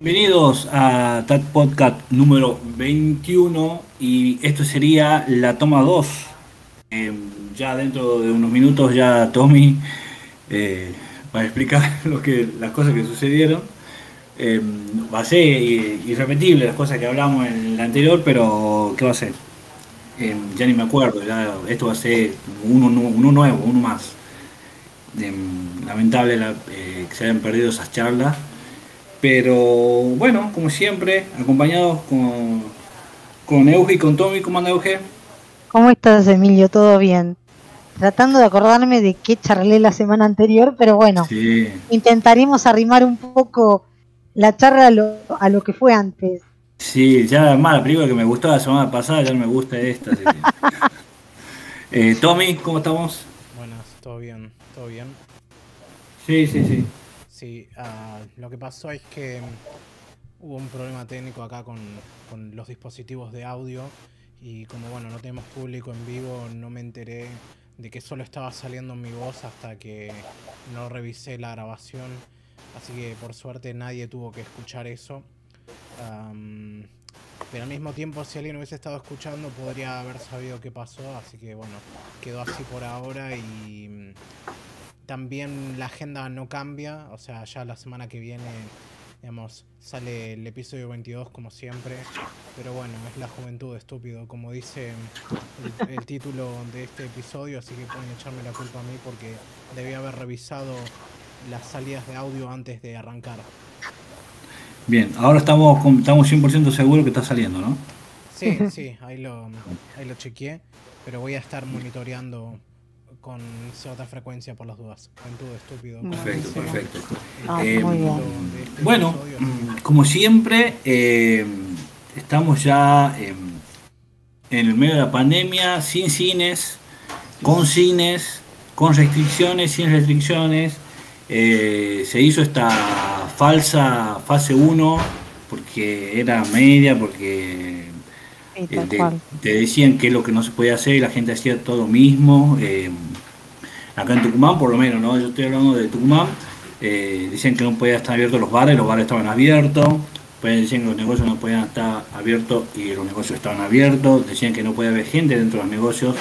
Bienvenidos a TAT Podcast número 21 y esto sería la toma 2. Eh, ya dentro de unos minutos ya Tommy eh, va a explicar lo que, las cosas que sucedieron. Eh, va a ser irrepetible las cosas que hablamos en el anterior, pero ¿qué va a ser? ya ni me acuerdo, esto va a ser uno, uno nuevo, uno más. lamentable que se hayan perdido esas charlas pero bueno, como siempre, acompañados con, con Euge y con Tommy. ¿Cómo anda Euge? ¿Cómo estás, Emilio? ¿Todo bien? Tratando de acordarme de qué charlé la semana anterior, pero bueno, intentaremos arrimar un poco la charla a lo, a lo que fue antes. Sí, ya más la película que me gustó la semana pasada ya no me gusta esta. eh, Tommy, ¿cómo estamos? Buenas, todo bien, todo bien. Sí, sí, sí. Uh, lo que pasó es que mm, hubo un problema técnico acá con, con, los dispositivos de audio y como bueno, no tenemos público en vivo, no me enteré de que solo estaba saliendo mi voz hasta que no revisé la grabación, así que por suerte nadie tuvo que escuchar eso. Pero al mismo tiempo, si alguien hubiese estado escuchando, podría haber sabido qué pasó. Así que bueno, quedó así por ahora y mm, también la agenda no cambia, o sea, ya la semana que viene, digamos, sale el episodio 22 como siempre, pero bueno, es la juventud estúpido, como dice el, título de este episodio, así que pueden echarme la culpa a mí porque debí haber revisado las salidas de audio antes de arrancar. Bien, ahora estamos, estamos 100% seguros que está saliendo, ¿no? Sí, sí, ahí lo, ahí lo chequeé, pero voy a estar monitoreando con cierta frecuencia por las dudas. Juventud estúpido. Perfecto, perfecto. Ah, eh, este bueno, como siempre, eh, estamos ya en el medio de la pandemia, sin cines, con cines, con restricciones, sin restricciones. Eh, se hizo esta falsa fase 1 porque era media, porque te, decían que es lo que no se podía hacer y la gente hacía todo mismo. Eh, acá en Tucumán, por lo menos, ¿no? Yo estoy hablando de Tucumán. Eh, decían que no podían estar abiertos los bares, los bares estaban abiertos. Pues decían que los negocios no podían estar abiertos y los negocios estaban abiertos. Decían que no podía haber gente dentro de los negocios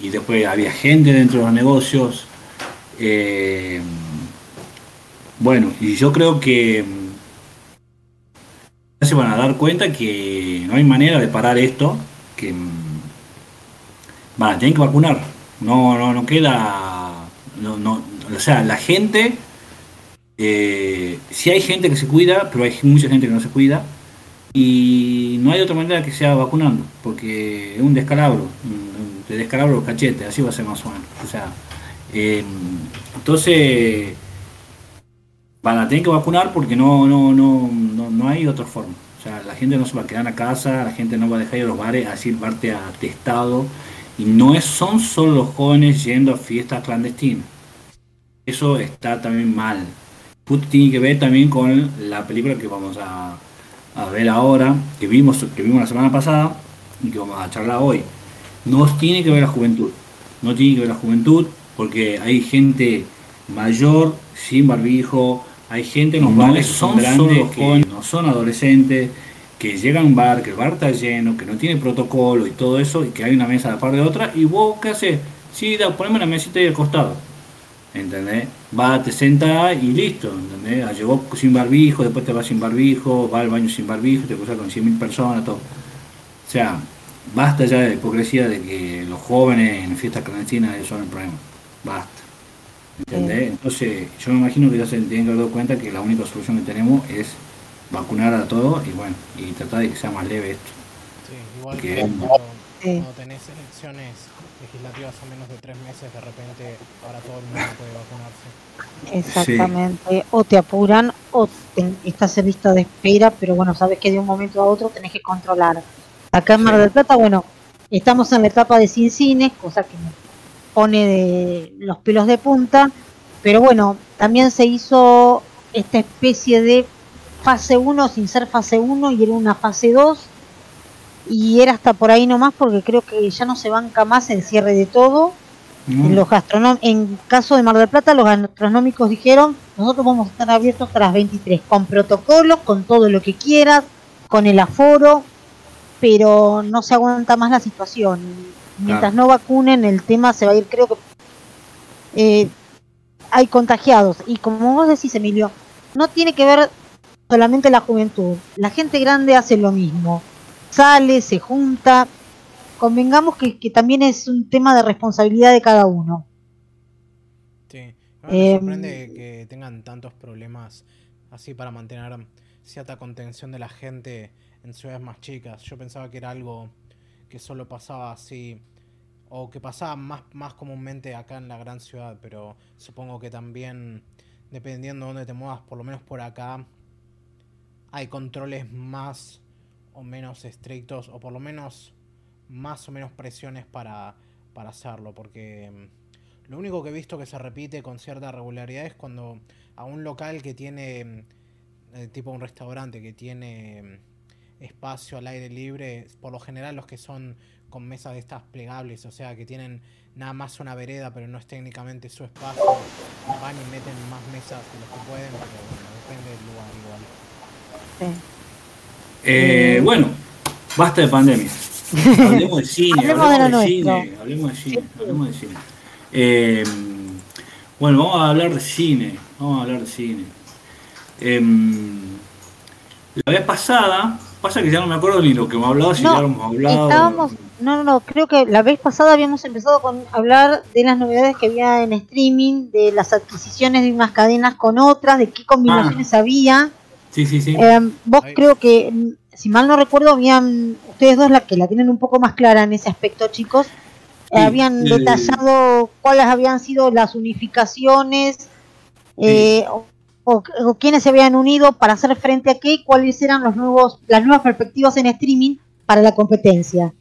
y después había gente dentro de los negocios. Eh, bueno, y yo creo que se van a dar cuenta que no hay manera de parar esto, que van tienen que vacunar. No, no, no queda. No, no, o sea, la gente. Eh, si hay gente que se cuida, pero hay mucha gente que no se cuida. Y no hay otra manera que sea vacunando, porque es un descalabro. De descalabro los cachetes, así va a ser más o menos. O sea, eh, entonces van a que vacunar porque no, no, no, no, hay otra forma. O sea, la gente no se va a quedar a casa, la gente no va a dejar ir a los bares a decir parte atestado. Y no es, son solo los jóvenes yendo a fiestas clandestinas. Eso está también mal. tiene que ver también con la película que vamos a, a ver ahora, que vimos, que vimos la semana pasada y que vamos a charlar hoy. No tiene que ver la juventud. No tiene que ver la juventud porque hay gente mayor, sin barbijo, hay gente en los bares son grandes que no son adolescentes, que llegan a un bar, que el bar está lleno, que no tiene protocolo y todo eso, y que hay una mesa a la par de otra, y vos, ¿qué haces? Sí, da, poneme una mesita ahí al costado. ¿Entendés? Va, te senta y listo, ¿entendés? Ah, llegó sin barbijo, después te va sin barbijo, va al baño sin barbijo, te cruzas con 100.000 personas, todo. O sea, basta ya de la hipocresía de que los jóvenes en fiestas clandestinas son el problema. Basta. Entonces, yo me imagino que ya se tienen que dar cuenta que la única solución que tenemos es vacunar a todos y bueno, y tratar de que sea más leve esto. Sí, igual que cuando, tenés elecciones legislativas a menos de tres meses, de repente ahora todo el mundo puede vacunarse. Exactamente, o te apuran o estás en lista de espera, pero bueno, sabes que de un momento a otro tenés que controlar. Acá en Mar del Plata, bueno, estamos en la etapa de sin cines, cosa que pone de los pelos de punta, pero bueno, también se hizo esta especie de fase 1 sin ser fase 1 y era una fase 2 y era hasta por ahí nomás porque creo que ya no se banca más el cierre de todo. En, los en caso de Mar del Plata, los gastronómicos dijeron nosotros vamos a estar abiertos hasta las 23, con protocolos, con todo lo que quieras, con el aforo, pero no se aguanta más la situación. Mientras no vacunen, el tema se va a ir, creo que eh, hay contagiados. Y como vos decís, Emilio, no tiene que ver solamente la juventud. La gente grande hace lo mismo. Sale, se junta. Convengamos que, que también es un tema de responsabilidad de cada uno. Sí. me em, sorprende que tengan tantos problemas así para mantener cierta contención de la gente en ciudades más chicas. Yo pensaba que era algo que solo pasaba así o que pasaba más, más comúnmente acá en la gran ciudad, pero supongo que también dependiendo de dónde te muevas, por lo menos por acá, hay controles más o menos estrictos, o por lo menos más o menos presiones para, para hacerlo, porque mm, lo único que he visto que se repite con cierta regularidad es cuando a un local que tiene, mm, eh, tipo un restaurante que tiene mm, espacio al aire libre, por lo general los que son con mesas de estas plegables, o sea, que tienen nada más una vereda, pero no es técnicamente su espacio, van y meten más mesas de los que pueden, pero bueno, depende del lugar igual. Eh, bueno, basta de pandemia. Hablemos de cine, hablemos, de, cine, hablemos de cine, hablemos de cine. Eh, bueno, vamos a hablar de cine, vamos a hablar de cine. Eh, la vez pasada, pasa que ya no me acuerdo ni lo que hemos hablado, si ya lo hemos hablado. Estábamos, no, no, no, creo que la vez pasada habíamos empezado con hablar de las novedades que había en streaming, de las adquisiciones de unas cadenas con otras, de qué combinaciones ah. había. Sí, sí, sí. Em, vos creo que, si mal no recuerdo, habían ustedes dos la que la tienen un poco más clara en ese aspecto, chicos. habían detallado cuáles habían sido las unificaciones eh, o, o, quiénes se habían unido para hacer frente a qué y cuáles eran los nuevos, las nuevas perspectivas en streaming para la competencia.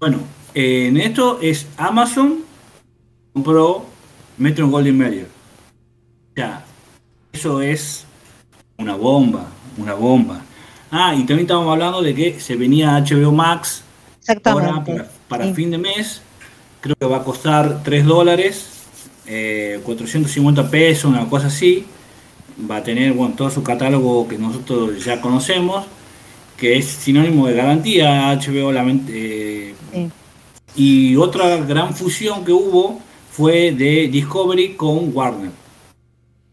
Bueno, en esto es Amazon compró Metro Golden Mayer. Ya, eso es una bomba, una bomba. Ah, y también estábamos hablando de que se venía HBO Max ahora para, fin de mes. Creo que va a costar 3 dólares, 450 eh, pesos, una cosa así. Va a tener bueno, todo su catálogo que nosotros ya conocemos que es sinónimo de garantía HBO la, eh, y otra gran fusión que hubo fue de Discovery con Warner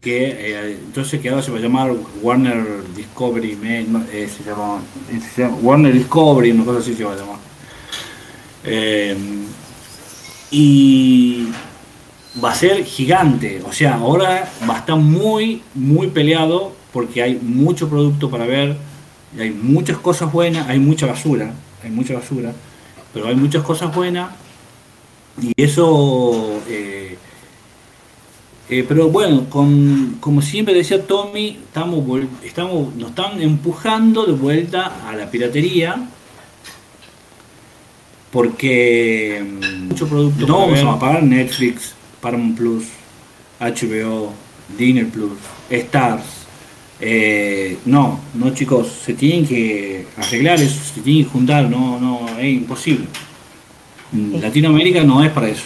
que eh, entonces que ahora se va a llamar Warner Discovery eh, se, llama, Warner Discovery una cosa así se va a llamar. Y va a ser gigante. O sea ahora va a estar muy muy peleado porque hay mucho producto para ver hay muchas cosas buenas, hay mucha basura, hay mucha basura, pero hay muchas cosas buenas y eso... Eh, eh, pero bueno, con, como siempre decía Tommy, estamos, estamos, nos están empujando de vuelta a la piratería porque mm, mucho producto no vamos a pagar Netflix, Paramount Plus, HBO, Dinner Plus, Stars, eh, no, no chicos, se tienen que arreglar eso, se tienen que juntar, no, no, es imposible. Latinoamérica no es para eso.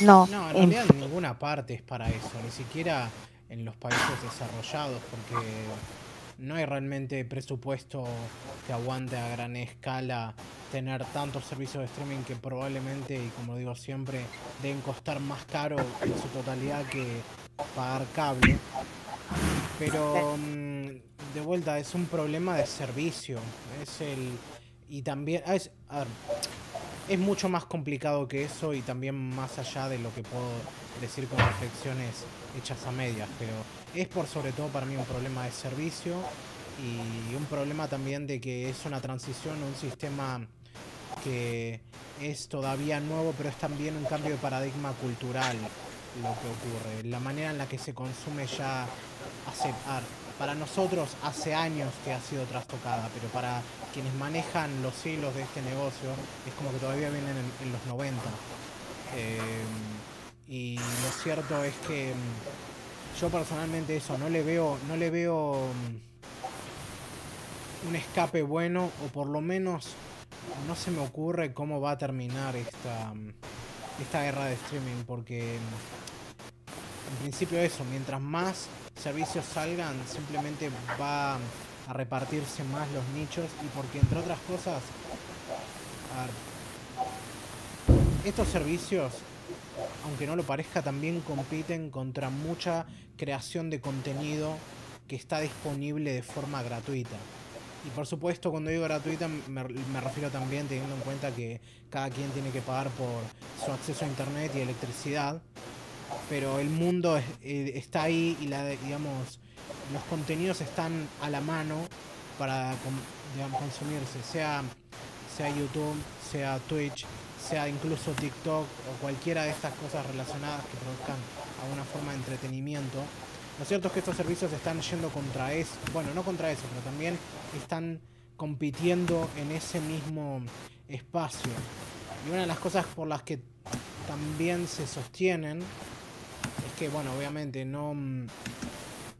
No, no en realidad en ninguna parte es para eso, ni siquiera en los países desarrollados, porque no hay realmente presupuesto que aguante a gran escala tener tantos servicios de streaming que probablemente, y como digo siempre, deben costar más caro en su totalidad que pagar cable. Pero mm, de vuelta es un problema de servicio. Es el y también es, es mucho más complicado que eso y también más allá de lo que puedo decir con reflexiones hechas a medias, pero es por sobre todo para mí un problema de servicio y un problema también de que es una transición, un sistema que es todavía nuevo, pero es también un cambio de paradigma cultural lo que ocurre. La manera en la que se consume ya hace, para nosotros hace años que ha sido trastocada, pero para quienes manejan los hilos de este negocio es como que todavía vienen en, los 90. Eh, y lo cierto es que mm, yo personalmente eso no le veo, no le veo mm, un escape bueno o por lo menos no se me ocurre cómo va a terminar esta, mm, esta guerra de streaming porque en principio eso, mientras más servicios salgan, simplemente va a repartirse más los nichos y porque entre otras cosas, estos servicios, aunque no lo parezca, también compiten contra mucha creación de contenido que está disponible de forma gratuita. Y por supuesto, cuando digo gratuita, me, refiero también teniendo en cuenta que cada quien tiene que pagar por su acceso a internet y electricidad. Pero el mundo eh, está ahí y la, digamos, los contenidos están a la mano para consumirse, sea, sea YouTube, sea Twitch, sea incluso TikTok o cualquiera de estas cosas relacionadas que produzcan alguna forma de entretenimiento. Lo cierto es que estos servicios están yendo contra eso, bueno, no contra eso, pero también están compitiendo en ese mismo espacio. Y una de las cosas por las que también se sostienen es que, bueno, obviamente no mm,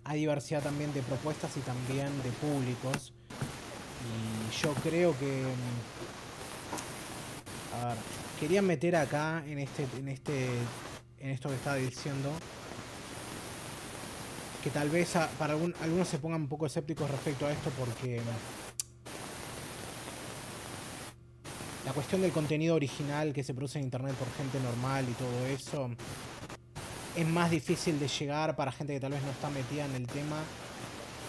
hay diversidad también de propuestas y también de públicos. Y yo creo que... Mm, a ver, quería meter acá en este, en este, en esto que estaba diciendo, que tal vez para algunos se pongan un poco escépticos respecto a esto porque la cuestión del contenido original que se produce en internet por gente normal y todo eso es más difícil de llegar para gente que tal vez no está metida en el tema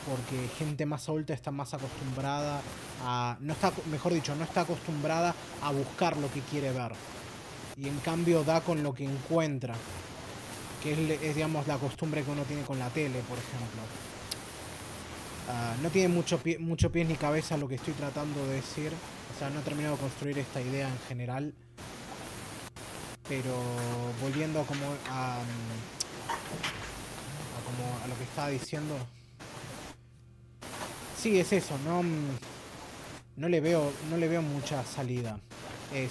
porque gente más adulta está más acostumbrada a no está mejor dicho no está acostumbrada a buscar lo que quiere ver y en cambio da con lo que encuentra que es, digamos la costumbre que uno tiene con la tele, por ejemplo. Ah, no tiene mucho, pie, mucho pies ni cabeza lo que estoy tratando de decir. O sea, no he terminado de construir esta idea en general. Pero volviendo como a, como a lo que estaba diciendo. Sí, es eso, no, no le veo, no le veo mucha salida. Es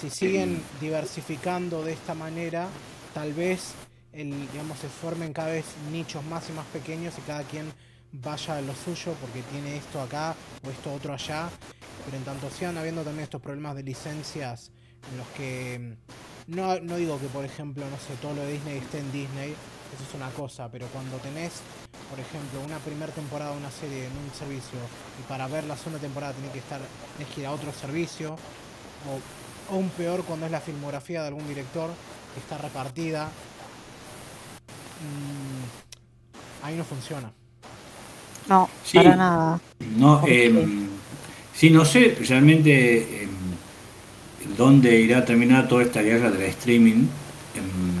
si siguen diversificando de esta manera, tal vez el, digamos, se formen cada vez nichos más y más pequeños y cada quien vaya a lo suyo porque tiene esto acá o esto otro allá. Pero en tanto sigan habiendo también estos problemas de licencias en los que mm, no, no digo que por ejemplo, no sé, todo lo de Disney esté en Disney, eso es una cosa, pero cuando tenés, por ejemplo, una primera temporada de una serie en un servicio y para ver la segunda temporada tenés que estar, tenés que ir a otro servicio, o aún peor cuando es la filmografía de algún director que está repartida Mm, ahí no funciona. No, para nada. No, eh, sí, no sé realmente em, dónde irá a terminar toda esta guerra del streaming. Em,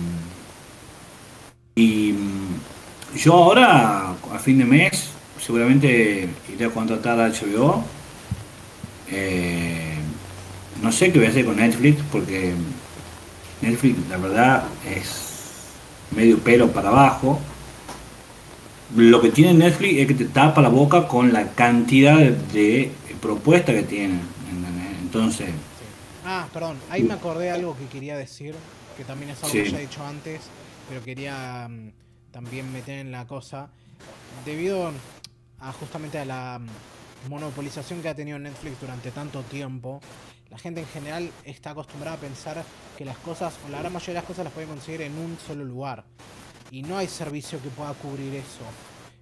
y mm, yo ahora, a fin de mes, seguramente iré a contratar a HBO. Eh, no sé qué voy a hacer con Netflix, porque Netflix, la verdad, es medio pelo para abajo. Lo que tiene Netflix es que te tapa la boca con la cantidad de, propuestas que tiene. Entonces. Ah, perdón, ahí me acordé de algo que quería decir, que también es algo que ya he dicho antes, pero quería mm, también meter en la cosa. Debido a justamente a la mm, monopolización que ha tenido Netflix durante tanto tiempo, la gente en general está acostumbrada a pensar que las cosas, o la gran mayoría de las cosas las puede conseguir en un solo lugar. Y no hay servicio que pueda cubrir eso.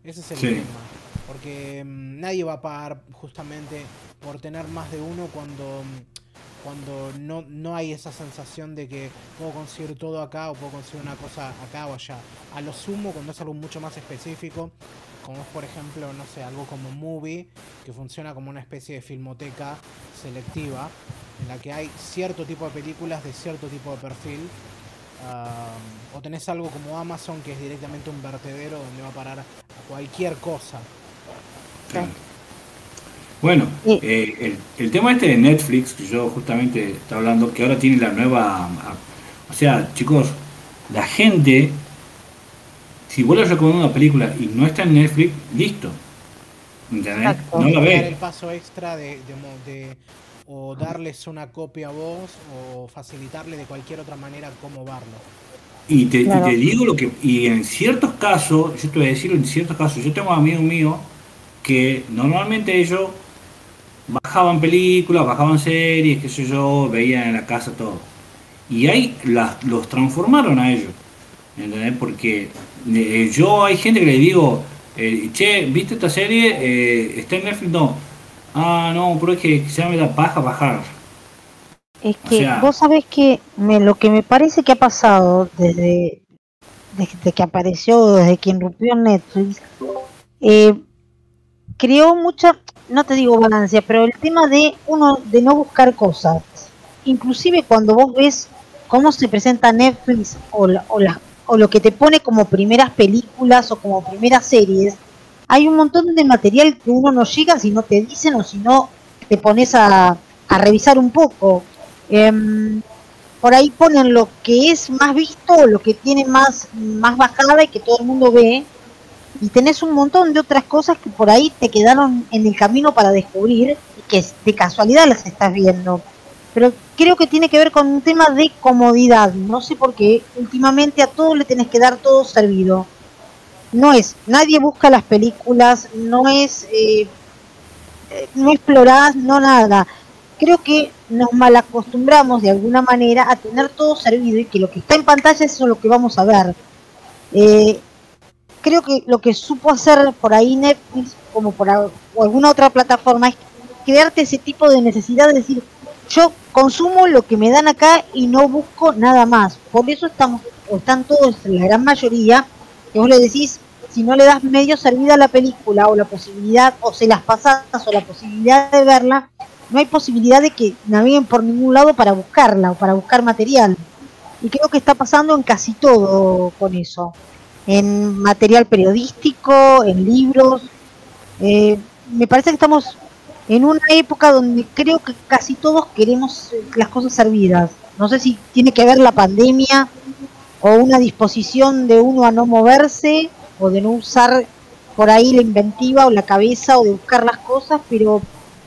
Ese es el tema. Porque mm, nadie va a pagar justamente por tener más de uno cuando, cuando no, no hay esa sensación de que puedo conseguir todo acá o puedo conseguir una cosa acá o allá. A lo sumo, cuando es algo mucho más específico, como es por ejemplo, no sé, algo como Movie, que funciona como una especie de filmoteca selectiva, en la que hay cierto tipo de películas de cierto tipo de perfil. o tenés algo como Amazon, que es directamente un vertedero donde va a parar cualquier cosa. Bueno, eh, el, tema este de Netflix, que yo justamente estaba hablando, que ahora tiene la nueva... O sea, chicos, la gente si vos le recomiendas una película y no está en Netflix, listo. ¿Entendés? No la ves. el paso extra de, o darles una copia a vos o facilitarle de cualquier otra manera cómo verlo. Y te, digo lo que, y en ciertos casos, yo te voy a decir en ciertos casos, yo tengo amigos míos que normalmente ellos bajaban películas, bajaban series, qué sé yo, veían en la casa todo. Y ahí las, los transformaron a ellos. ¿entendés? Porque eh, yo hay gente que le digo, eh, che, ¿viste esta serie? Eh, ¿Está en Netflix? No. Ah, no, pero es que ya me da paja bajar. Es que vos sabés que me, lo que me parece que ha pasado desde, desde que apareció, desde que irrumpió Netflix, eh, creó mucha, no te digo ganancia, pero el tema de uno de no buscar cosas. Inclusive cuando vos ves cómo se presenta Netflix o, o, o lo que te pone como primeras películas o como primeras series, hay un montón de material que uno no llega si no te dicen o si no te pones a, a revisar un poco. Em, por ahí ponen lo que es más visto, lo que tiene más, más bajada y que todo el mundo ve. Y tenés un montón de otras cosas que por ahí te quedaron en el camino para descubrir y que de casualidad las estás viendo. Pero creo que tiene que ver con un tema de comodidad. No sé por qué. Últimamente a todo le tenés que dar todo servido. No es, nadie busca las películas, no es, eh, eh no explorás, no nada creo que nos malacostumbramos de alguna manera a tener todo servido y que lo que está en pantalla es lo que vamos a ver. Eh, creo que lo que supo hacer por ahí Netflix como por o alguna otra plataforma es crearte ese tipo de necesidad de decir yo consumo lo que me dan acá y no busco nada más. Por eso estamos, o están todos, la gran mayoría, que vos le decís, si no le das medio servida a la película o la posibilidad, o se las pasas o la posibilidad de verla, no hay posibilidad de que naveguen por ningún lado para buscarla o para buscar material. Y creo que está pasando en casi todo con eso. En material periodístico, en libros. Eh, me parece que estamos en una época donde creo que casi todos queremos las cosas servidas. No sé si tiene que ver la pandemia o una disposición de uno a no moverse o de no usar por ahí la inventiva o la cabeza o de buscar las cosas, pero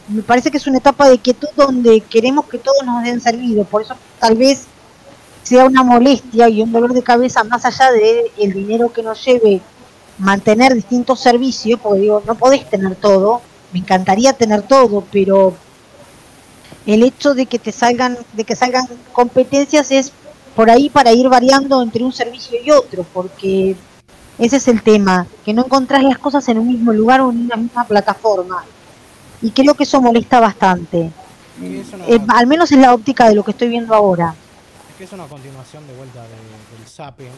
me parece que es una etapa de quietud donde queremos que todos nos den servido, por eso tal vez sea una molestia y un dolor de cabeza más allá de el dinero que nos lleve mantener distintos servicios, porque digo, no podés tener todo, me encantaría tener todo, pero el hecho de que te salgan, de que salgan competencias es por ahí para ir variando entre un servicio y otro, porque ese es el tema, que no encontrás las cosas en un mismo lugar o en una misma plataforma y creo que eso molesta bastante. Eh, al menos en la óptica de lo que estoy viendo ahora. Que es una continuación de vuelta del Zapping.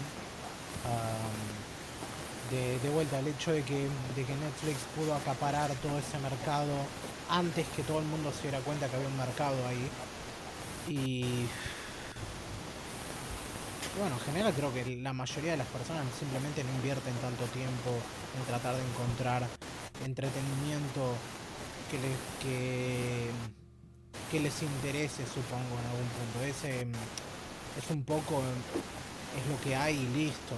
de, vuelta el hecho de que, de que Netflix pudo acaparar todo ese mercado antes que todo el mundo se diera cuenta que había un mercado ahí. Y bueno, en general creo que la mayoría de las personas simplemente no invierten tanto tiempo en tratar de encontrar entretenimiento que les, que, les interese, supongo, en algún punto. Es, es un poco, es lo que hay y listo.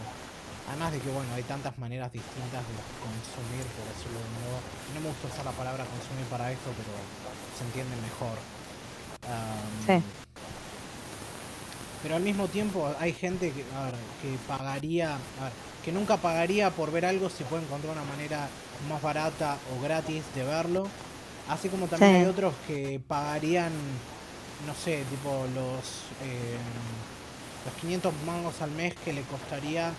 Además de que, bueno, hay tantas maneras distintas de consumir, por decirlo de nuevo. No me gusta usar la palabra consumir para esto, pero se entiende mejor. sí. Pero al mismo tiempo hay gente que, que pagaría, que nunca pagaría por ver algo si puede encontrar una manera más barata o gratis de verlo Así como también hay otros que pagarían, no sé, tipo los, eh, los 500 mangos al mes que le costaría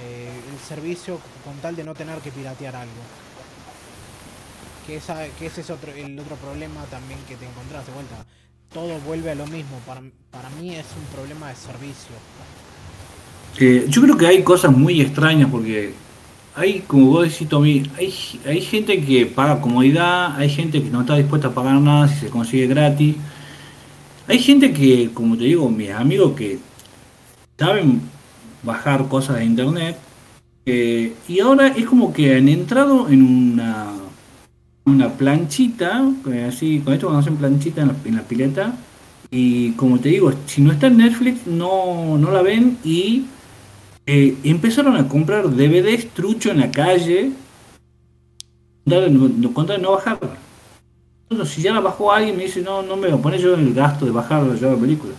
eh, el servicio con tal de no tener que piratear algo. Que, esa, que ese es otro, el otro problema también que te encontrás de vuelta. Todo vuelve a lo mismo. Para, para mí es un problema de servicio. Yo creo que hay cosas muy extrañas porque hay, como vos decís, Tommy, hay, hay gente que paga comodidad, hay gente que no está dispuesta a pagar nada si se consigue gratis. Hay gente que, como te digo, mis amigos que saben bajar cosas de internet eh, y ahora es como que han entrado en una una planchita, eh, así, con esto conocen planchita en la, en la pileta, y como te digo, si no está en Netflix no, no la ven y eh, empezaron a comprar DVDs trucho en la calle no, con no. Entonces, si ya la bajó alguien, me dice, no, no me voy a poner yo el gasto de bajarla ya la película.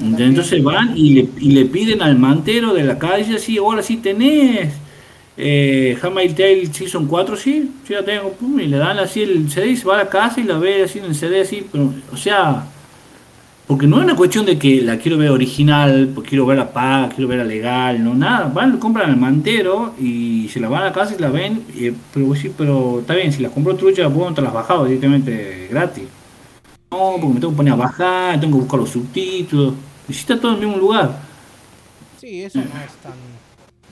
Entonces van y le, y le, piden al mantero de la calle, así, ahora sí tenés eh, Hammer Tail Season 4, sí, sí la tengo, y le dan así el CD se va a la casa y la ve así en el CD, así, pero, o sea, Porque no es una cuestión de que la quiero ver original, pues quiero verla paga, quiero verla legal, no, nada. Van, compran el mantero y se la van a la casa y la ven. eh, pero sí, pero está bien, si las compro trucha, puedo te las bajado directamente gratis. No, porque me tengo que poner a bajar, tengo que buscar los subtítulos. Y si está todo en el mismo lugar. Sí, eso no es tan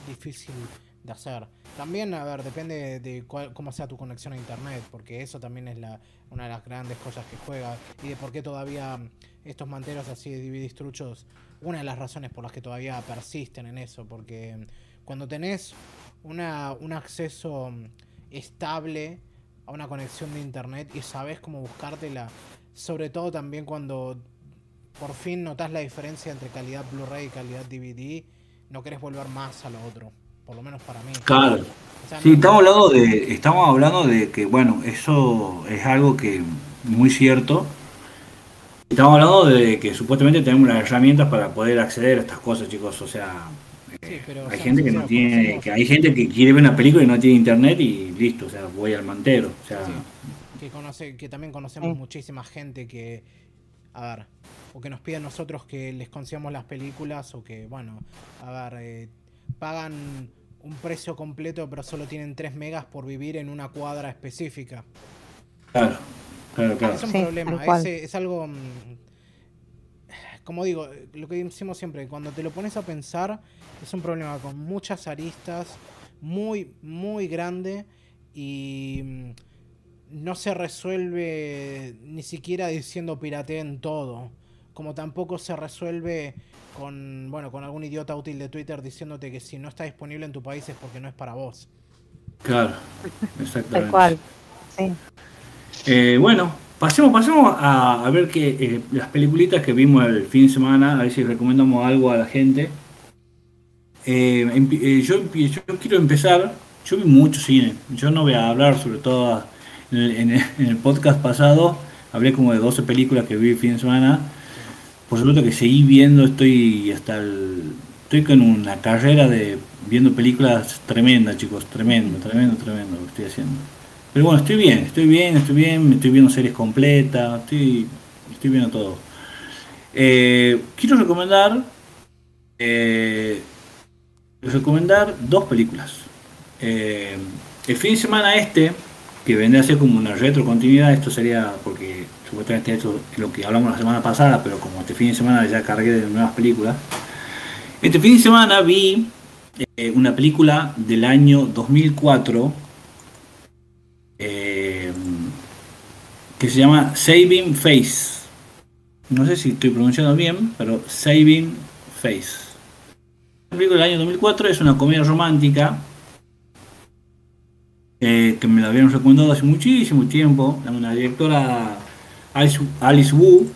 difícil de hacer. También, a ver, depende de cuál- cómo sea tu conexión a internet, porque eso también es la, una de las grandes cosas que juega y de por qué todavía estos manteros así de DVDs truchos, una de las razones por las que todavía persisten en eso, porque cuando tenés una, un acceso estable a una conexión de internet y sabes cómo buscártela, sobre todo también cuando por fin notas la diferencia entre calidad Blu-ray y calidad DVD, no querés volver más a lo otro, por lo menos para mí. Claro. O sea, Sí, no- estamos hablando de, estamos hablando de que, bueno, eso es algo que muy cierto. Estamos hablando de que supuestamente tenemos las herramientas para poder acceder a estas cosas, chicos. O sea, Sí, pero, o hay sea, gente que no tiene, que hay gente que quiere ver una película y no tiene internet y listo, o sea, voy al mantero. O sea, Sí, que, conoce, que también conocemos Sí. muchísima gente que, a ver, o que nos pide a nosotros que les consigamos las películas o que, bueno, a ver, eh, pagan un precio completo pero solo tienen 3 megas por vivir en una cuadra específica. claro, claro, claro. Es un Sí, problema, es, es algo... mm, Como digo, lo que decimos siempre, cuando te lo pones a pensar, es un problema con muchas aristas, muy, muy grande y mm, no se resuelve ni siquiera diciendo pirateen todo. Como tampoco se resuelve con, bueno, con algún idiota útil de Twitter diciéndote que si no está disponible en tu país es porque no es para vos. Claro, exactamente. Tal cual. Sí. Eh, bueno, pasemos, pasemos a, a ver que eh, las peliculitas que vimos el fin de semana, a ver si recomendamos algo a la gente. Eh, eh, yo, yo quiero empezar, yo vi mucho cine, yo no voy a hablar sobre todo en el, podcast pasado, hablé como de 12 películas que vi el fin de semana, por supuesto que seguí viendo, estoy hasta el, estoy con una carrera de viendo películas tremenda chicos, tremendo, tremendo, tremendo lo que estoy haciendo. Pero bueno, estoy bien, estoy bien, estoy bien, me estoy viendo series completas, estoy, estoy viendo todo. Eh, quiero recomendar eh, recomendar dos películas. Eh, el fin de semana este, que vendría a ser como una retrocontinuidad, esto sería porque supuestamente esto es lo que hablamos la semana pasada, pero como este fin de semana ya cargué de nuevas películas. Este fin de semana vi eh, una película del año 2004 eh, que se llama Saving Face. No sé si estoy pronunciando bien, pero Saving Face. La película del año 2004 es una comedia romántica eh, que me la habían recomendado hace muchísimo tiempo. Una directora Alice, Wu,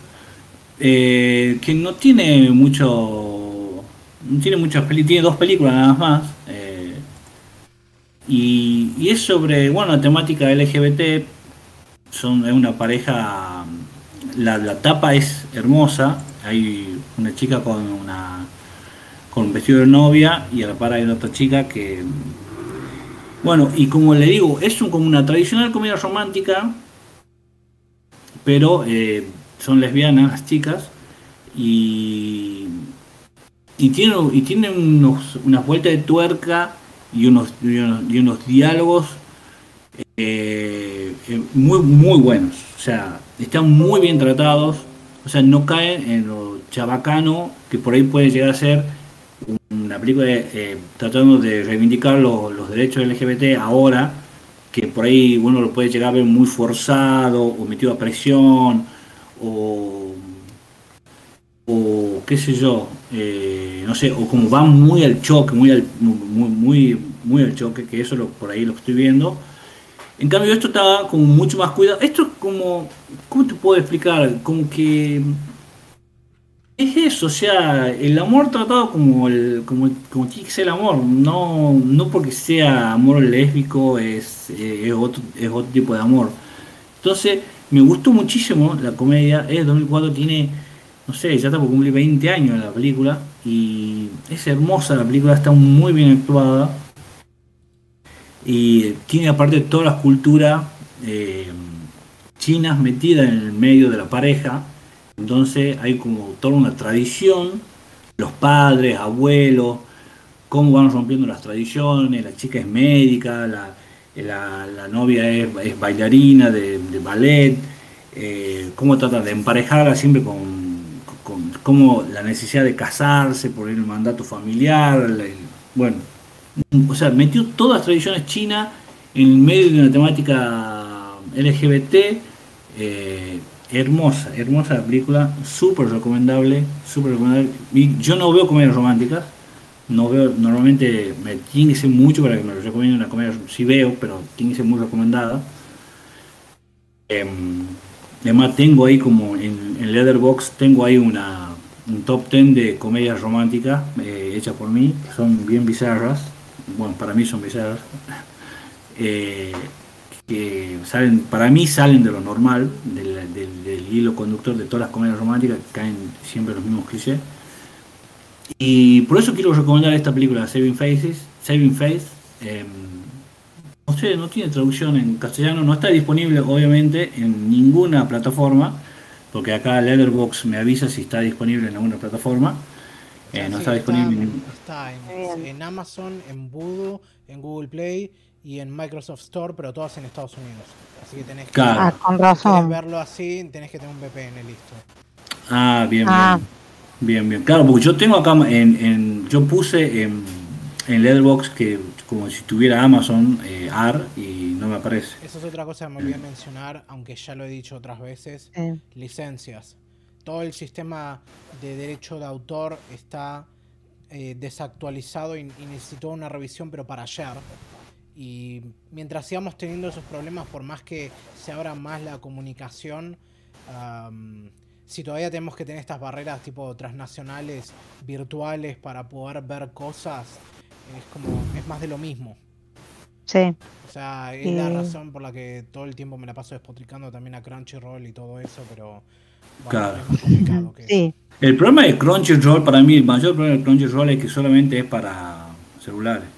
eh, que no tiene mucho. No tiene muchas películas, tiene dos películas nada más. eh, y, y es sobre, bueno, la temática LGBT. Son es una pareja. La, la tapa es hermosa. Hay una chica con una con un vestido de novia y a la par hay otra chica que bueno y como le digo es un, como una tradicional comedia romántica pero eh, son lesbianas las chicas y y tiene y tiene unos unas vueltas de tuerca y unos y unos, y unos diálogos eh, eh, muy muy buenos. O sea están muy bien tratados. O sea no caen en lo chabacano que por ahí puede llegar a ser una película eh, tratando de reivindicar lo- los derechos LGBT ahora, que por ahí uno lo puede llegar a ver muy forzado, o metido a presión, o, o qué sé yo, eh, no sé, o como va muy al choque, muy al, muy, muy, muy al choque, que eso lo, por ahí lo estoy viendo. En cambio esto está como mucho más cuidado. Esto es como, ¿cómo te puedo explicar? Como que es eso, o sea, el amor tratado como el, como, como tiene ser el amor, no, no porque sea amor lésbico es, es, otro, es otro tipo de amor. Entonces, me gustó muchísimo la comedia, es 2004, tiene, no sé, ya está por cumplir 20 años la película, y es hermosa la película, está muy bien actuada, y tiene aparte todas las culturas eh, chinas metidas en el medio de la pareja, Entonces hay como toda una tradición, los padres, abuelos, cómo van rompiendo las tradiciones, la chica es médica, la, la, novia es, bailarina de, ballet, eh, cómo tratan de emparejarla siempre con, cómo la necesidad de casarse por el mandato familiar, bueno, o sea, metió todas las tradiciones chinas en medio de una temática LGBT, eh, hermosa, hermosa película, súper recomendable, súper recomendable. yo no veo comedias románticas, no veo, normalmente me tiene que ser mucho para que me lo recomienden una comedia, sí veo, pero tiene que ser muy recomendada. Em, además tengo ahí como en, en Leatherbox, tengo ahí una, un top 10 de comedias románticas eh, hechas por mí, son bien bizarras, bueno, para mí son bizarras, eh, que salen, para mí salen de lo normal, del, hilo conductor de todas las comedias románticas, que caen siempre los mismos clichés. Y por eso quiero recomendar esta película, Saving Faces, Saving Face. Eh, no sé, no tiene traducción en castellano, no está disponible obviamente en ninguna plataforma, porque acá Letterbox me avisa si está disponible en alguna plataforma. Eh, no está disponible en Está en, Amazon, en Voodoo, en Google Play y en Microsoft Store, pero todas en Estados Unidos. Así que tenés que ah, con razón. verlo así, tenés que tener un VPN listo. Ah, bien, ah. bien. Bien, bien. Claro, porque yo tengo acá en, en yo puse en, en Letterboxd que como si tuviera Amazon eh, AR y no me aparece. Eso es otra cosa que me olvidé mencionar, aunque ya lo he dicho otras veces. Licencias. Todo el sistema de derecho de autor está eh, desactualizado y, necesitó una revisión, pero para ayer. Y mientras sigamos teniendo esos problemas, por más que se abra más la comunicación, si todavía tenemos que tener estas barreras tipo transnacionales, virtuales, para poder ver cosas, es como, es más de lo mismo. Sí. O sea, es la razón por la que todo el tiempo me la paso despotricando también a Crunchyroll y todo eso, pero claro. sí. El problema de Crunchyroll, para mí, el mayor problema de Crunchyroll es que solamente es para celulares.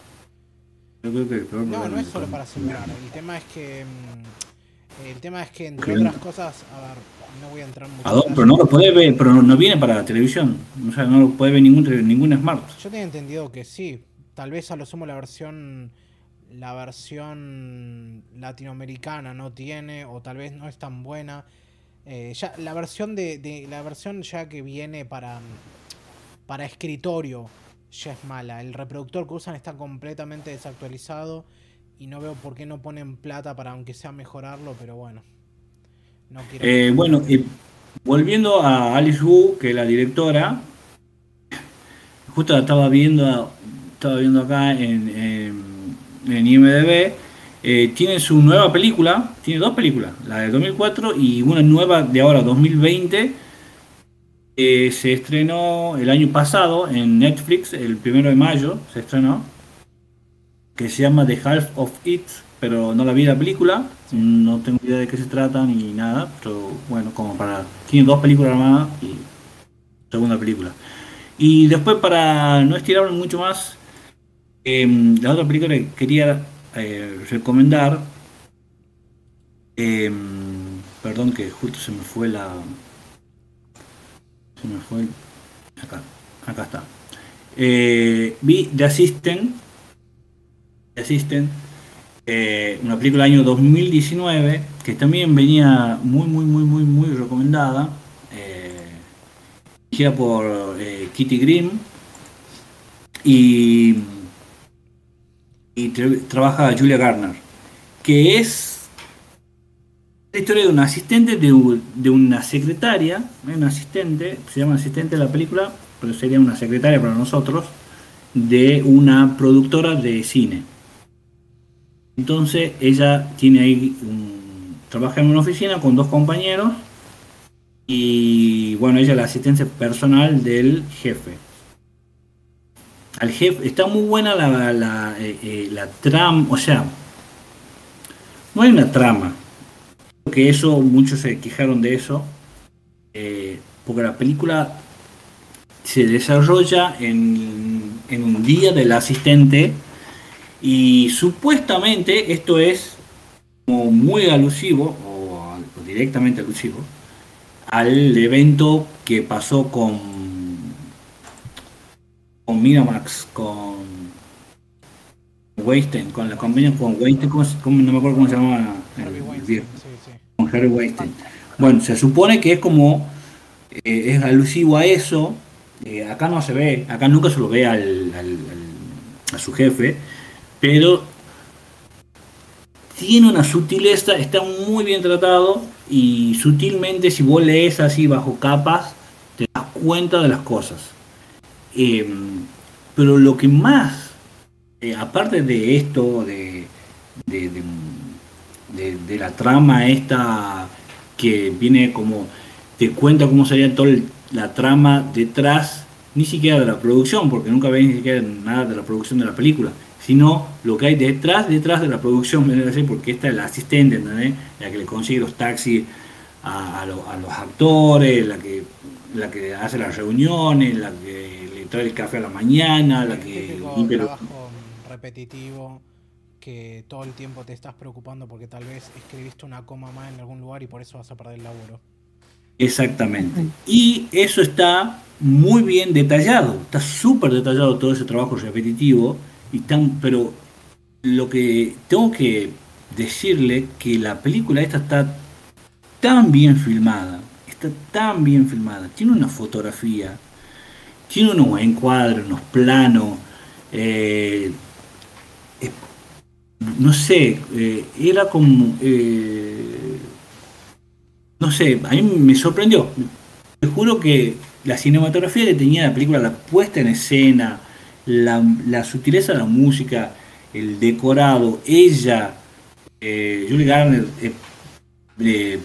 Yo creo que el peor no, no es solo para celulares. El tema es que. Mm, el tema es que, entre otras cosas, a ver, no voy a entrar mucho. ¿A pero no lo puede ver, pero no, viene para la televisión. O sea, no lo puede ver ningún, ningún smart. Yo tenía entendido que sí, tal vez a lo sumo la versión la versión latinoamericana no tiene o tal vez no es tan buena eh, ya la versión de, la versión ya que viene para para escritorio ya es mala el reproductor que usan está completamente desactualizado y no veo por qué no ponen plata para aunque sea mejorarlo pero bueno no quiero eh, bueno volviendo a Alice Wu que es la directora justo la estaba viendo estaba viendo acá en, en, IMDB, eh, tiene su nueva película, tiene dos películas, la de 2004 y una nueva de ahora, 2020. Se estrenó el año pasado en Netflix, el primero de mayo se estrenó, que se llama The Half of It, pero no la vi la película, no tengo idea de qué se trata ni nada, pero bueno, como para... Tiene dos películas más y segunda película. Y después para no estirarme mucho más, Em, la otra película que quería eh, recomendar, em, perdón que justo se me fue la... Acá, acá está. Eh, vi The Assistant, The eh, una película del año 2019 que también venía muy, muy, muy, muy, muy recomendada, dirigida por Kitty Green y y trabaja Julia Garner, que es la historia de un asistente, de, una secretaria, un asistente, se llama asistente de la película, pero sería una secretaria para nosotros, de una productora de cine. Entonces ella tiene ahí, trabaja en una oficina con dos compañeros y bueno, ella es la asistencia personal del jefe al jefe. Está muy buena la, eh, eh, la trama, o sea, no hay una trama. Que eso, muchos se quejaron de eso, eh, porque la película se desarrolla en, en un día del asistente y supuestamente esto es como muy alusivo, o directamente alusivo, al evento que pasó con con Miramax, con Weinstein, con la convenio con Weinstein, no me acuerdo cómo se llama Harry Weinstein. Bueno, se supone que es como eh, es alusivo a eso. Eh, acá no se ve, acá nunca se lo ve al, a su jefe, pero tiene una sutileza, está muy bien tratado y sutilmente si vos lees así bajo capas, te das cuenta de las cosas. Em, pero lo que más, eh, aparte de esto, de, de, la trama esta que viene como, te cuenta cómo sería toda la trama detrás, ni siquiera de la producción, porque nunca ves ni siquiera nada de la producción de la película sino lo que hay detrás, detrás de la producción, porque esta es la asistente, la que le consigue los taxis a, los actores, la que, la que hace las reuniones, la que le trae el café a la mañana, la que... Trabajo repetitivo que todo el tiempo te estás preocupando porque tal vez escribiste una coma más en algún lugar y por eso vas a perder el laburo. Exactamente. Y eso está muy bien detallado, está súper detallado todo ese trabajo repetitivo y tan, pero lo que tengo que decirle que la película esta está tan bien filmada, está tan bien filmada, tiene una fotografía, tiene unos encuadros, unos planos, eh, no sé, eh, era como, no sé, a mí me sorprendió. Te juro que la cinematografía que tenía la película, la puesta en escena, la, sutileza de la música, el decorado, ella, eh, Julie Garner, eh, eh,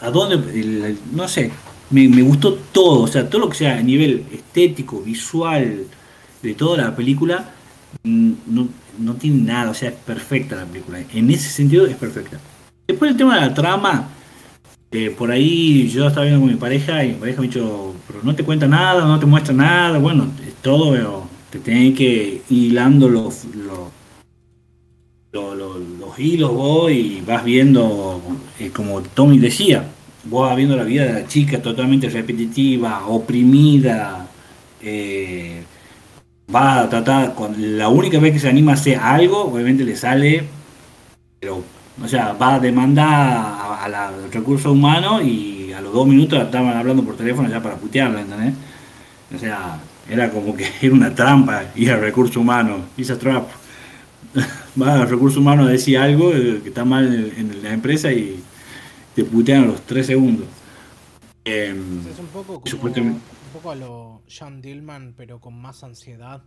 a dónde, no sé, me, gustó todo, o sea, todo lo que sea a nivel estético, visual, de toda la película, mm, no, tiene nada, o sea, es perfecta la película, en ese sentido es perfecta. Después el tema de la trama, por ahí yo estaba viendo con mi pareja y mi pareja me ha dicho, pero no te cuenta nada, no te muestra nada, bueno, todo te tienen que hilando los, los, los, hilos vos y vas viendo, eh, como Tommy decía, vos vas viendo la vida de la chica totalmente repetitiva, oprimida, eh, va a tratar, con, la única vez que se anima a hacer algo, obviamente le sale, pero, o sea, va a demandar a, los recursos humanos y a los dos minutos estaban hablando por teléfono ya para putearla, ¿entendés? O sea, era como que era una trampa ir al recurso humano, esa trap. Va al recurso humano a decir algo eh, que está mal en, la empresa y te putean a los tres segundos. Em, es un poco, como, un poco a lo Sean Dillman, pero con más ansiedad.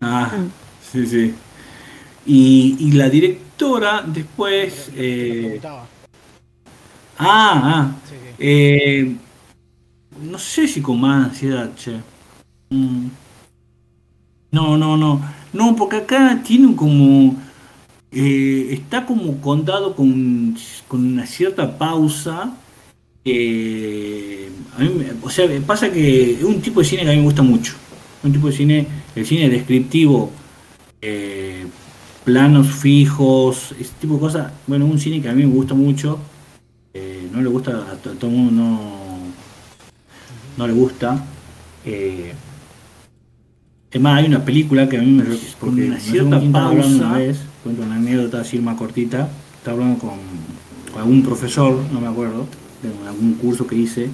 Ah, sí, sí. Y, la directora después... Eh, ah, ah. Eh, no sé si con más ansiedad, che. Mm. No, no, no. No, porque acá tiene como. Eh, está como contado con, una cierta pausa. O sea, pasa que es un tipo de cine que a mí me gusta mucho. Un tipo de cine, el cine descriptivo, eh, planos fijos, ese tipo de cosas. Bueno, un cine que a mí me gusta mucho. Eh, no le gusta a todo el mundo, no, no le gusta. Es más, hay una película que a mí me porque una cierta pausa, una vez, cuento una anécdota así más cortita, estaba hablando con, algún profesor, no me acuerdo, de algún curso que hice,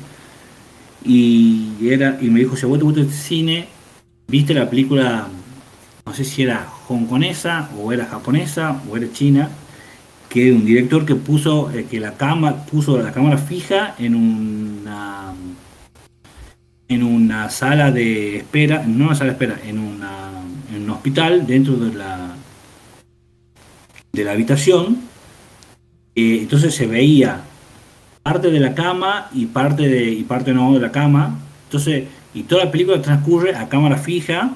y era y me dijo, si a vos te gusta el cine, viste la película, no sé si era hongkonesa, o era japonesa, o era china, que un director que puso, eh, que la cama, puso la cámara fija en una en una sala de espera, no una sala de espera, en, en un hospital dentro de la, de la habitación. Eh, entonces se veía parte de la cama y parte de y parte no de la cama. Entonces, y toda la película transcurre a cámara fija,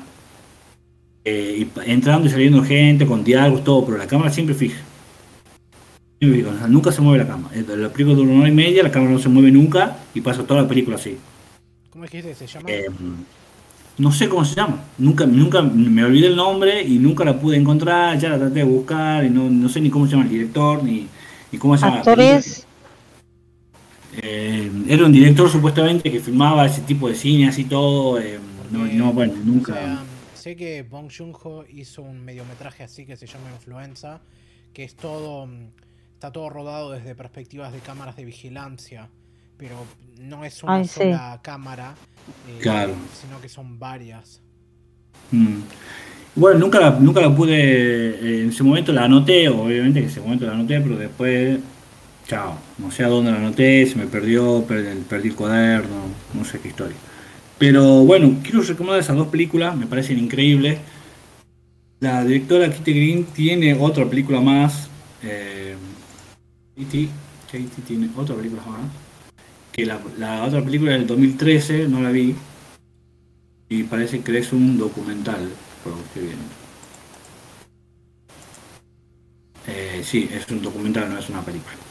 eh, entrando y saliendo gente con diálogos, todo, pero la cámara siempre fija. nunca se mueve la cámara. La película dura una hora y media, la cámara no se mueve nunca y pasa toda la película así. ¿Cómo es que se llama? Eh, no sé cómo se llama. Nunca, nunca me olvidé el nombre y nunca la pude encontrar. Ya la traté de buscar y no, no sé ni cómo se llama el director ni, ni cómo se llama. Actores. Eh, era un director supuestamente que filmaba ese tipo de cine así todo. eh, no, Porque, no, bueno, nunca. o sea, sé que Bong Joon-ho hizo un mediometraje así que se llama Influenza, que es todo mm, está todo rodado desde perspectivas de cámaras de vigilancia, pero no es una Ay, sí. sola cámara, eh, Claro. sino que son varias. Mm. Bueno, nunca la, nunca la pude, eh, en ese momento la anoté, obviamente que en ese momento la anoté, pero después, chao, no sé a dónde la anoté, se me perdió, perdí, el cuaderno, no sé qué historia. Pero bueno, quiero recomendar esas dos películas, me parecen increíbles. La directora Kitty Green tiene otra película más, eh, Kitty, tiene otra película más, que la, otra película del 2013, no la vi, y parece que es un documental, por lo que estoy. Eh, sí, es un documental, no es una película.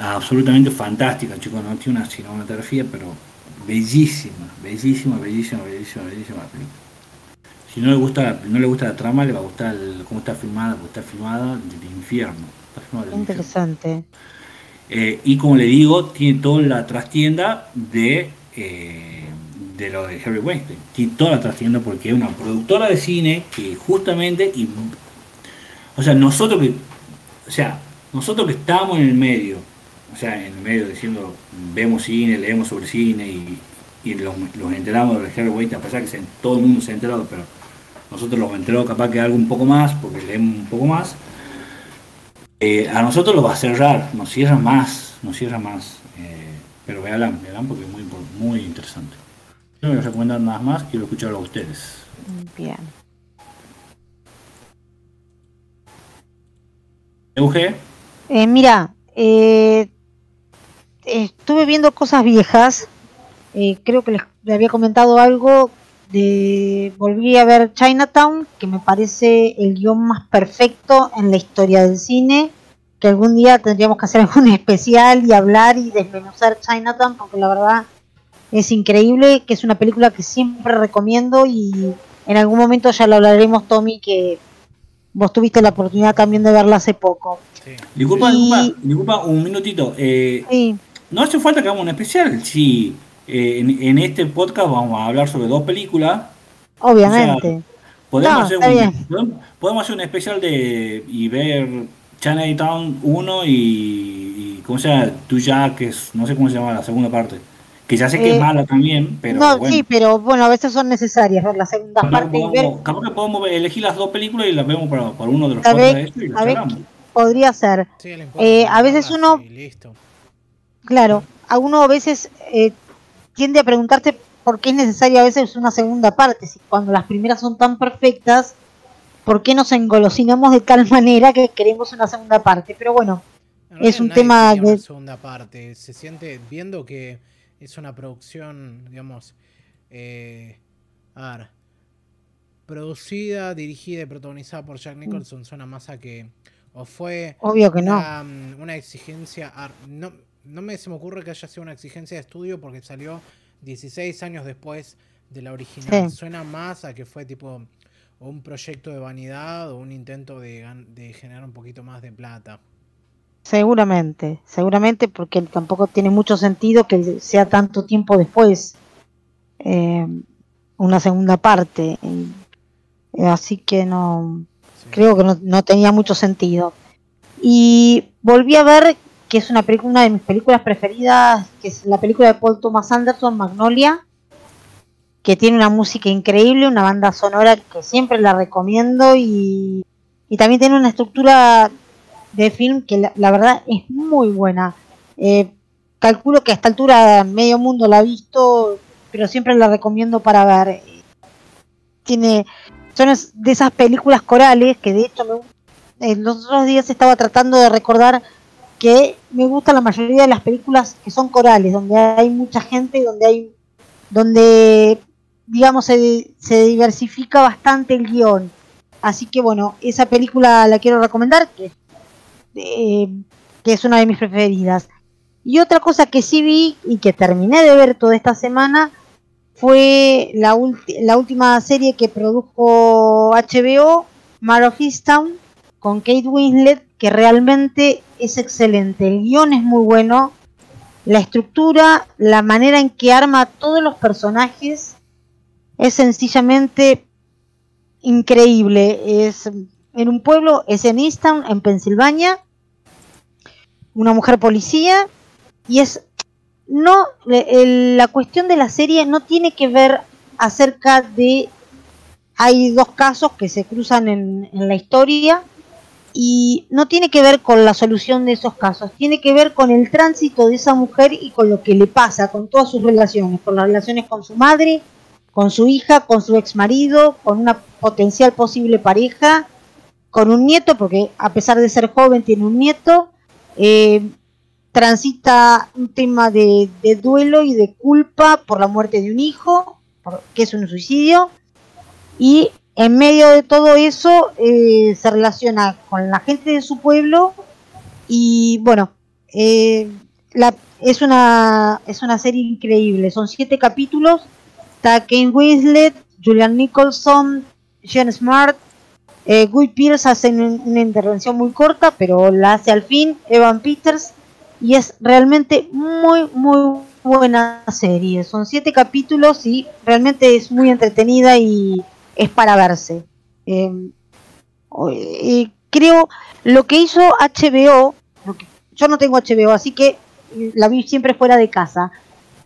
Absolutamente fantástica, chicos, no tiene una cinematografía, pero bellísima, bellísima, bellísima, bellísima, bellísima película. Si no le gusta la, no le gusta la trama, le va a gustar el- cómo está filmada, porque está filmada del infierno. Está filmada del infierno. Interesante. Eh, y como le digo, tiene toda la trastienda de, eh, de lo de Harry Weinstein. Tiene toda la trastienda porque es una productora de cine que justamente, y, o sea, nosotros que, o sea, nosotros que estamos en el medio, o sea, en el medio diciendo, vemos cine, leemos sobre cine y, y los, los enteramos de lo de Harry Weinstein, a pesar que se- todo el mundo se ha enterado, pero nosotros los enteramos capaz que algo un poco más, porque leemos un poco más. Eh, a nosotros lo va a cerrar, nos cierra más, nos cierra más. Eh, pero vean, vean porque es muy, muy interesante. No voy a recomendar nada más, quiero escucharlo a ustedes. Bien. Euge, Eh, mira, eh, estuve viendo cosas viejas. eh, creo que les, les había comentado algo de. Volví a ver Chinatown, que me parece el guion más perfecto en la historia del cine. Que algún día tendríamos que hacer algún especial y hablar y desmenuzar Chinatown, porque la verdad es increíble. Que es una película que siempre recomiendo y en algún momento ya lo hablaremos, Tommy, que vos tuviste la oportunidad también de verla hace poco. Sí. disculpa, Y- disculpa, disculpa un minutito. Eh, Sí. No hace falta que hagamos un especial. Si eh, en, en este podcast vamos a hablar sobre dos películas, Obviamente. podemos, No, hacer, está un, bien. podemos- podemos hacer un especial de y ver Chinatown 1 y, y ¿cómo se llama? Tu ya, que es, no sé cómo se llama la segunda parte. Que ya sé que Eh, es mala también, pero no, bueno. sí, pero bueno, a veces son necesarias ver la segunda Capaz que parte y ver, podemos, capaz que podemos elegir las dos películas y las vemos para, para uno de los ¿Sabe- podcasts de esto y las charlamos. podría ser. Sí, le importa Eh, a veces uno- listo. Claro, a uno a veces eh, tiende a preguntarte por qué es necesaria a veces una segunda parte, si cuando las primeras son tan perfectas, ¿por qué nos engolosinamos de tal manera que queremos una segunda parte? Pero bueno, En Es un tema una de- segunda parte. Se siente viendo que es una producción, digamos, eh, a ver, producida, dirigida y protagonizada por Jack Nicholson. Suena más a que o fue obvio que no. una, mm, una exigencia, no, no me se me ocurre que haya sido una exigencia de estudio porque salió 16 años después de la original. Sí. Suena más a que fue tipo un proyecto de vanidad o un intento de, generar un poquito más de plata. Seguramente, seguramente porque tampoco tiene mucho sentido que sea tanto tiempo después eh, una segunda parte. Eh, así que no, Sí. creo que no, no tenía mucho sentido. Y volví a ver que es una película, una de mis películas preferidas, que es la película de Paul Thomas Anderson, Magnolia, que tiene una música increíble, una banda sonora que siempre la recomiendo y, y también tiene una estructura de film que la, verdad es muy buena. Eh, calculo que a esta altura medio mundo la ha visto, pero siempre la recomiendo para ver. Tiene, son de esas películas corales que de hecho me, eh, los otros días estaba tratando de recordar que me gusta la mayoría de las películas que son corales, donde hay mucha gente, donde hay, donde digamos se, se diversifica bastante el guion. Así que bueno, esa película la quiero recomendar, que, eh, que es una de mis preferidas. Y otra cosa que sí vi y que terminé de ver toda esta semana fue la, ulti- la última serie que produjo HBO, Mar of Easttown, con Kate Winslet, que realmente es excelente. El guion es muy bueno. la estructura, la manera en que arma todos los personajes es sencillamente increíble. Es en un pueblo, es en Easton, en Pensilvania, una mujer policía y es no la cuestión de la serie no tiene que ver acerca de hay dos casos que se cruzan en la historia y no tiene que ver con la solución de esos casos, tiene que ver con el tránsito de esa mujer y con lo que le pasa, con todas sus relaciones, con las relaciones con su madre, con su hija, con su ex marido, con una potencial posible pareja, con un nieto, porque a pesar de ser joven tiene un nieto, eh, transita un tema de, duelo y de culpa por la muerte de un hijo, que es un suicidio, y en medio de todo eso eh, se relaciona con la gente de su pueblo y bueno, eh, es, una, es una serie increíble, son siete capítulos, está Kane Winslet, Julian Nicholson, Jen Smart, eh, Guy Pierce hace una intervención muy corta, pero la hace al fin, Evan Peters, y es realmente muy, muy buena serie. Son siete capítulos y realmente es muy entretenida y es para verse. Em, creo lo que hizo HBO, yo no tengo HBO, así que la vi siempre fuera de casa,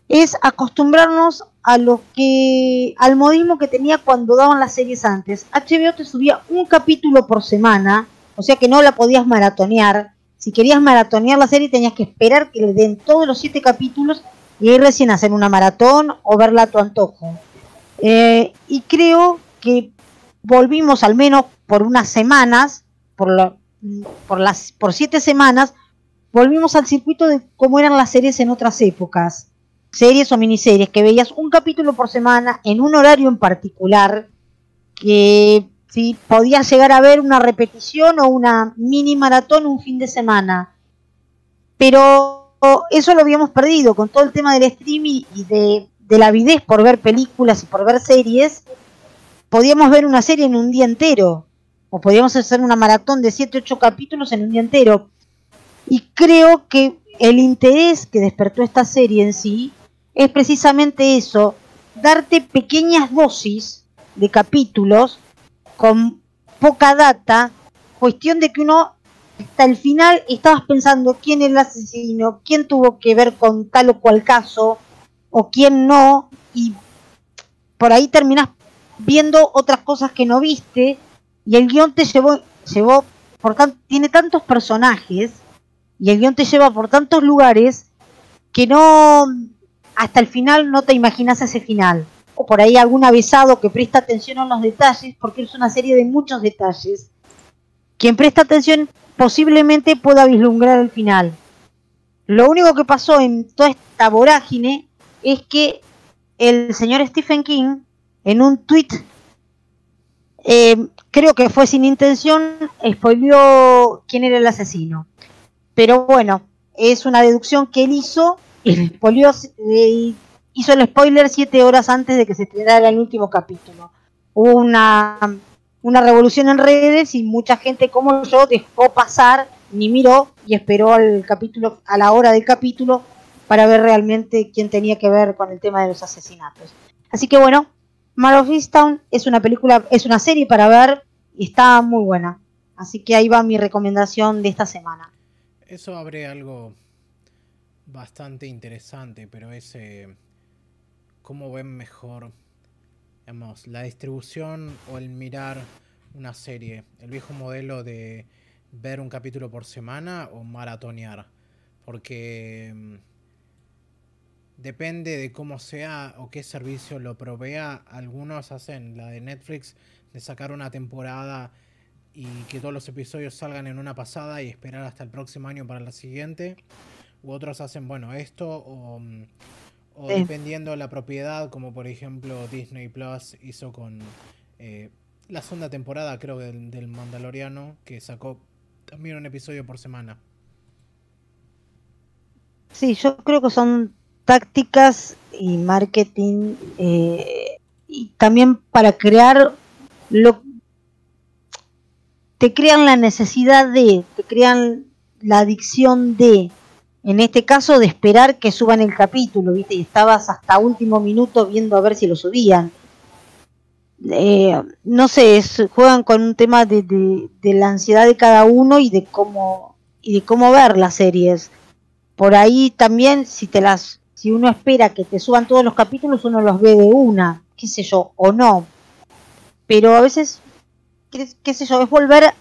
es acostumbrarnos a lo que al modismo que tenía cuando daban las series antes. HBO te subía un capítulo por semana, o sea que no la podías maratonear. Si querías maratonear la serie tenías que esperar que le den todos los siete capítulos y ahí recién hacer una maratón o verla a tu antojo. Eh, y creo que volvimos al menos por unas semanas, por, por, las, por siete semanas, volvimos al circuito de cómo eran las series en otras épocas series o miniseries que veías un capítulo por semana en un horario en particular que si podías llegar a ver una repetición o una mini maratón un fin de semana. Pero eso lo habíamos perdido con todo el tema del streaming y de, de la avidez por ver películas y por ver series. Podíamos ver una serie en un día entero o podíamos hacer una maratón de 7, 8 capítulos en un día entero. Y creo que el interés que despertó esta serie en sí es precisamente eso, darte pequeñas dosis de capítulos con poca data, cuestión de que uno hasta el final estabas pensando quién es el asesino, quién tuvo que ver con tal o cual caso, o quién no, y por ahí terminas viendo otras cosas que no viste, y el guion te llevó, llevó por tiene tantos personajes, y el guion te lleva por tantos lugares, que no, hasta el final no te imaginas ese final. O por ahí algún avisado que presta atención a los detalles, porque es una serie de muchos detalles. Quien presta atención posiblemente pueda vislumbrar el final. Lo único que pasó en toda esta vorágine es que el señor Stephen King, en un tweet, eh, creo que fue sin intención, spoileó quién era el asesino. Pero bueno, es una deducción que él hizo eh, hizo el spoiler siete horas antes de que se estrenara el último capítulo. Hubo una, una revolución en redes y mucha gente como yo dejó pasar, ni miró y esperó al capítulo, a la hora del capítulo para ver realmente quién tenía que ver con el tema de los asesinatos. Así que bueno, Mar of es una película, es una serie para ver y está muy buena. Así que ahí va mi recomendación de esta semana. Eso abre algo bastante interesante, pero es eh, cómo ven mejor digamos, la distribución o el mirar una serie. El viejo modelo de ver un capítulo por semana o maratonear. Porque mm, depende de cómo sea o qué servicio lo provea. Algunos hacen la de Netflix de sacar una temporada y que todos los episodios salgan en una pasada y esperar hasta el próximo año para la siguiente u otros hacen, bueno, esto o, mm, dependiendo de la propiedad, como por ejemplo Disney Plus hizo con eh, la segunda temporada, creo, del, del Mandaloriano, que sacó también un episodio por semana. Sí, yo creo que son tácticas y marketing eh, y también para crear lo te crean la necesidad de, te crean la adicción de en este caso de esperar que suban el capítulo, ¿viste? Y estabas hasta último minuto viendo a ver si lo subían. Eh, no sé, juegan con un tema de, de, la ansiedad de cada uno y de cómo y de cómo ver las series. Por ahí también, si te las, si uno espera que te suban todos los capítulos, uno los ve de una, qué sé yo, o no. Pero a veces, qué, sé yo, es volver,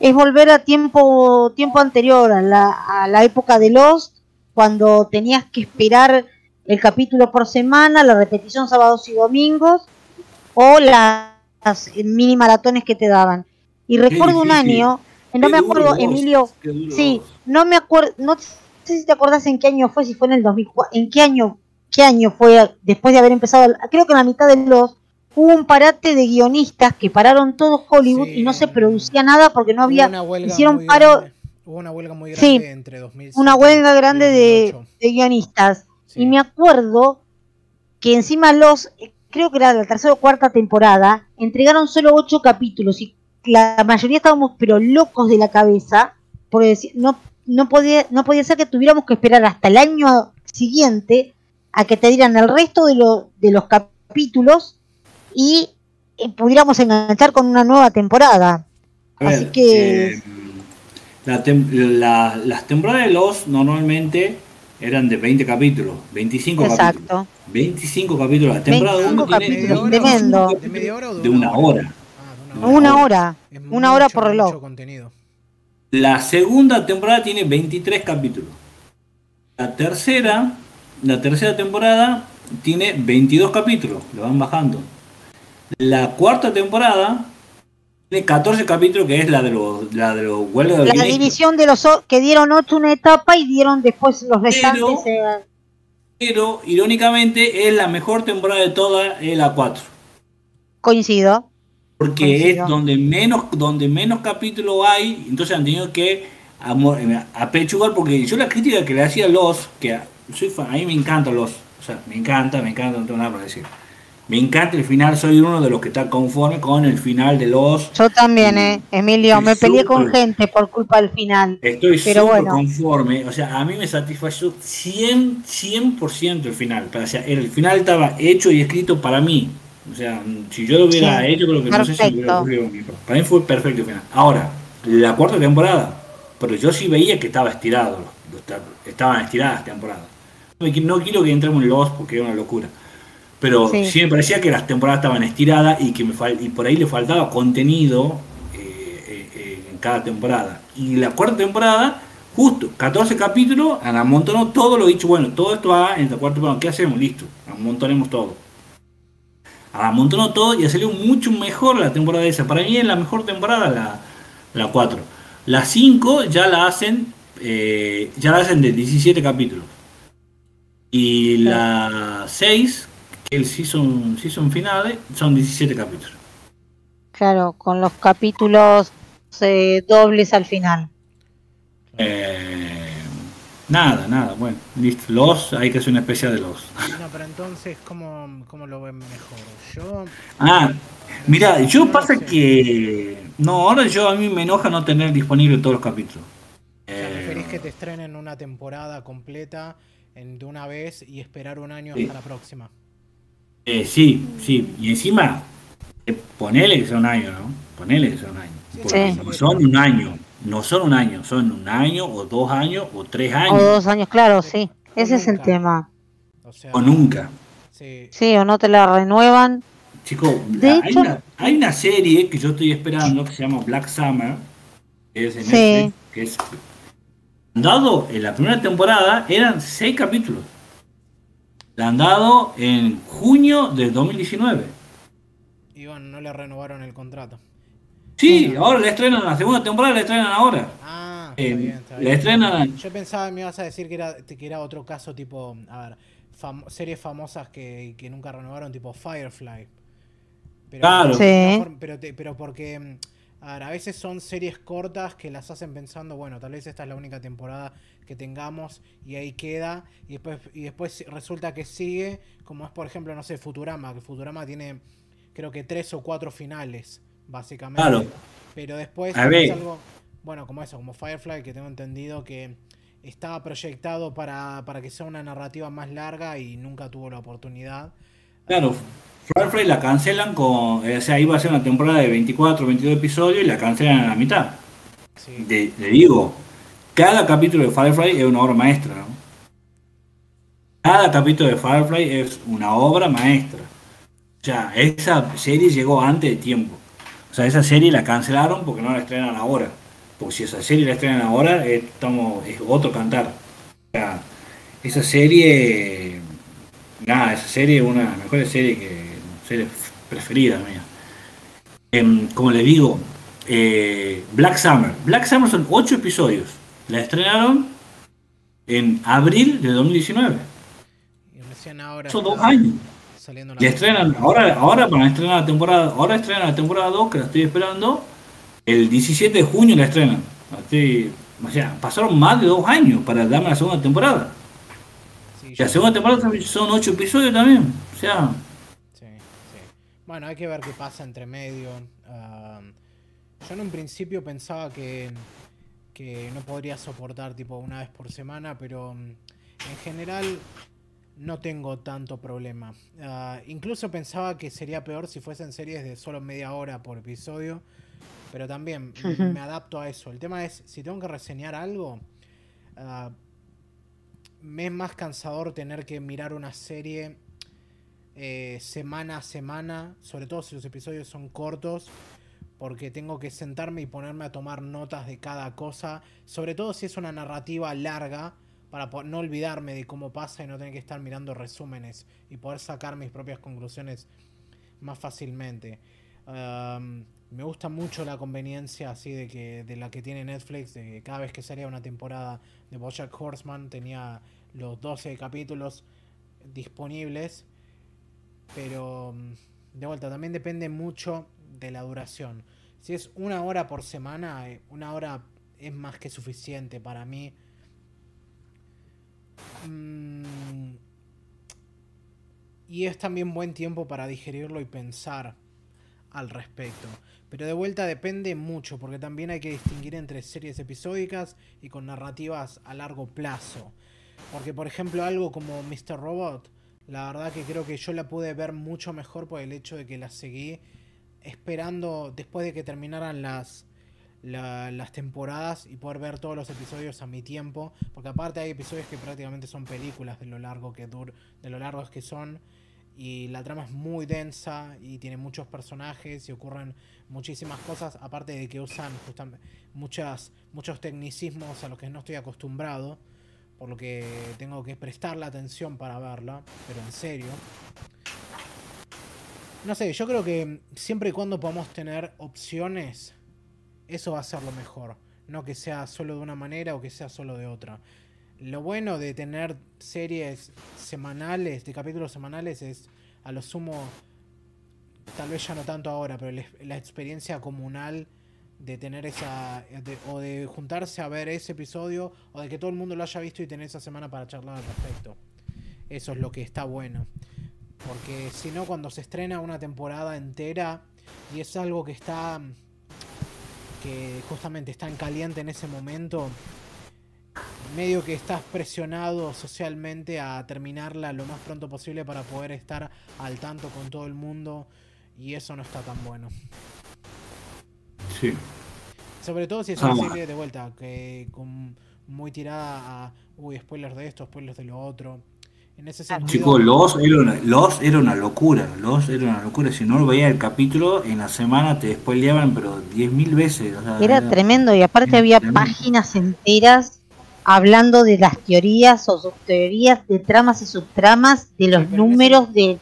es volver a tiempo, tiempo anterior, a la, a la época de los, cuando tenías que esperar el capítulo por semana, la repetición sábados y domingos, o las mini maratones que te daban. Y recuerdo un año, no me acuerdo, Emilio, sí, no me acuerdo, no sé si te acordás en qué año fue, si fue en el 2004, en qué año, qué año fue después de haber empezado, creo que en la mitad de los hubo un parate de guionistas que pararon todo Hollywood y no se producía nada porque no había, hicieron paro. Hubo una huelga muy grande entre 2007 Una huelga grande de, guionistas. Y me acuerdo que encima los, creo que era la tercera o cuarta temporada, entregaron solo ocho capítulos y la mayoría estábamos pero locos de la cabeza, porque decir, no, no, podía, no podía ser que tuviéramos que esperar hasta el año siguiente a que te dieran el resto de, de los capítulos y eh, pudiéramos enganchar con una nueva temporada. Así que... Eh, las temporadas de los normalmente eran de 20 capítulos, 25 Exacto. capítulos. 25 capítulos. La temporada 25 capítulos, de, de, una hora. Una hora. Una hora por reloj. La segunda temporada tiene 23 capítulos. La tercera, la tercera temporada tiene 22 capítulos, lo van bajando. La cuarta temporada tiene 14 capítulos, que es la de los, la de los huelgas de La división de los que dieron 8 una etapa y dieron después los restantes. Pero, pero irónicamente es la mejor temporada de toda, es la 4. Coincido porque es donde menos donde menos capítulos hay, entonces han tenido que eh, apechugar, porque yo la crítica que le hacía a los, que soy fan, a mí me encanta los, o sea, me encanta, me encanta, no tengo nada para decir. Me encanta el final, soy uno de los que está conforme con el final de los. Yo también, eh, Emilio, me peleé con gente por culpa del final. Estoy súper conforme, o sea, a mí me satisfació 100%, 100 el final. O sea, el final estaba hecho y escrito para mí. O sea, si yo lo hubiera hecho, creo que no sé si hubiera ocurrido. Para mí fue perfecto el final. Ahora, la cuarta temporada, pero yo sí veía que estaba estirado, estaban estiradas temporadas. No quiero que entremos en los porque era una locura. Pero sí. me parecía que las temporadas estaban estiradas y que me y por ahí le faltaba contenido eh, eh, eh, en cada temporada. Y la cuarta temporada, justo 14 capítulos, amontonó todo lo dicho. Bueno, todo esto va en la cuarta temporada. ¿Qué hacemos? Listo, amontonemos todo amontonó todo y salió mucho mejor la temporada esa. Para mí es la mejor temporada la, la 4. La 5 ya la hacen eh, ya la hacen de 17 capítulos. Y la 6, que el season, season final, son 17 capítulos. Claro, con los capítulos eh, dobles al final. Eh, Nada, nada, bueno, listo. Los, hay que hacer una especial de los. No, pero entonces, ¿cómo, cómo lo ven mejor? Yo. Ah, mira, yo pasa que. No, ahora yo a mí me enoja no tener disponible todos los capítulos. O sea, preferís que te estrenen una temporada completa en, de una vez y esperar un año hasta la próxima. Eh, sí, sí. Y encima, eh, ponele que sea un año, ¿no? Ponele que sea un año. Porque son un año no son un año, son un año o dos años o tres años. O dos años, claro, sí. Ese es el tema. O, nunca. Sí. o no te la renuevan. Chicos, hay, una, hay, una, serie que yo estoy esperando que se llama Black Summer, que es en sí. que es dado en la primera temporada eran seis capítulos. La han dado en junio del 2019. Y bueno, no le renovaron el contrato. Sí, ahora le estrenan la segunda temporada, le estrenan ahora. Ah, está eh, bien, está bien. Le estrenan. Yo pensaba me ibas a decir que era, que era otro caso tipo, a ver, series famosas que, que, nunca renovaron, tipo Firefly. Pero, claro. Sí. Pero, pero, porque, a ver, a veces son series cortas que las hacen pensando, bueno, tal vez esta es la única temporada que tengamos y ahí queda. Y después, y después resulta que sigue, como es por ejemplo, no sé, Futurama, que Futurama tiene creo que tres o cuatro finales básicamente. Claro. Pero después algo, bueno, como eso, como Firefly, que tengo entendido que estaba proyectado para, para que sea una narrativa más larga y nunca tuvo la oportunidad. Claro, Firefly la cancelan con. O sea, iba a ser una temporada de 24, 22 episodios y la cancelan a la mitad. Sí. De- le digo, cada capítulo de Firefly es una obra maestra, ¿no? Cada capítulo de Firefly es una obra maestra. O sea, esa serie llegó antes de tiempo. O sea, esa serie la cancelaron porque no la estrenan ahora. Porque si esa serie la estrenan ahora, es, estamos, es otro cantar. O sea, esa serie. Nada, esa serie es una de las mejores series que. serie preferida mía. Em, como les digo, eh, Black Summer. Black Summer son 8 episodios. La estrenaron en abril de 2019. Y recién ahora Son dos años. Saliendo la Y estrenan, ahora, ahora van a estrenar la temporada, ahora estrenan la temporada 2, que la estoy esperando. El 17 de junio la estrenan. Estoy- o sea, pasaron más de dos años para darme la segunda temporada. Sí, Y la segunda temporada son 8 episodios también. O sea, Sí, sí. Bueno, hay que ver qué pasa entre medio. Yo en un principio pensaba que, que no podría soportar tipo una vez por semana, pero mm, en general no tengo tanto problema. Ah, incluso pensaba que sería peor si fuesen series de solo media hora por episodio, pero también me adapto a eso. El tema es, si tengo que reseñar algo, ah, me es más cansador tener que mirar una serie eh, semana a semana, sobre todo si los episodios son cortos, porque tengo que sentarme y ponerme a tomar notas de cada cosa, sobre todo si es una narrativa larga, para no olvidarme de cómo pasa y no tener que estar mirando resúmenes y poder sacar mis propias conclusiones más fácilmente. Me gusta mucho la conveniencia así de que de la que tiene Netflix, de que cada vez que salía una temporada de BoJack Horseman tenía los 12 capítulos disponibles, pero mm, de vuelta también depende mucho de la duración. Si es una hora por semana, eh, una hora es más que suficiente para mí. Mm, y es también buen tiempo para digerirlo y pensar al respecto. Pero de vuelta depende mucho, porque también hay que distinguir entre series episódicas y con narrativas a largo plazo. Porque, por ejemplo, algo como Mr. Robot, la verdad que creo que yo la pude ver mucho mejor por el hecho de que la seguí esperando después de que terminaran las, la- las temporadas y poder ver todos los episodios a mi tiempo. Porque aparte hay episodios que prácticamente son películas de lo largo que dur de lo largos que son. Y la trama es muy densa y tiene muchos personajes y ocurren muchísimas cosas. Aparte de que usan justam- muchas, muchos tecnicismos a los que no estoy acostumbrado. Por lo que tengo que prestarle atención para verla. Pero en serio. No sé, yo creo que siempre y cuando podamos tener opciones, eso va a ser lo mejor. No que sea solo de una manera o que sea solo de otra. Lo bueno de tener series semanales, de capítulos semanales, es a lo sumo, tal vez ya no tanto ahora, pero la, experiencia comunal de tener esa, o de juntarse a ver ese episodio, o de que todo el mundo lo haya visto y tener esa semana para charlar al respecto. Eso es lo que está bueno. Porque si no, cuando se estrena una temporada entera y es algo que está. Que justamente está en caliente en ese momento, medio que estás presionado socialmente a terminarla lo más pronto posible para poder estar al tanto con todo el mundo y eso no está tan bueno. sí. Sobre todo si es una Ah. serie de vuelta, que con, muy tirada a. Uy, spoilers de esto, spoilers de lo otro. En ese sentido. Chicos, Los era, una, Los era una locura. Los era una locura. Si no veías el capítulo, en la semana te spoileaban, pero 10.000 veces. o sea, Era tremendo y aparte era había tremendo. páginas enteras hablando de las teorías o subteorías de tramas y subtramas de los números de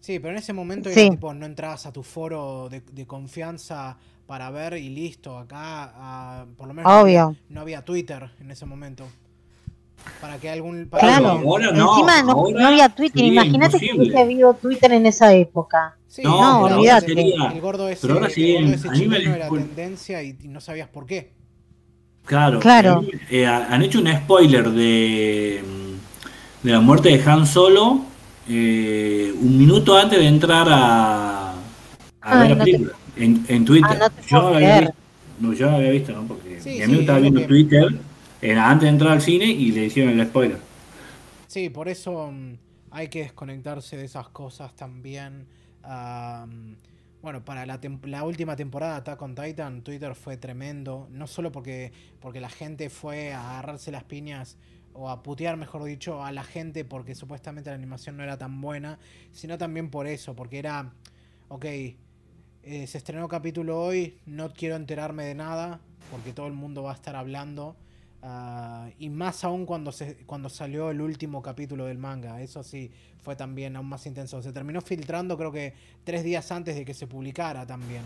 Sí, pero en ese momento Sí. era tipo, no entrabas a tu foro de, de confianza para ver y listo. Acá, ah, por lo menos, no había, obvio. no había Twitter en ese momento. Para que algún. para Claro, que- ahora no, encima no, ahora no había Twitter. Imagínate que hubiese habido Twitter en esa época. Sí, No, No, pero ahora olvídate. El gordo ese, Pero ahora el sería- gordo ese a mí me chileno era tendencia y, y no sabías por qué. Claro. Claro. Eh, han hecho un spoiler de, de la muerte de Han Solo eh, un minuto antes de entrar a, a ver la no te- película. En, en Twitter. Ah, no te yo, había visto, no, yo había visto, ¿no? Porque Sí, mi sí, amigo estaba viendo que- Twitter Era antes de entrar al cine y le hicieron el spoiler. Sí, por eso mm, hay que desconectarse de esas cosas también. Am, bueno, para la, la última temporada Attack on Titan, Twitter fue tremendo. No solo porque, porque la gente fue a agarrarse las piñas o a putear, mejor dicho, a la gente porque supuestamente la animación no era tan buena, sino también por eso, porque era, ok, eh, se estrenó capítulo hoy, no quiero enterarme de nada, porque todo el mundo va a estar hablando. Ah, y más aún cuando, se, cuando salió el último capítulo del manga. Eso sí, fue también aún más intenso. Se terminó filtrando creo que tres días antes de que se publicara también.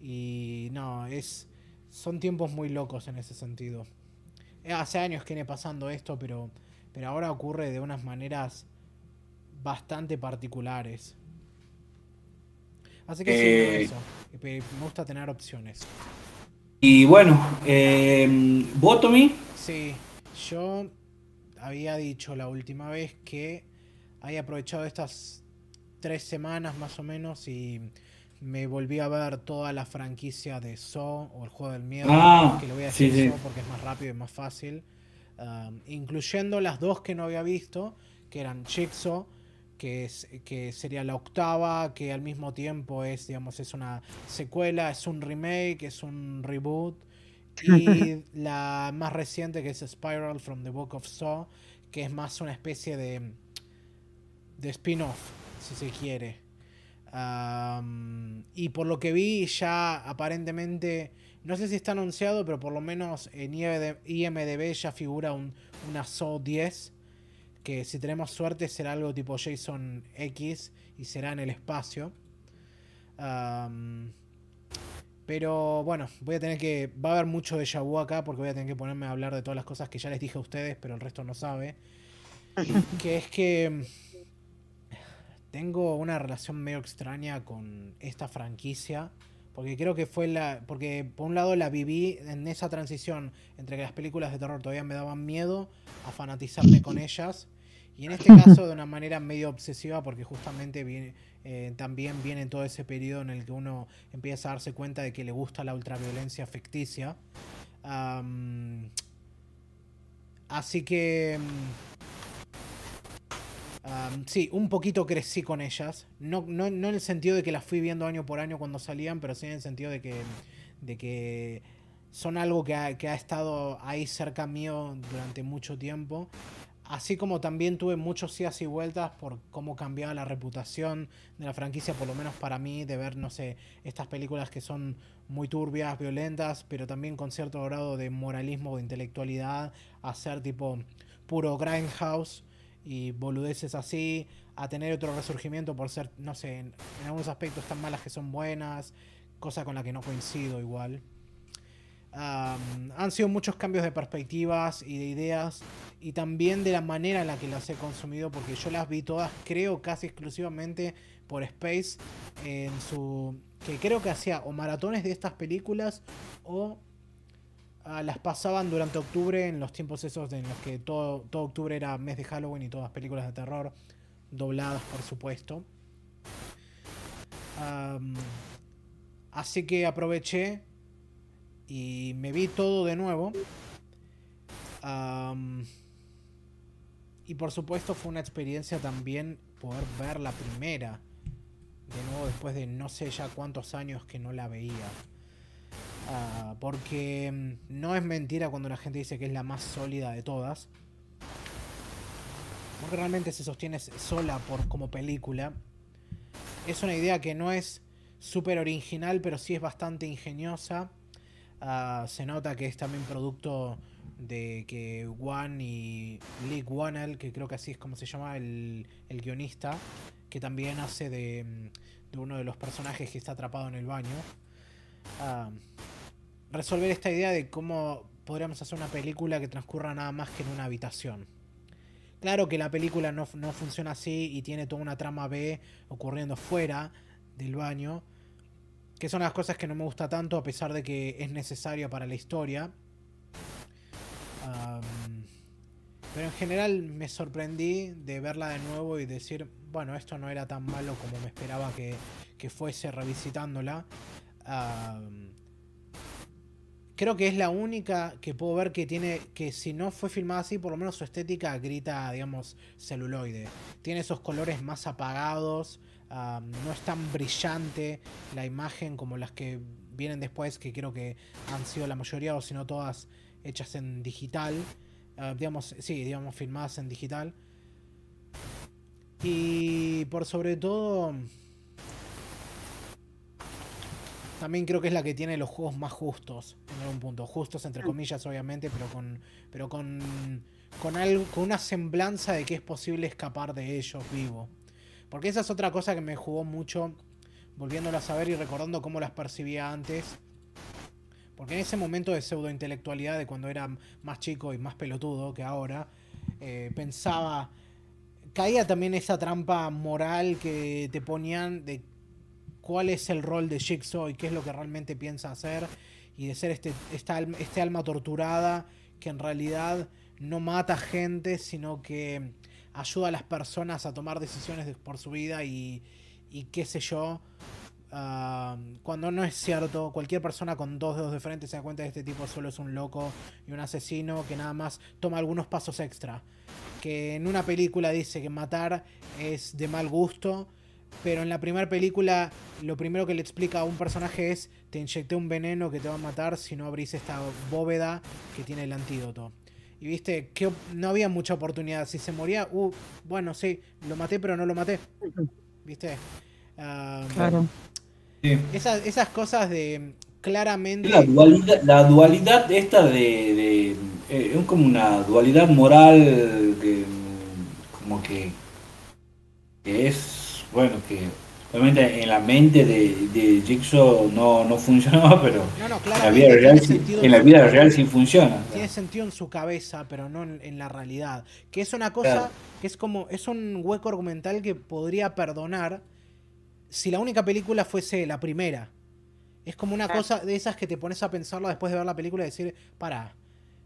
Y no, es son tiempos muy locos en ese sentido. Eh, Hace años que viene pasando esto, pero, pero ahora ocurre de unas maneras bastante particulares. Así que sí, Eh, eso. Me me gusta tener opciones. Y bueno, eh, Botomy, Sí, yo había dicho la última vez que había aprovechado estas tres semanas más o menos y me volví a ver toda la franquicia de Saw o el juego del miedo, Ah, que lo voy a decir sí. Porque es más rápido y más fácil, um, incluyendo las dos que no había visto, que eran Jigsaw, que, es, que sería la octava, que al mismo tiempo es, digamos, es una secuela, es un remake, es un reboot. Y la más reciente que es Spiral from the Book of Saw, que es más una especie de, de spin-off, si se quiere. Y por lo que vi, ya aparentemente, no sé si está anunciado, pero por lo menos en IMD IMDB ya figura un, una Saw 10, que si tenemos suerte será algo tipo Jason X y será en el espacio. Pero bueno, voy a tener que. Va a haber mucho de vu acá porque voy a tener que ponerme a hablar de todas las cosas que ya les dije a ustedes, pero el resto no sabe. Que es que. mm, Tengo una relación medio extraña con esta franquicia. Porque creo que fue la. Porque por un lado la viví en esa transición entre que las películas de terror todavía me daban miedo a fanatizarme con ellas. Y en este caso de una manera medio obsesiva porque justamente viene, eh, también viene todo ese periodo en el que uno empieza a darse cuenta de que le gusta la ultraviolencia ficticia. Así que... mm, sí, un poquito crecí con ellas. No, no, no en el sentido de que las fui viendo año por año cuando salían, pero sí en el sentido de que, de que son algo que ha, que ha estado ahí cerca mío durante mucho tiempo. Así como también tuve muchos idas y vueltas por cómo cambiaba la reputación de la franquicia, por lo menos para mí, de ver, no sé, estas películas que son muy turbias, violentas, pero también con cierto grado de moralismo o de intelectualidad, a ser tipo puro grindhouse y boludeces así, a tener otro resurgimiento por ser, no sé, en, en algunos aspectos tan malas que son buenas, cosa con la que no coincido igual. Han sido muchos cambios de perspectivas y de ideas y también de la manera en la que las he consumido porque yo las vi todas creo casi exclusivamente por Space en su que creo que hacía o maratones de estas películas o ah, las pasaban durante octubre en los tiempos esos en los que todo, todo octubre era mes de Halloween y todas películas de terror dobladas por supuesto. Así que aproveché y me vi todo de nuevo. Y por supuesto fue una experiencia también poder ver la primera. De nuevo después de no sé ya cuántos años que no la veía. Ah, porque mm, no es mentira cuando la gente dice que es la más sólida de todas. Porque realmente se sostiene sola por, como película. Es una idea que no es súper original, pero sí es bastante ingeniosa. Ah, se nota que es también producto de que Juan y Lee Wannell, que creo que así es como se llama el, el guionista, que también hace de, mm, de uno de los personajes que está atrapado en el baño. Ah, resolver esta idea de cómo podríamos hacer una película que transcurra nada más que en una habitación. Claro que la película no, no funciona así y tiene toda una trama B ocurriendo fuera del baño, que son las cosas que no me gusta tanto a pesar de que es necesario para la historia. Pero en general me sorprendí de verla de nuevo y decir, bueno, esto no era tan malo como me esperaba que, que fuese revisitándola. Creo que es la única que puedo ver que tiene, que si no fue filmada así, por lo menos su estética grita, digamos, celuloide. Tiene esos colores más apagados, no es tan brillante la imagen como las que vienen después, que creo que han sido la mayoría, o si no todas hechas en digital. Ah, digamos, sí, digamos, filmadas en digital. Y por sobre todo también creo que es la que tiene los juegos más justos, en algún punto. Justos entre comillas, obviamente, pero con. Pero con. Con algo. con una semblanza de que es posible escapar de ellos vivo. Porque esa es otra cosa que me jugó mucho. Volviéndola a saber y recordando cómo las percibía antes. Porque en ese momento de pseudointelectualidad de cuando era más chico y más pelotudo que ahora. Eh, pensaba. Caía también esa trampa moral que te ponían de cuál es el rol de Jigsaw y qué es lo que realmente piensa hacer y de ser este, este alma torturada que en realidad no mata gente, sino que ayuda a las personas a tomar decisiones por su vida y, y qué sé yo. Ah, cuando no es cierto, cualquier persona con dos dedos de frente se da cuenta de que este tipo solo es un loco y un asesino que nada más toma algunos pasos extra. Que en una película dice que matar es de mal gusto pero en la primera película lo primero que le explica a un personaje es te inyecté un veneno que te va a matar si no abrís esta bóveda que tiene el antídoto. Y viste que no había mucha oportunidad. Si se moría, uh, bueno, sí, lo maté, pero no lo maté. ¿Viste? claro. Esas, cosas de claramente. La dualidad, la dualidad esta de. Eh, es como una dualidad moral que. como que. que es bueno, que obviamente en la mente de, de Jigsaw no, no funcionaba, pero en la vida, real, sí, en la vida real sí funciona. Tiene sentido en su cabeza, pero no en, la realidad. Que es una cosa que es como, es un hueco argumental que podría perdonar si la única película fuese la primera. Es como una cosa de esas que te pones a pensarlo después de ver la película y decir, para,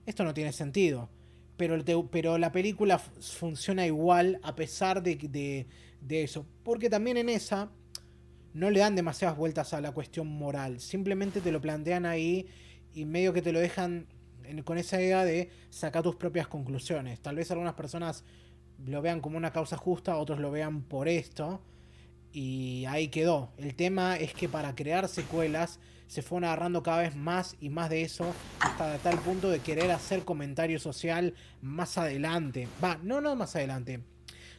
esto no tiene sentido. Pero, pero la película funciona igual a pesar de, de de eso. Porque también en esa no le dan demasiadas vueltas a la cuestión moral. Simplemente te lo plantean ahí y medio que te lo dejan con esa idea de sacar tus propias conclusiones. Tal vez algunas personas lo vean como una causa justa, otros lo vean por esto. Y ahí quedó. El tema es que para crear secuelas se fueron agarrando cada vez más y más de eso hasta tal punto de querer hacer comentario social más adelante. Va, no, no más adelante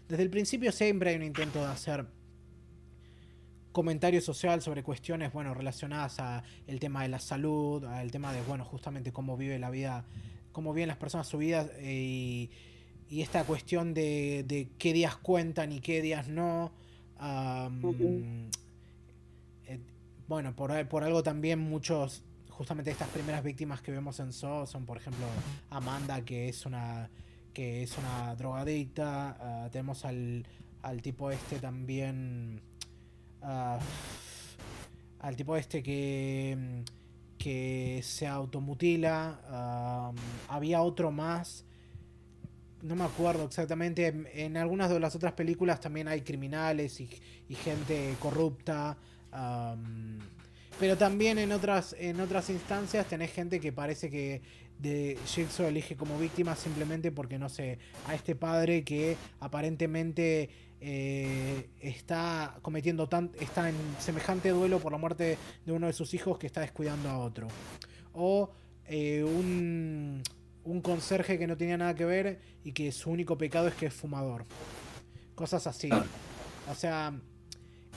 desde el principio siempre hay un intento de hacer comentario social sobre cuestiones, bueno, relacionadas a el tema de la salud, al tema de, bueno, justamente cómo vive la vida, cómo viven las personas su vida eh, y, esta cuestión de, qué días cuentan y qué días no. Eh, bueno, por, por algo también muchos, justamente estas primeras víctimas que vemos en So son, por ejemplo, Amanda, que es una que es una drogadicta. Ah, tenemos al, al, tipo este también. Al tipo este que, que se automutila. Había otro más. No me acuerdo exactamente. En, algunas de las otras películas también hay criminales y, gente corrupta. pero también en otras, en otras instancias tenés gente que parece que de Jigsaw elige como víctima simplemente porque, no sé, a este padre que aparentemente eh, está cometiendo tan, está en semejante duelo por la muerte de uno de sus hijos que está descuidando a otro. O eh, un, un conserje que no tenía nada que ver y que su único pecado es que es fumador. Cosas así. O sea,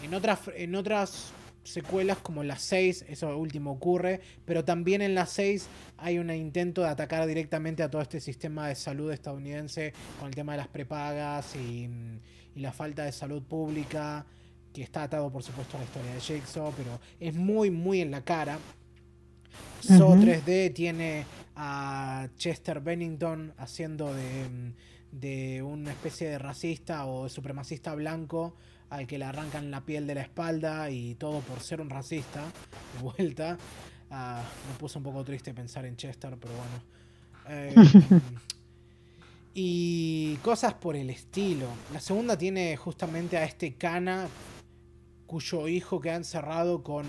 en otras, en otras secuelas como las 6, eso último ocurre, pero también en las 6 hay un intento de atacar directamente a todo este sistema de salud estadounidense con el tema de las prepagas y, la falta de salud pública, que está atado por supuesto a la historia de Jigsaw, pero es muy, muy en la cara. So 3D tiene a Chester Bennington haciendo de, de una especie de racista o de supremacista blanco al que le arrancan la piel de la espalda y todo por ser un racista, de vuelta. Ah, me puso un poco triste pensar en Chester, pero bueno. Eh, y cosas por el estilo. La segunda tiene justamente a este Kana, cuyo hijo queda encerrado con,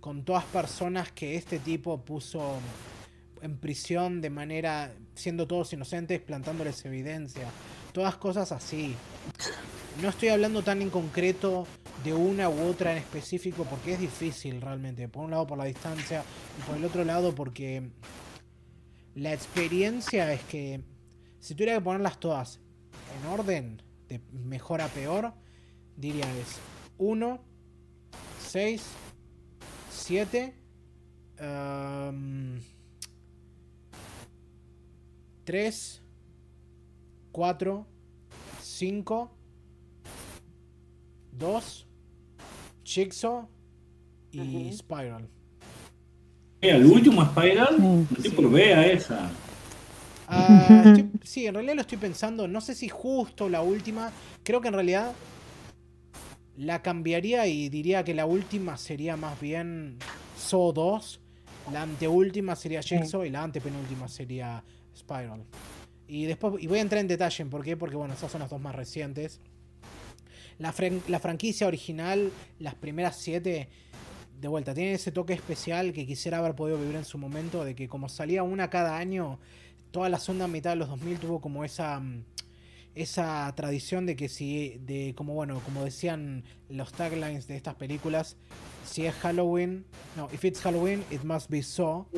con todas personas que este tipo puso en prisión de manera, siendo todos inocentes, plantándoles evidencia. Todas cosas así. No estoy hablando tan en concreto de una u otra en específico porque es difícil realmente. Por un lado por la distancia y por el otro lado porque la experiencia es que si tuviera que ponerlas todas en orden, de mejor a peor, diría es 1, 6, 7, 3, 4, 5, 2, Jigsaw y Spiral. El último Spiral, no te por vea esa. Ah, sí, en realidad lo estoy pensando. No sé si justo la última. Creo que en realidad la cambiaría y diría que la última sería más bien So 2. La anteúltima sería Jigsaw y la antepenúltima sería Spiral. Y después y voy a entrar en detalle. ¿Por qué? Porque bueno, esas son las dos más recientes. La, la franquicia original, las primeras siete, de vuelta, tiene ese toque especial que quisiera haber podido vivir en su momento. De que como salía una cada año, toda la segunda mitad de los 2000 tuvo como esa mm, esa tradición de que si de como bueno como decían los taglines de estas películas si es Halloween no if it's Halloween it must be so.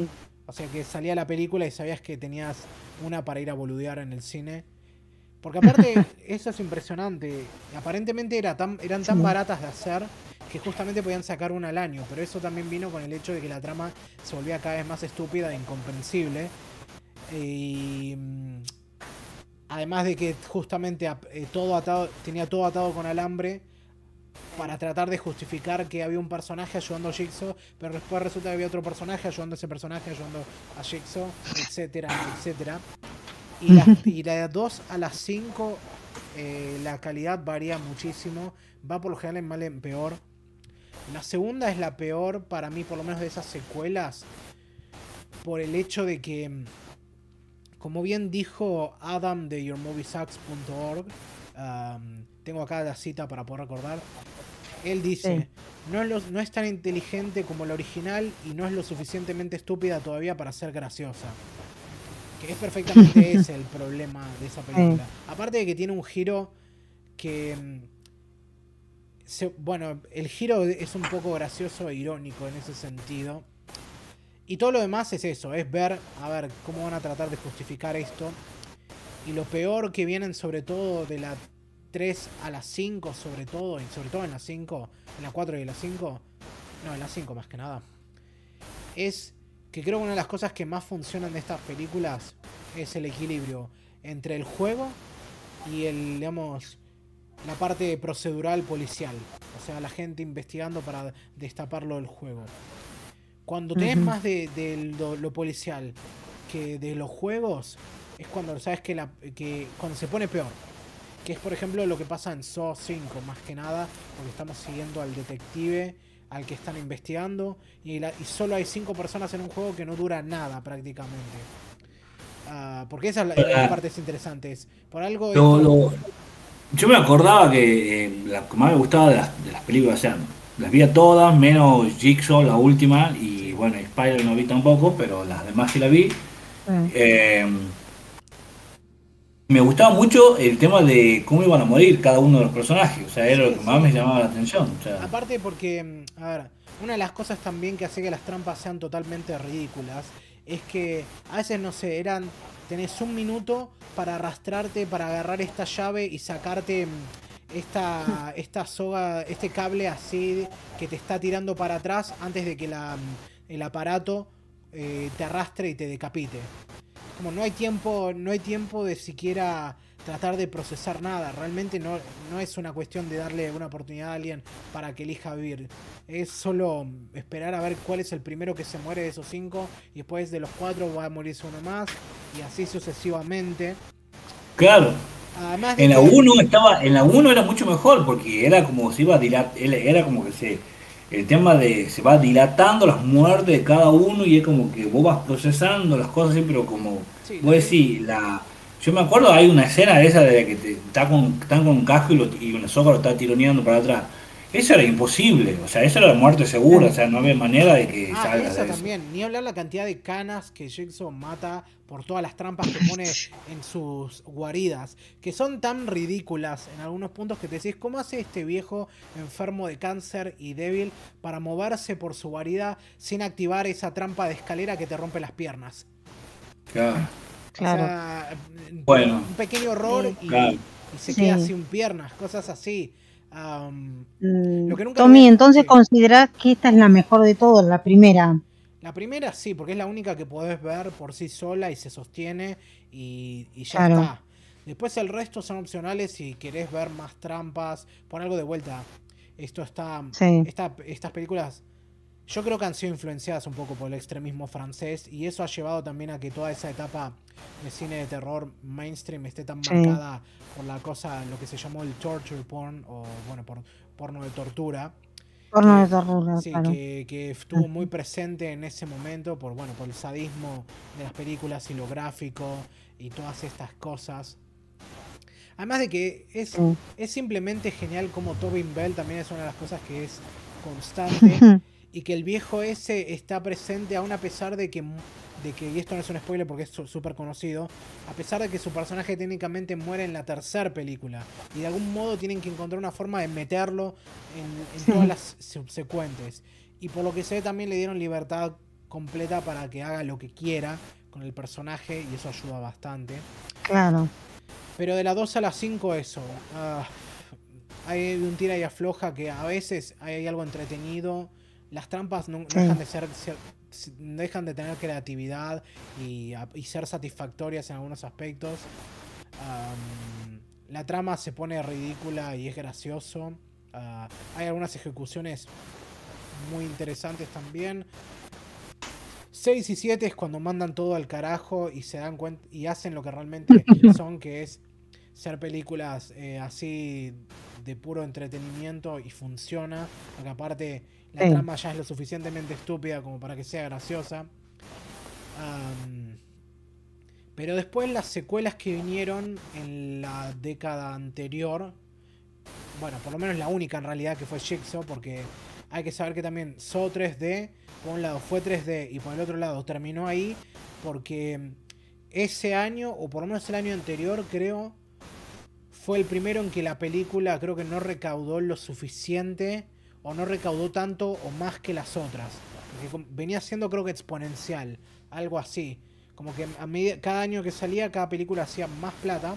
O sea que salía la película y sabías que tenías una para ir a boludear en el cine. Porque aparte eso es impresionante. Aparentemente era tan, eran tan baratas de hacer que justamente podían sacar una al año pero eso también vino con el hecho de que la trama se volvía cada vez más estúpida e incomprensible y mm, además de que justamente eh, todo atado, tenía todo atado con alambre para tratar de justificar que había un personaje ayudando a Jigsaw, pero después resulta que había otro personaje ayudando a ese personaje, ayudando a Jigsaw, etcétera, etcétera. Y, la, y de 2 a las 5 eh, la calidad varía muchísimo, va por lo general en mal en peor. La segunda es la peor para mí, por lo menos de esas secuelas, por el hecho de que como bien dijo Adam de YourMovieSucks.org, tengo acá la cita para poder recordar. Él dice: no, es no es tan inteligente como la original y no es lo suficientemente estúpida todavía para ser graciosa. Que es perfectamente ese el problema de esa película. Aparte de que tiene un giro que. Mm, bueno, el giro es un poco gracioso e irónico en ese sentido. Y todo lo demás es eso, es ver, a ver, cómo van a tratar de justificar esto. Y lo peor que vienen sobre todo de la 3 a la 5, sobre todo, sobre todo en la 5, en la 4 y en la 5, no, en la 5 más que nada, es que creo que una de las cosas que más funcionan de estas películas es el equilibrio entre el juego y el, digamos, la parte procedural policial. O sea, la gente investigando para destaparlo del juego. Cuando tenés más de, lo, policial que de los juegos, es cuando sabes que, la, que cuando se pone peor. Que es por ejemplo lo que pasa en Saw 5, más que nada, porque estamos siguiendo al detective al que están investigando y, y solo hay cinco personas en un juego que no dura nada prácticamente. Ah, porque esa es la, parte interesante. por algo... yo me acordaba que eh, la que más me gustaba de las, de las películas, o sea, las vi a todas, menos Jigsaw, la última, y bueno, Spider no vi tampoco, pero las demás sí la vi. Eh, me gustaba mucho el tema de cómo iban a morir cada uno de los personajes, o sea, era lo que más me llamaba la atención. Aparte porque, mm, a ver, una de las cosas también que hace que las trampas sean totalmente ridículas es que a veces, no sé, eran, tenés un minuto para arrastrarte, para agarrar esta llave y sacarte mm, esta, esta soga, este cable así que te está tirando para atrás antes de que la, el aparato eh, te arrastre y te decapite. Como no hay tiempo, no hay tiempo de siquiera tratar de procesar nada. Realmente no, no es una cuestión de darle una oportunidad a alguien para que elija vivir. Es solo esperar a ver cuál es el primero que se muere de esos cinco. Y después de los cuatro va a morirse uno más. Y así sucesivamente. Claro en la 1 estaba, en la 1 era mucho mejor porque era como se iba a dilatar, era como que se el tema de se va dilatando las muertes de cada uno y es como que vos vas procesando las cosas pero como vos decís, la yo me acuerdo hay una escena de esa de que te, está con están con un casco y, lo, y una soga lo está tironeando para atrás. Eso era imposible, o sea, eso era muerte segura, o sea, no había manera de que Ah, salga eso de eso. también. Ni hablar la cantidad de canas que Jigsaw mata por todas las trampas que pone en sus guaridas, que son tan ridículas en algunos puntos que te decís, ¿cómo hace este viejo enfermo de cáncer y débil para moverse por su guarida sin activar esa trampa de escalera que te rompe las piernas? Claro. Claro. O sea, Bueno. un pequeño error y, Claro. y se Sí. queda sin piernas, cosas así. Mm, Lo que nunca Tommy, entonces sí. considerás que esta es la mejor de todas, la primera. La primera sí, porque es la única que podés ver por sí sola y se sostiene y, y ya Claro. está. Después el resto son opcionales si querés ver más trampas, pon algo de vuelta. Esto está. Sí. esta- estas películas. Yo creo que han sido influenciadas un poco por el extremismo francés y eso ha llevado también a que toda esa etapa de cine de terror mainstream esté tan Sí. marcada por la cosa, lo que se llamó el torture porn o bueno, por porno de tortura. Porno de terror, Sí, claro. que, que estuvo muy presente en ese momento por bueno, por el sadismo de las películas y lo gráfico y todas estas cosas. Además de que es, Sí. es simplemente genial como Tobin Bell también es una de las cosas que es constante y que el viejo ese está presente aún a pesar de que, de que y esto no es un spoiler porque es súper conocido, a pesar de que su personaje técnicamente muere en la tercera película y de algún modo tienen que encontrar una forma de meterlo en, en Sí. todas las subsecuentes. Y por lo que sé también le dieron libertad completa para que haga lo que quiera con el personaje y eso ayuda bastante. Claro. Pero de la 2 a la 5 eso. ah, hay un tira y afloja que a veces hay algo entretenido. Las trampas no, dejan de ser, dejan de tener creatividad y, y ser satisfactorias en algunos aspectos. La trama se pone ridícula y es gracioso. Ah, hay algunas ejecuciones muy interesantes también. 6 y 7 es cuando mandan todo al carajo y se dan cuenta y hacen lo que realmente son, que es ser películas eh, así de puro entretenimiento y funciona. Porque aparte la Sí. trama ya es lo suficientemente estúpida como para que sea graciosa. Pero después las secuelas que vinieron en la década anterior, bueno, por lo menos la única en realidad que fue Jigsaw, porque hay que saber que también Saw 3D, por un lado fue 3D y por el otro lado terminó ahí, porque ese año, o por lo menos el año anterior, creo, fue el primero en que la película creo que no recaudó lo suficiente, o no recaudó tanto o más que las otras. Porque venía siendo creo que exponencial, algo así. Como que a medida, cada año que salía, cada película hacía más plata.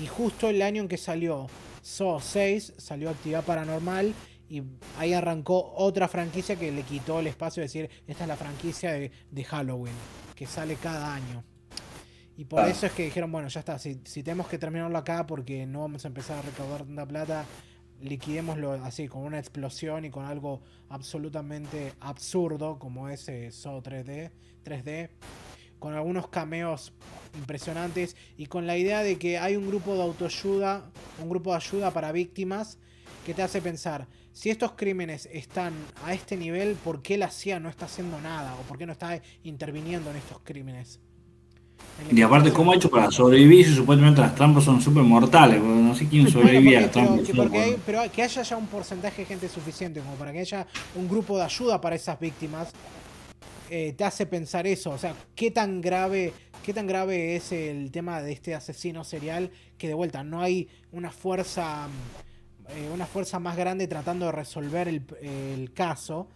Y justo el año en que salió Saw 6, salió Actividad Paranormal. Y ahí arrancó otra franquicia que le quitó el espacio de decir, esta es la franquicia de, de Halloween, que sale cada año. Y por Ah. eso es que dijeron, bueno, ya está, si, si tenemos que terminarlo acá porque no vamos a empezar a recaudar tanta plata, liquidémoslo así, con una explosión y con algo absolutamente absurdo como ese Saw 3D, 3D, con algunos cameos impresionantes y con la idea de que hay un grupo de autoayuda, un grupo de ayuda para víctimas que te hace pensar, si estos crímenes están a este nivel, ¿por qué la CIA no está haciendo nada? ¿O por qué no está interviniendo en estos crímenes? Y aparte, ¿cómo ha hecho para sobrevivir si supuestamente las trampas son súper mortales? No sé quién Bueno, sobrevive a las pero, trampas. porque hay- pero que haya ya un porcentaje de gente suficiente como para que haya un grupo de ayuda para esas víctimas eh, te hace pensar eso, o sea, qué tan grave, qué tan grave es el tema de este asesino serial que de vuelta no hay una fuerza, eh, una fuerza más grande tratando de resolver el, el caso.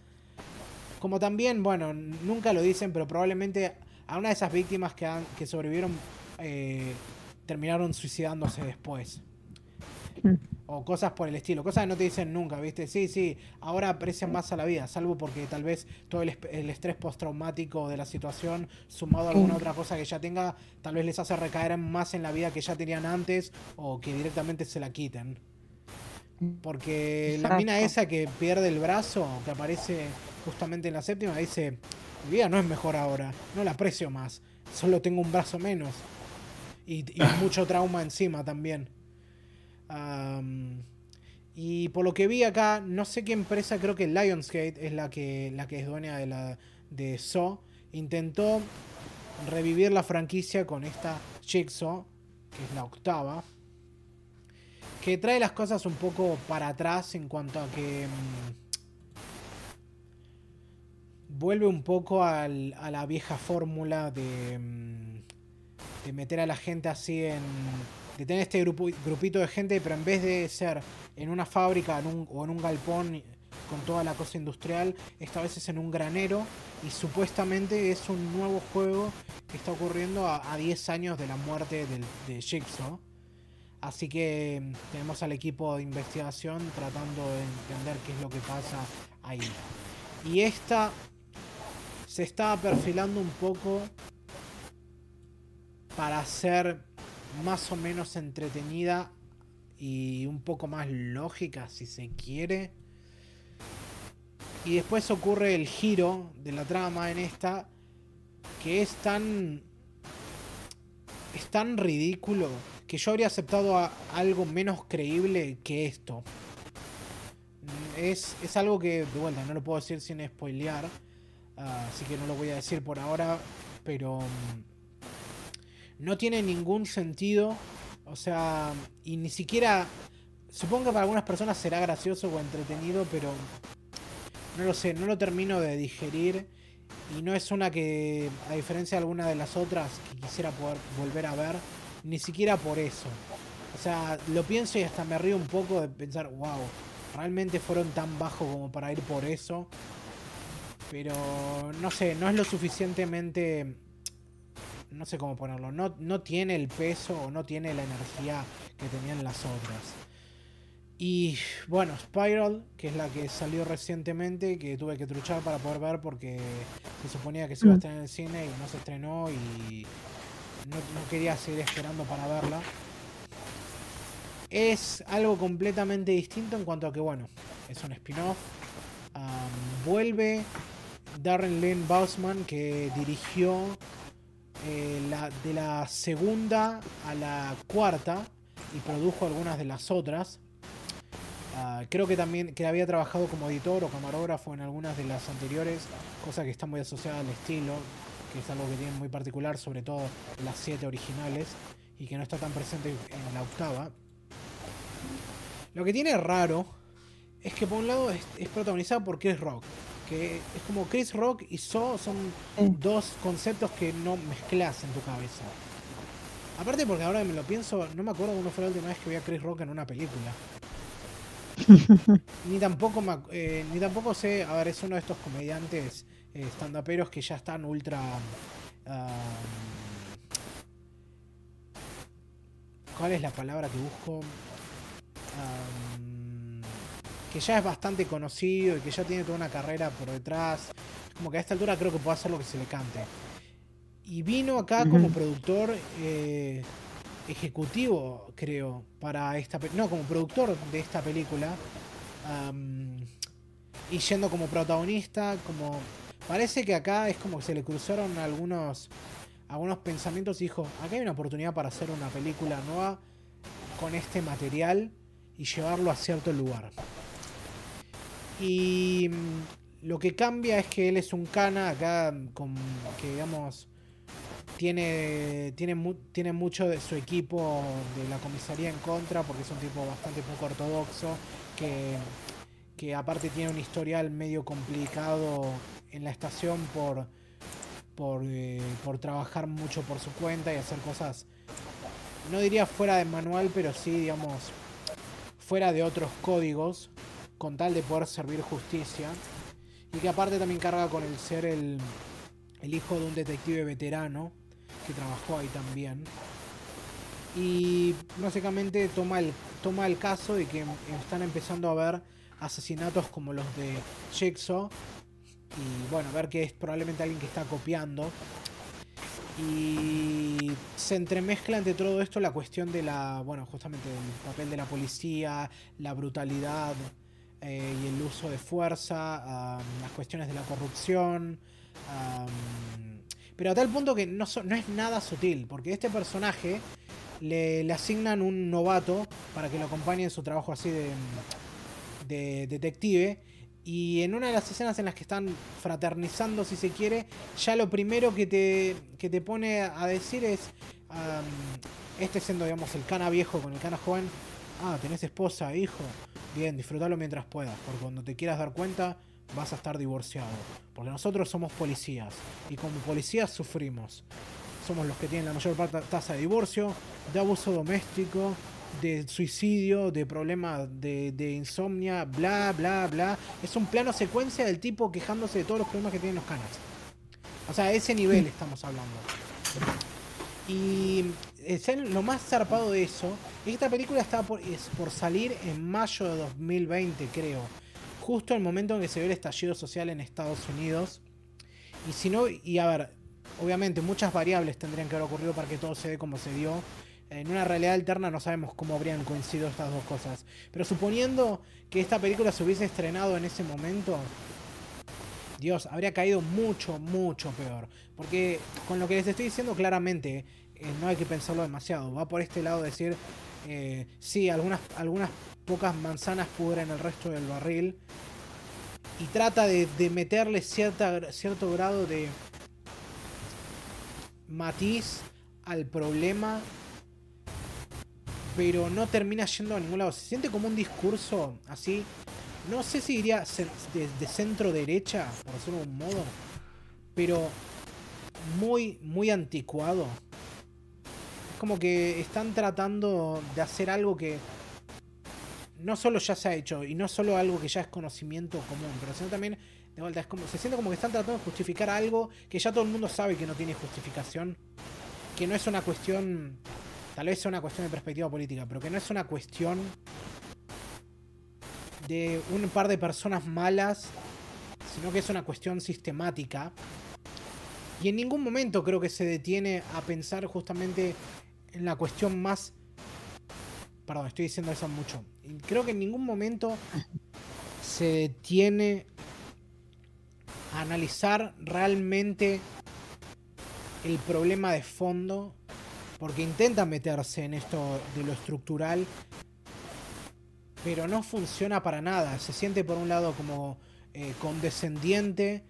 Como también, bueno, nunca lo dicen, pero probablemente a una de esas víctimas que, han- que sobrevivieron eh, terminaron suicidándose después. Mm. O cosas por el estilo, cosas que no te dicen nunca, ¿viste? Sí, sí, ahora aprecian más a la vida, salvo porque tal vez todo el, el estrés postraumático de la situación, sumado a alguna otra cosa que ya tenga, tal vez les hace recaer más en la vida que ya tenían antes o que directamente se la quiten. Porque la mina esa que pierde el brazo, que aparece justamente en la séptima, dice, mi vida no es mejor ahora, no la aprecio más, solo tengo un brazo menos. Y, y mucho trauma encima también. Am, y por lo que vi acá, no sé qué empresa, creo que Lionsgate es la que, la que es dueña de, la, de Saw, intentó revivir la franquicia con esta Jigsaw, que es la octava. que trae las cosas un poco para atrás en cuanto a que mm, vuelve un poco al- a la vieja fórmula de, mm, de meter a la gente así en... de tener este grupo, grupito de gente, pero en vez de ser en una fábrica en un- o en un galpón con toda la cosa industrial, esta vez es en un granero y supuestamente es un nuevo juego que está ocurriendo a, a 10 años de la muerte de Jigsaw. Así que mm, tenemos al equipo de investigación tratando de entender qué es lo que pasa ahí. Y esta se está perfilando un poco para ser más o menos entretenida y un poco más lógica si se quiere. Y después ocurre el giro de la trama en esta que es tan es tan ridículo que yo habría aceptado algo menos creíble que esto. Es, es algo que, de vuelta, no lo puedo decir sin spoilear, así que no lo voy a decir por ahora, pero mm, no tiene ningún sentido, o sea, y ni siquiera, supongo que para algunas personas será gracioso o entretenido, pero no lo sé, no lo termino de digerir y no es una que, a diferencia de alguna de las otras que quisiera poder volver a ver, ni siquiera por eso. O sea, lo pienso y hasta me río un poco de pensar, wow, realmente fueron tan bajos como para ir por eso. Pero no sé, no es lo suficientemente. No sé cómo ponerlo. No, no tiene el peso o no tiene la energía que tenían las otras. Y bueno, Spiral, que es la que salió recientemente, que tuve que truchar para poder ver porque se suponía que se iba a Mm. estrenar en el cine y no se estrenó y no, no quería seguir esperando para verla. Es algo completamente distinto en cuanto a que, bueno, es un spin-off. Vuelve Darren Lynn Bousman, que dirigió eh, la, de la segunda a la cuarta y produjo algunas de las otras. Ah, creo que también que había trabajado como editor o camarógrafo en algunas de las anteriores, cosa que está muy asociada al estilo, que es algo que tiene muy particular, sobre todo las siete originales, y que no está tan presente en la octava. Lo que tiene raro es que por un lado es, es protagonizada por Chris Rock, que es como Chris Rock y Saw son dos conceptos que no mezclas en tu cabeza. Aparte porque ahora que me lo pienso, no me acuerdo cuándo fue la última vez que vi a Chris Rock en una película. ni tampoco me eh, ni tampoco sé, a ver, es uno de estos comediantes eh, stand-uperos que ya están ultra ¿Cuál es la palabra que busco? Am, que ya es bastante conocido y que ya tiene toda una carrera por detrás. Como que a esta altura creo que puede hacer lo que se le cante. Y vino acá como productor eh, ejecutivo, creo, para esta No, como productor de esta película. Y yendo como protagonista, como... Parece que acá es como que se le cruzaron algunos algunos pensamientos y dijo, acá hay una oportunidad para hacer una película nueva con este material y llevarlo a cierto lugar. Y mm, lo que cambia es que él es un cana acá con que digamos tiene tiene tiene mucho de su equipo de la comisaría en contra porque es un tipo bastante poco ortodoxo que que aparte tiene un historial medio complicado en la estación por por, eh, por trabajar mucho por su cuenta y hacer cosas, no diría fuera de manual, pero sí, digamos, fuera de otros códigos, con tal de poder servir justicia. Y que aparte también carga con el ser el, el hijo de un detective veterano, que trabajó ahí también. Y básicamente toma el, toma el caso de que están empezando a ver asesinatos como los de Jigsaw y bueno, ver que es probablemente alguien que está copiando. Y se entremezcla entre todo esto la cuestión de la, bueno, justamente del papel de la policía, la brutalidad eh, y el uso de fuerza, las cuestiones de la corrupción. pero a tal punto que no, es nada sutil, porque este personaje le, le asignan un novato para que lo acompañe en su trabajo así de, de detective. Y en una de las escenas en las que están fraternizando, si se quiere, ya lo primero que te, que te pone a decir es, este siendo, digamos, el cana viejo con el cana joven, Ah, tenés esposa, hijo. Bien, disfrútalo mientras puedas, porque cuando te quieras dar cuenta vas a estar divorciado. Porque nosotros somos policías y como policías sufrimos. Somos los que tienen la mayor tasa de divorcio, de abuso doméstico, de suicidio, de problemas de, de, insomnia, bla, bla, bla. Es un plano secuencia del tipo quejándose de todos los problemas que tienen los canas. O sea, a ese nivel estamos hablando. Y lo más zarpado de eso esta película está por, salir en mayo de 2020, creo. Justo el momento en que se ve el estallido social en Estados Unidos. Y si no, y a ver, obviamente muchas variables tendrían que haber ocurrido para que todo se dé como se dio. En una realidad alterna no sabemos cómo habrían coincidido estas dos cosas. Pero suponiendo que esta película se hubiese estrenado en ese momento, Dios, habría caído mucho, mucho peor. Porque con lo que les estoy diciendo claramente, eh, no hay que pensarlo demasiado. Va por este lado de decir, eh, sí, algunas, algunas pocas manzanas pudren el resto del barril. Y trata de, meterle cierta, cierto grado de matiz al problema. Pero no termina yendo a ningún lado. Se siente como un discurso así. No sé si diría de, de centro derecha, por decirlo de un modo. Pero muy, muy anticuado como que están tratando de hacer algo que no solo ya se ha hecho y no solo algo que ya es conocimiento común, pero sino también, de vuelta, es como, se siente como que están tratando de justificar algo que ya todo el mundo sabe que no tiene justificación, que no es una cuestión, tal vez sea una cuestión de perspectiva política, pero que no es una cuestión de un par de personas malas, sino que es una cuestión sistemática. Y en ningún momento creo que se detiene a pensar justamente en la cuestión más... Perdón, estoy diciendo eso mucho. Creo que en ningún momento se detiene a analizar realmente el problema de fondo, porque intenta meterse en esto de lo estructural, pero no funciona para nada. Se siente por un lado como eh, condescendiente,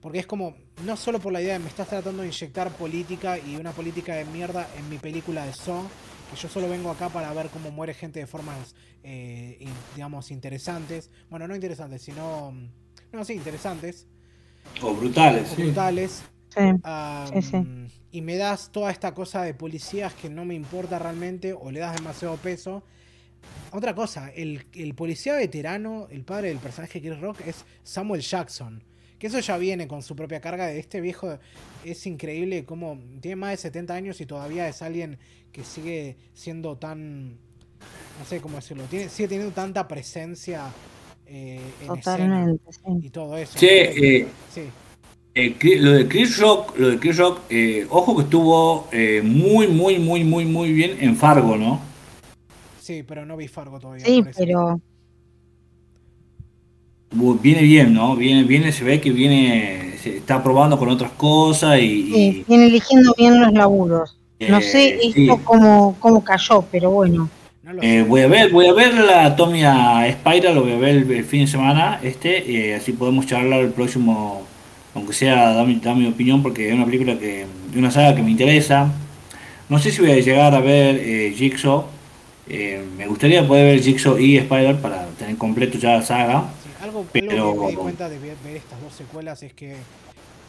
porque es como, no solo por la idea de me estás tratando de inyectar política y una política de mierda en mi película de Saw, que yo solo vengo acá para ver cómo muere gente de formas, eh, digamos, interesantes. Bueno, no interesantes, sino... No, sí, interesantes. O brutales. O brutales. Sí. sí, Y me das toda esta cosa de policías que no me importa realmente o le das demasiado peso. Otra cosa, el, el policía veterano, el padre del personaje Chris Rock, es Samuel Jackson que eso ya viene con su propia carga de este viejo. Es increíble cómo tiene más de 70 años y todavía es alguien que sigue siendo tan. No sé cómo decirlo. Tiene, sigue teniendo tanta presencia eh, en escena y todo eso. Eh, sí. Eh, lo de Chris Rock, lo de Chris Rock, ojo que estuvo muy, muy, muy, muy, muy bien en Fargo, ¿no? Sí, pero no vi Fargo todavía. Sí, pero viene bien, ¿no? Viene, viene, se ve que viene, se está probando con otras cosas y, viene eligiendo bien los laburos. no sé eh, esto cómo, cómo, cayó, pero bueno. Eh, voy a ver, voy a ver la Tomia Spiral, lo voy a ver el, fin de semana, este, eh, así podemos charlar el próximo, aunque sea dar mi, opinión, porque es una película que, una saga que me interesa. No sé si voy a llegar a ver Jigsaw. me gustaría poder ver Jigsaw y Spider para tener completo ya la saga. Algo, Pero... que me di cuenta de ver, estas dos secuelas es que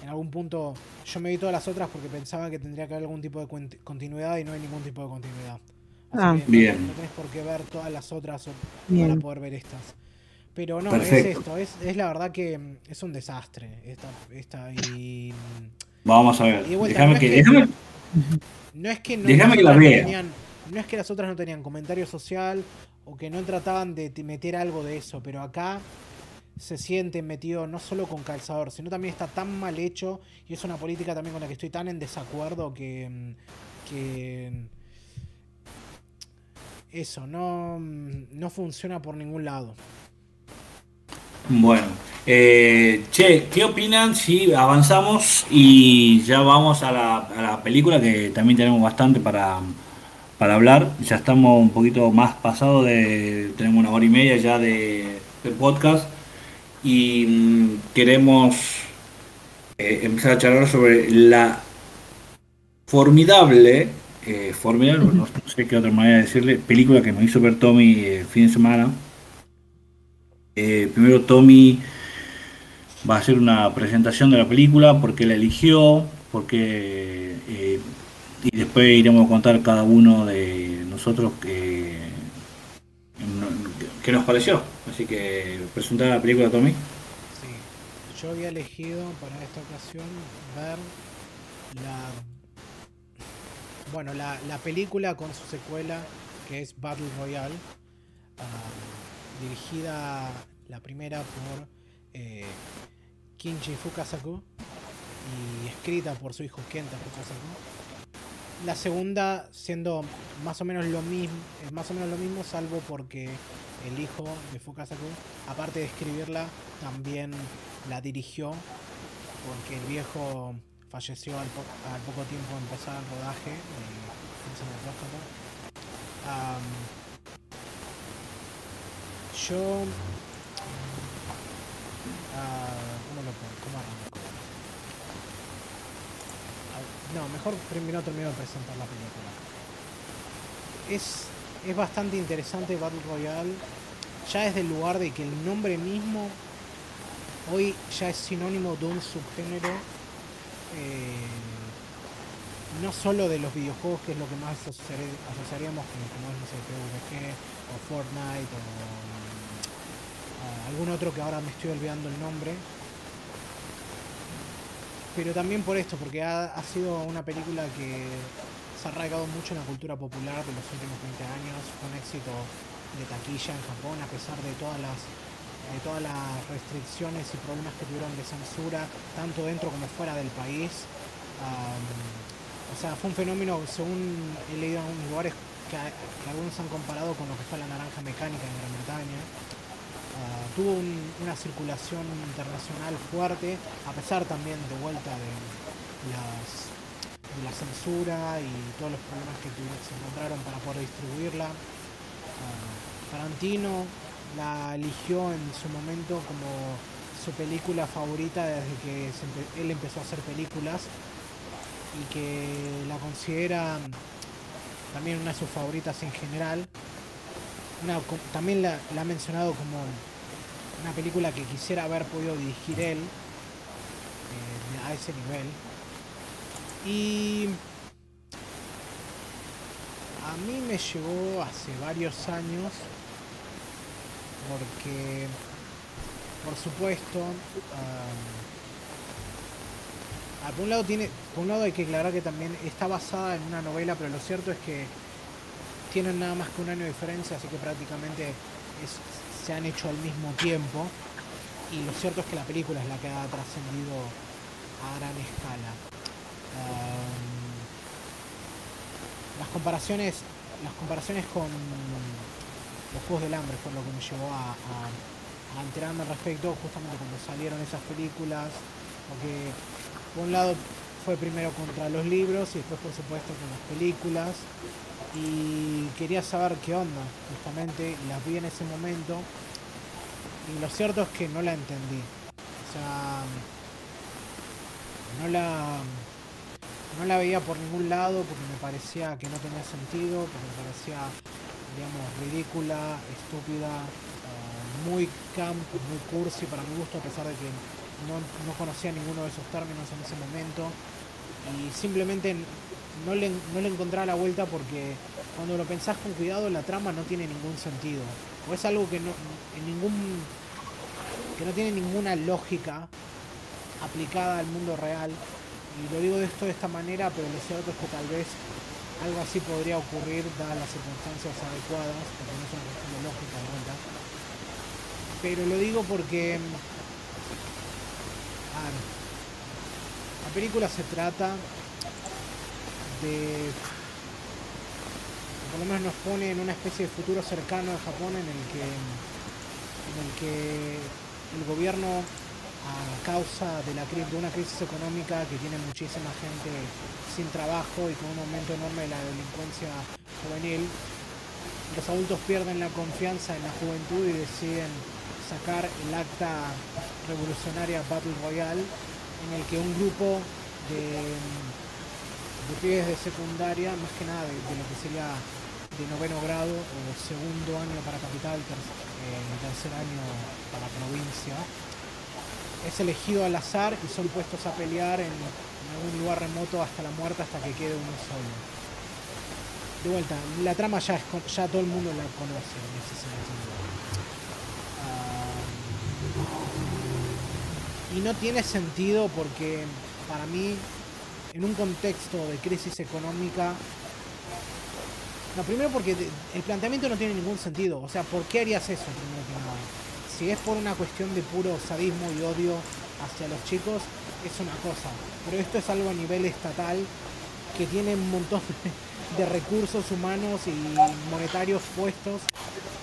en algún punto yo me vi todas las otras porque pensaba que tendría que haber algún tipo de continuidad y no hay ningún tipo de continuidad. Así ah, que bien. No, tenés por qué ver todas las otras para poder ver estas. Pero no, es esto, es, es, la verdad que mm, es un desastre esta, esta y... Mm, Vamos a ver. déjame no que, déjame... No es que no, déjame que la tenían, no es que las otras no tenían comentario social o que no trataban de meter algo de eso, pero acá se siente metido no solo con calzador, sino también está tan mal hecho y es una política también con la que estoy tan en desacuerdo que, mm, que mm, eso no, mm, no funciona por ningún lado. Bueno, eh, che, ¿qué opinan si avanzamos y ya vamos a la, a la película que también tenemos bastante para, para hablar? Ya estamos un poquito más pasado de, tenemos una hora y media ya de, de podcast y mm, queremos eh, empezar a charlar sobre la formidable eh, formidable, no, sé qué otra manera de decirle, película que nos hizo ver Tommy el fin de semana. Eh, primero Tommy va a hacer una presentación de la película, porque la eligió, porque eh, y después iremos a contar cada uno de nosotros que, que nos pareció. Así que presentar la película Tommy. Sí, yo había elegido para esta ocasión ver la bueno la, la película con su secuela que es Battle Royale, ah, dirigida la primera por eh, Kinji Fukasaku y escrita por su hijo Kenta Fukasaku. La segunda siendo más o menos lo mismo, más o menos lo mismo, salvo porque el hijo de Fukasaku, aparte de escribirla, también la dirigió, porque el viejo falleció al, poco tiempo de empezar el rodaje yo ¿Cómo lo pongo? ¿Cómo arranco? No, mejor primero termino de presentar la película. Es, es bastante interesante Battle Royale. Ya desde el lugar de que el nombre mismo hoy ya es sinónimo de un subgénero. Eh, no solo de los videojuegos, que es lo que más asociaríamos con, como es, no sé, o Fortnite o algún otro que ahora me estoy olvidando el nombre. Pero también por esto, porque ha, sido una película que se ha arraigado mucho en la cultura popular de los últimos 20 años, con éxito de taquilla en Japón, a pesar de todas las de todas las restricciones y problemas que tuvieron de censura, tanto dentro como fuera del país. o sea, fue un fenómeno, según he leído en algunos lugares, que, algunos han comparado con lo que fue la naranja mecánica en Gran Bretaña, Ah, tuvo una circulación internacional fuerte, a pesar también de vuelta de, la censura y todos los problemas que se encontraron para poder distribuirla. Ah, Tarantino la eligió en su momento como su película favorita desde que él empezó a hacer películas y que la considera también una de sus favoritas en general también la, ha mencionado como una película que quisiera haber podido dirigir él eh, a ese nivel. Y a mí me llegó hace varios años porque, por supuesto, por un lado tiene, por un lado hay que aclarar que también está basada en una novela, pero lo cierto es que tienen nada más que un año de diferencia, así que prácticamente se han hecho al mismo tiempo. Y lo cierto es que la película es la que ha trascendido a gran escala. Las comparaciones las comparaciones con los Juegos del Hambre fue lo que me llevó a, a enterarme al respecto justamente cuando salieron esas películas porque por un lado fue primero contra los libros y después por supuesto con las películas y quería saber qué onda, justamente, las vi en ese momento y lo cierto es que no la entendí. O sea, no la no la veía por ningún lado porque me parecía que no tenía sentido, porque me parecía, digamos, ridícula, estúpida, eh, muy camp, muy cursi para mi gusto, a pesar de que no, no conocía ninguno de esos términos en ese momento. Y simplemente no le, no le encontraba la vuelta porque cuando lo pensás con cuidado la trama no tiene ningún sentido. O es algo que no, en ningún, que no tiene ninguna lógica aplicada al mundo real. Y lo digo de esto de esta manera, pero lo cierto es que tal vez algo así podría ocurrir dadas las circunstancias adecuadas, porque no una cuestión de lógica de. Pero lo digo porque... la película se trata de por lo menos nos pone en una especie de futuro cercano de Japón en el que en el que el gobierno a causa de, la, de una crisis económica que tiene muchísima gente sin trabajo y con un aumento enorme de la delincuencia juvenil, los adultos pierden la confianza en la juventud y deciden sacar el acta revolucionaria Battle Royale en el que un grupo de de pibes de secundaria, más que nada de, lo que sería de noveno grado o segundo año para capital, eh, tercer año para provincia. Es elegido al azar y son puestos a pelear en, algún lugar remoto hasta la muerte hasta que quede uno solo. De vuelta, la trama ya, es, ya todo el mundo la conoce en ese sentido. y no tiene sentido porque para mí, en un contexto de crisis económica, no, primero porque el planteamiento no tiene ningún sentido. O sea, ¿por qué harías eso primero que nada? Si es por una cuestión de puro sadismo y odio hacia los chicos, es una cosa. Pero esto es algo a nivel estatal que tiene un montón de recursos humanos y monetarios puestos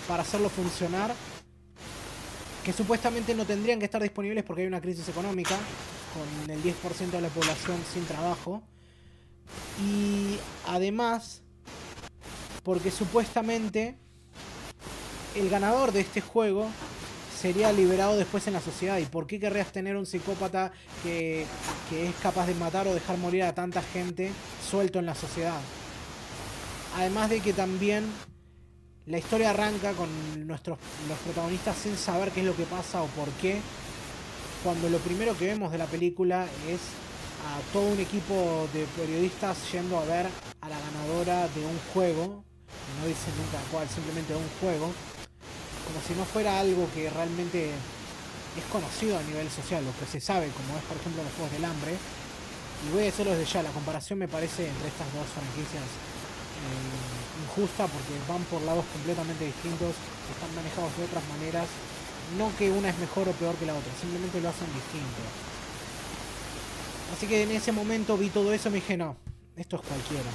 para hacerlo funcionar que supuestamente no tendrían que estar disponibles porque hay una crisis económica, con el 10% de la población sin trabajo. Y además, porque supuestamente el ganador de este juego sería liberado después en la sociedad. ¿Y por qué querrías tener un psicópata que, es capaz de matar o dejar morir a tanta gente suelto en la sociedad? Además de que también la historia arranca con nuestros los protagonistas sin saber qué es lo que pasa o por qué. Cuando lo primero que vemos de la película es a todo un equipo de periodistas yendo a ver a la ganadora de un juego, no dicen nunca cuál, simplemente de un juego, como si no fuera algo que realmente es conocido a nivel social, lo que se sabe, como es por ejemplo los Juegos del Hambre. Y voy a decirlo desde ya, la comparación me parece entre estas dos franquicias eh, injusta porque van por lados completamente distintos, están manejados de otras maneras. No que una es mejor o peor que la otra, simplemente lo hacen distinto. Así que en ese momento vi todo eso y me dije, no, esto es cualquiera.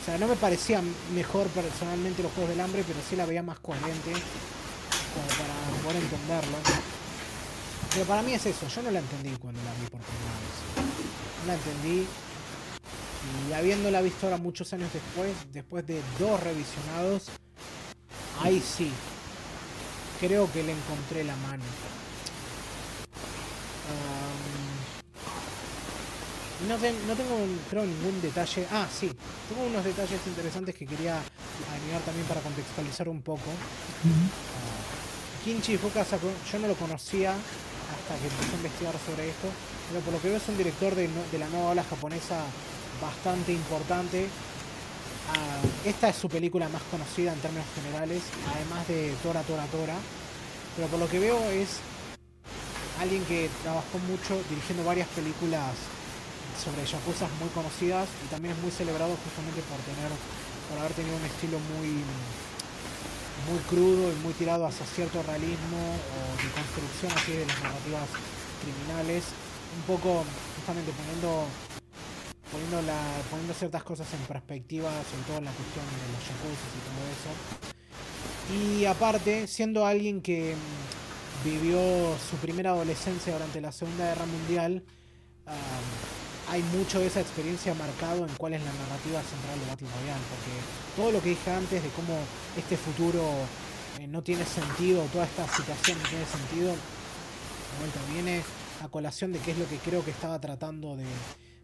O sea, no me parecía mejor personalmente los Juegos del Hambre, pero sí la veía más coherente, para poder entenderlo. Pero para mí es eso, yo no la entendí cuando la vi por primera vez. No la entendí, y habiéndola visto ahora muchos años después, después de dos revisionados, ahí sí, creo que le encontré la mano. no, tengo, creo, ningún detalle. Ah, sí, tengo unos detalles interesantes que quería agregar también para contextualizar un poco. Kinchi Fukasaku, yo no lo conocía hasta que empecé a investigar sobre esto, pero por lo que veo es un director de, la nueva ola japonesa bastante importante. Ah, esta es su película más conocida en términos generales, además de Tora Tora Tora. Pero por lo que veo es alguien que trabajó mucho dirigiendo varias películas sobre yakuza muy conocidas y también es muy celebrado justamente por tener por haber tenido un estilo muy muy crudo y muy tirado hacia cierto realismo o de construcción así de las narrativas criminales un poco justamente poniendo poniendo, la, poniendo ciertas cosas en perspectiva, sobre todo en la cuestión de los jacuzzi y todo eso. Y aparte, siendo alguien que mm, vivió su primera adolescencia durante la Segunda Guerra Mundial, hay mucho de esa experiencia marcado en cuál es la narrativa central de Battle Royale, porque todo lo que dije antes de cómo este futuro eh, no tiene sentido, toda esta situación no tiene sentido, vuelta viene a colación de qué es lo que creo que estaba tratando de,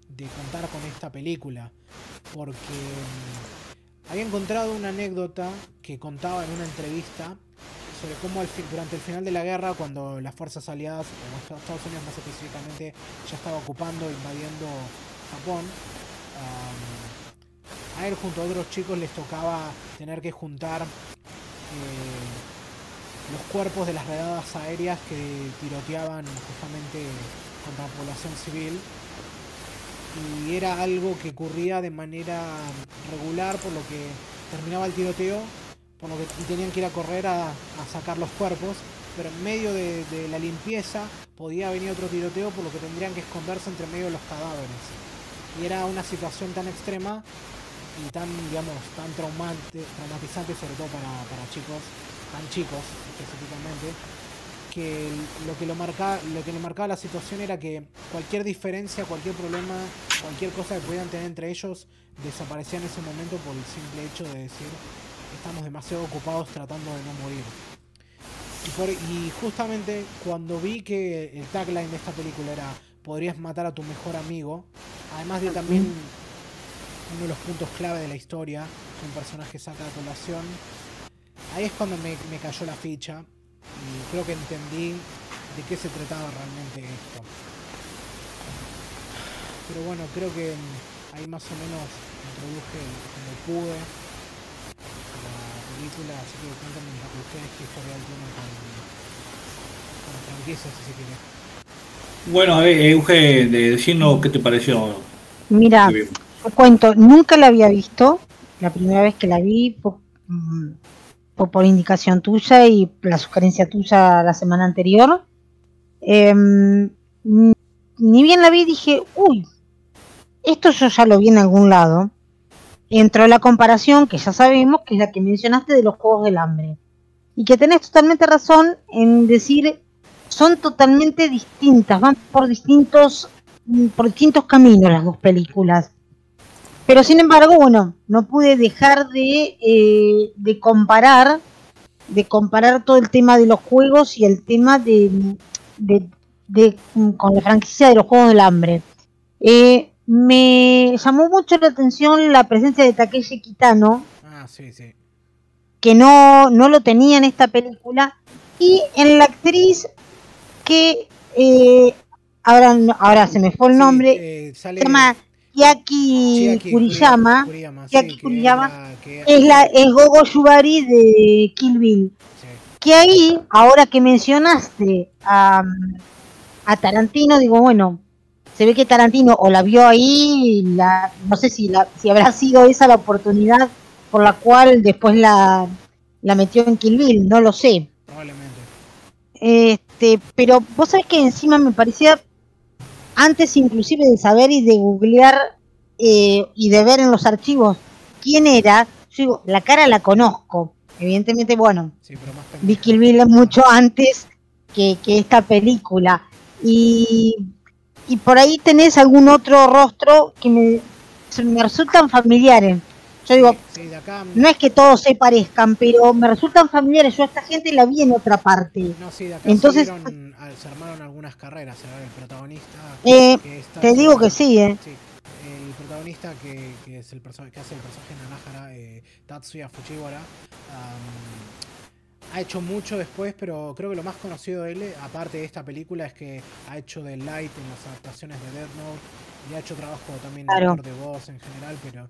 de contar con esta película. Porque mm, había encontrado una anécdota que contaba en una entrevista sobre cómo durante el final de la guerra, cuando las fuerzas aliadas, o Estados Unidos más específicamente, ya estaba ocupando, invadiendo Japón, a él junto a otros chicos les tocaba tener que juntar eh, los cuerpos de las redadas aéreas que tiroteaban justamente contra la población civil. Y era algo que ocurría de manera regular, por lo que terminaba el tiroteo por lo que, tenían que ir a correr a, sacar los cuerpos, pero en medio de, la limpieza podía venir otro tiroteo, por lo que tendrían que esconderse entre medio de los cadáveres. Y era una situación tan extrema y tan, digamos, tan traumante, traumatizante, sobre todo para, para chicos, tan chicos específicamente, que lo que lo marcaba, lo que le marcaba la situación era que cualquier diferencia, cualquier problema, cualquier cosa que pudieran tener entre ellos desaparecía en ese momento por el simple hecho de decir estamos demasiado ocupados tratando de no morir. Y, justamente cuando vi que el tagline de esta película era podrías matar a tu mejor amigo, además de también uno de los puntos clave de la historia, un personaje saca a colación. Ahí es cuando me, me cayó la ficha y creo que entendí de qué se trataba realmente esto. Pero bueno, creo que ahí más o menos introduje como pude película, así que cuéntenme ustedes qué historial tienen con, con la franquicia, si se quiere. Bueno, eh, Euge, de decirnos qué te pareció. Mira, te cuento, nunca la había visto. La primera vez que la vi por, mm, por, por indicación tuya y la sugerencia tuya la semana anterior. Eh, ni bien la vi dije, uy, esto yo ya lo vi en algún lado. Entró la comparación, que ya sabemos, que es la que mencionaste de los Juegos del Hambre. Y que tenés totalmente razón en decir, son totalmente distintas, van por distintos, por distintos caminos las dos películas. Pero sin embargo, bueno, no pude dejar de, eh, de comparar, de comparar todo el tema de los juegos y el tema de, de, de con la franquicia de los Juegos del Hambre. Eh, me llamó mucho la atención la presencia de Takeshi Kitano, Ah, sí, sí. que no, no lo tenía en esta película, y en la actriz que eh, ahora, no- ahora se me fue el Sí, nombre, eh, sale se llama Chiaki Kuriyama, Kuriyama, sí, Chiaki que Kuriyama, que- es la es Gogo Yubari de Kill Bill. sí. Que ahí, ahora que mencionaste a, a Tarantino, digo, bueno, se ve que Tarantino o la vio ahí, la, no sé si, la, si habrá sido esa la oportunidad por la cual después la, la metió en Kill Bill, no lo sé. Probablemente. Este, pero vos sabés que encima me parecía, antes inclusive de saber y de googlear eh, y de ver en los archivos quién era, yo digo, la cara la conozco. Evidentemente, bueno, Sí, pero más. Kill Bill es mucho antes que, que esta película. Y, y por ahí tenés algún otro rostro que me, me resultan familiares. Yo digo, Sí, de acá. no es que todos se parezcan, pero me resultan familiares. Yo a esta gente la vi en otra parte. No, sí, de acá Entonces- se, ah, se armaron algunas carreras. El protagonista. Eh, está- te digo que sí, ¿eh? Sí, el protagonista que, que es el que hace el personaje Nanahara, eh, Tatsuya Fujiwara, am, ha hecho mucho después, pero creo que lo más conocido de él, aparte de esta película, es que ha hecho de Light en las adaptaciones de Death Note y ha hecho trabajo también de Claro. actor de voz en general, pero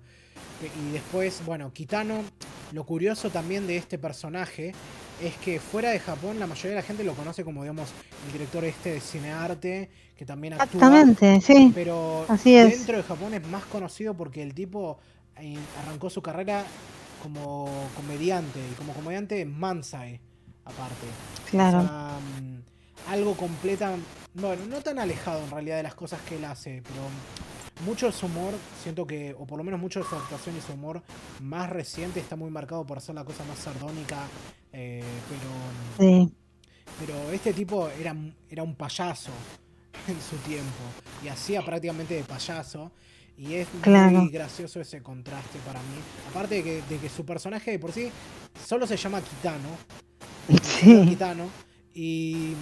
y después, bueno, Kitano, lo curioso también de este personaje es que fuera de Japón la mayoría de la gente lo conoce como, digamos, el director este de cinearte, que también actúa. Exactamente, sí. Pero Así es. dentro de Japón es más conocido porque el tipo eh, arrancó su carrera como comediante. Y como comediante Mansai, aparte. Claro. O sea, mm, algo completa. Bueno, no tan alejado en realidad de las cosas que él hace, pero mucho de su humor, siento que, o por lo menos mucho de su actuación y su humor más reciente está muy marcado por hacer la cosa más sardónica. eh, pero Sí. pero este tipo era, era un payaso en su tiempo y hacía prácticamente de payaso. Y es Claro. muy gracioso ese contraste para mí. Aparte de que, de que su personaje de por sí solo se llama Kitano. Sí. Kitano y,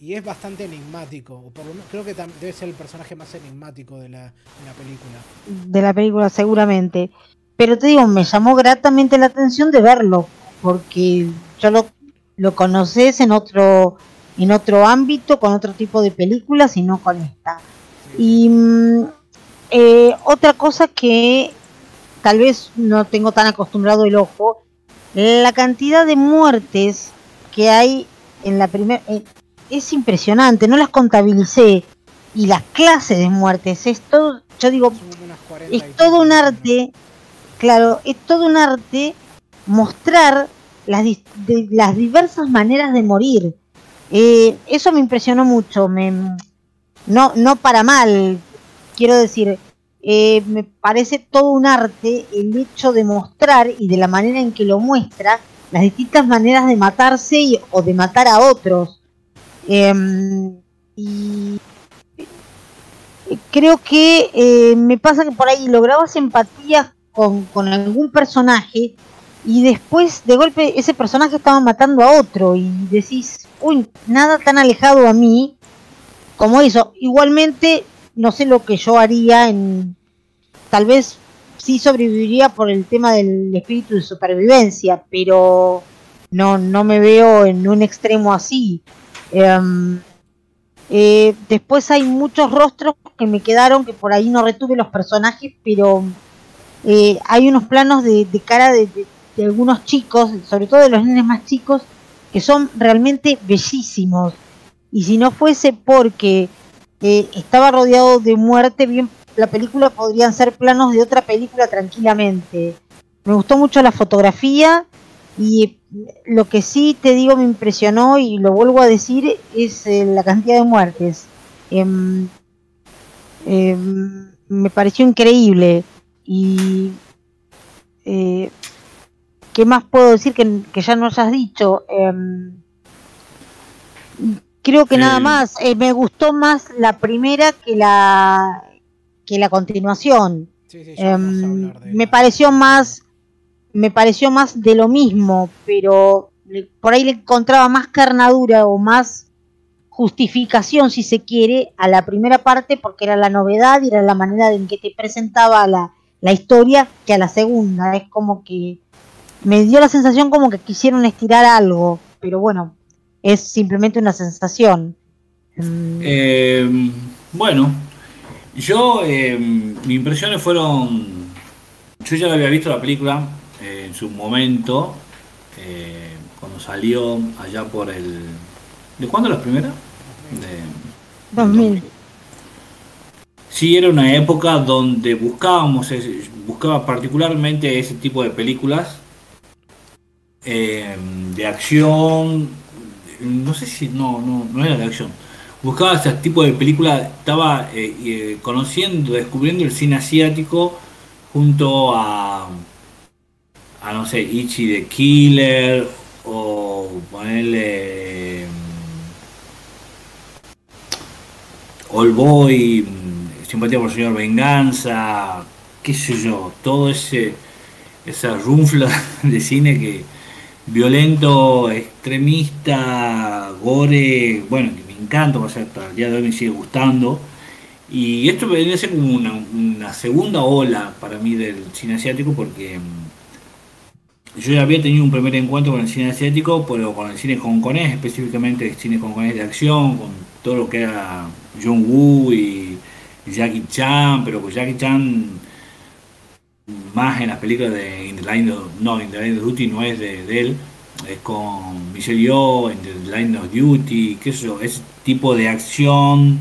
y es bastante enigmático. O por lo menos creo que debe ser el personaje más enigmático de la, de la película. de la película seguramente. Pero te digo, me llamó gratamente la atención de verlo, porque yo lo, lo conoces en otro, en otro ámbito, con otro tipo de películas y no con esta. Y mm, eh, otra cosa que tal vez no tengo tan acostumbrado el ojo, la cantidad de muertes que hay en la primera... es impresionante, no las contabilicé. Y las clases de muertes, es todo, yo digo, Son como unas 40 y es todo un arte, claro, es todo un arte mostrar las, de- las diversas maneras de morir. Eh, eso me impresionó mucho, me, no, no para mal, quiero decir, eh, me parece todo un arte el hecho de mostrar y de la manera en que lo muestra las distintas maneras de matarse y- o de matar a otros. Em, y creo que eh, me pasa que por ahí lograbas empatía con, con algún personaje y después de golpe ese personaje estaba matando a otro y decís, uy, nada tan alejado a mí como eso. Igualmente, no sé lo que yo haría en, tal vez sí sobreviviría por el tema del espíritu de supervivencia, pero no, no me veo en un extremo así. Em, eh, después hay muchos rostros que me quedaron, que por ahí no retuve los personajes, pero eh, hay unos planos de, cara de, algunos chicos, sobre todo de los nenes más chicos, que son realmente bellísimos. Y si no fuese porque estaba rodeado de muerte, bien la película podrían ser planos de otra película tranquilamente. Me gustó mucho la fotografía y lo que sí te digo me impresionó y lo vuelvo a decir es eh, la cantidad de muertes. Em, em, me pareció increíble y eh, ¿qué más puedo decir que, ya no hayas dicho? Creo que nada más, eh, me gustó más la primera que la que la continuación. me pareció más me pareció más de lo mismo, pero por ahí le encontraba más carnadura o más justificación, si se quiere, a la primera parte porque era la novedad y era la manera en que te presentaba la, la historia que a la segunda. Es como que me dio la sensación como que quisieron estirar algo, pero bueno, es simplemente una sensación. Mm. Eh, bueno, yo, eh, mis impresiones fueron, yo ya había visto la película, en su momento, eh, cuando salió allá por el... ¿De cuándo la primera? De, 2000. Sí, era una época donde buscábamos, buscaba particularmente ese tipo de películas eh, de acción, no sé si, no, no, no era de acción, buscaba ese tipo de películas, estaba eh, conociendo, descubriendo el cine asiático junto a a no sé, Ichi the Killer o ponerle All Boy, mm, Simpatía por el Señor Venganza, qué sé yo, todo ese esa runfla de cine que violento, extremista, gore, bueno, que me encanta, o sea, hasta el día de hoy me sigue gustando. Y esto vendría a ser como una, segunda ola para mí del cine asiático porque mm, yo ya había tenido un primer encuentro con el cine asiático, pero con el cine hongkonés, específicamente el cine hongkonés de acción, con todo lo que era John Woo y Jackie Chan, pero con Jackie Chan más en las películas de Line of, no, In the Line of Duty no es de, él, es con Michelle Yeoh, In the Line of Duty, qué sé yo, ese tipo de acción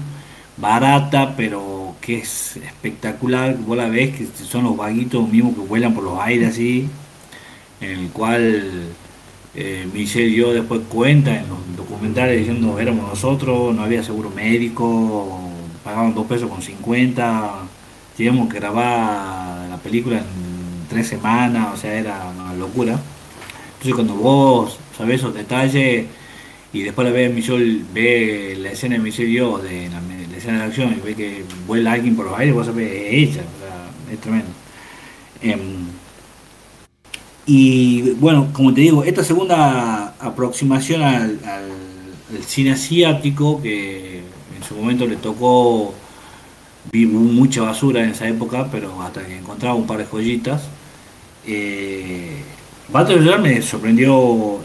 barata, pero que es espectacular, vos la ves que son los vaguitos mismos que vuelan por los aires así, en el cual eh, Michelle y yo después cuenta en los documentales diciendo éramos nosotros, no había seguro médico, pagaban dos pesos con 50, teníamos que grabar la película en tres semanas, o sea, era una locura. Entonces cuando vos sabés esos detalles y después la ves Michelle, ve la escena de Michelle de la, escena de acción y ve que vuela alguien por los aires, vos sabés, ella, es tremendo. Em, y bueno, como te digo, esta segunda aproximación al, cine asiático, que en su momento le tocó, vi mucha basura en esa época, pero hasta que encontraba un par de joyitas, eh, Battle me sorprendió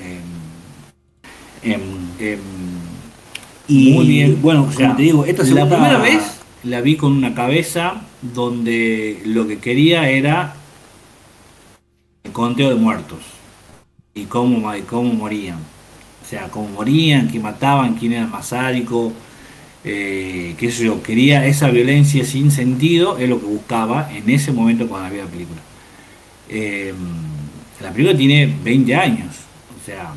y muy bien. Bueno, como te digo, esta segunda, la primera vez la vi con una cabeza donde lo que quería era conteo de muertos y cómo, cómo morían. O sea, cómo morían, quién mataban, quién era más sádico, eh, qué sé yo, quería esa violencia sin sentido, es lo que buscaba en ese momento cuando había la película. Eh, la película tiene 20 años, o sea,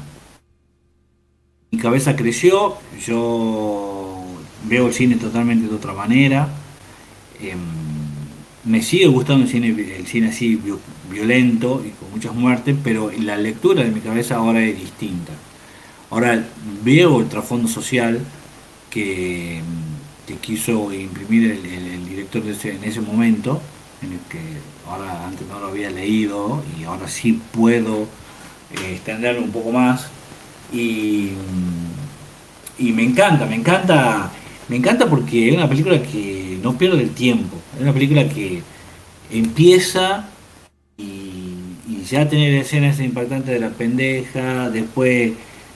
mi cabeza creció, yo veo el cine totalmente de otra manera. Eh, me sigue gustando el cine, el cine así violento y con muchas muertes, pero la lectura de mi cabeza ahora es distinta. Ahora veo el trasfondo social que, quiso imprimir el, director en ese momento, en el que ahora antes no lo había leído y ahora sí puedo eh, extenderlo un poco más. Y, y me encanta, me encanta, me encanta porque es una película que no pierde el tiempo, es una película que empieza y, ya tener escenas impactantes de la pendeja, después,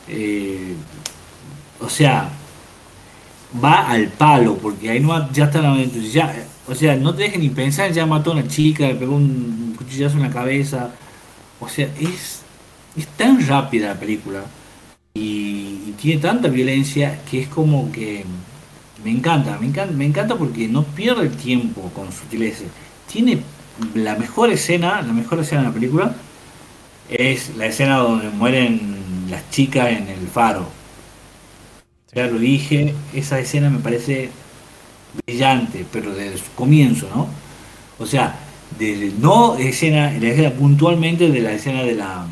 eh, o sea, va al palo, porque ahí no ya está la ya, o sea, no te dejen ni pensar, ya mató a una chica, le pegó un cuchillazo en la cabeza, o sea, es, es tan rápida la película y, y tiene tanta violencia que es como que me encanta, me encanta, me encanta porque no pierde el tiempo con sutileza. Tiene la mejor escena, la mejor escena de la película es la escena donde mueren las chicas en el faro. Ya lo dije, esa escena me parece brillante, pero desde su comienzo, ¿no? O sea, desde no escena, la escena puntualmente de la escena de la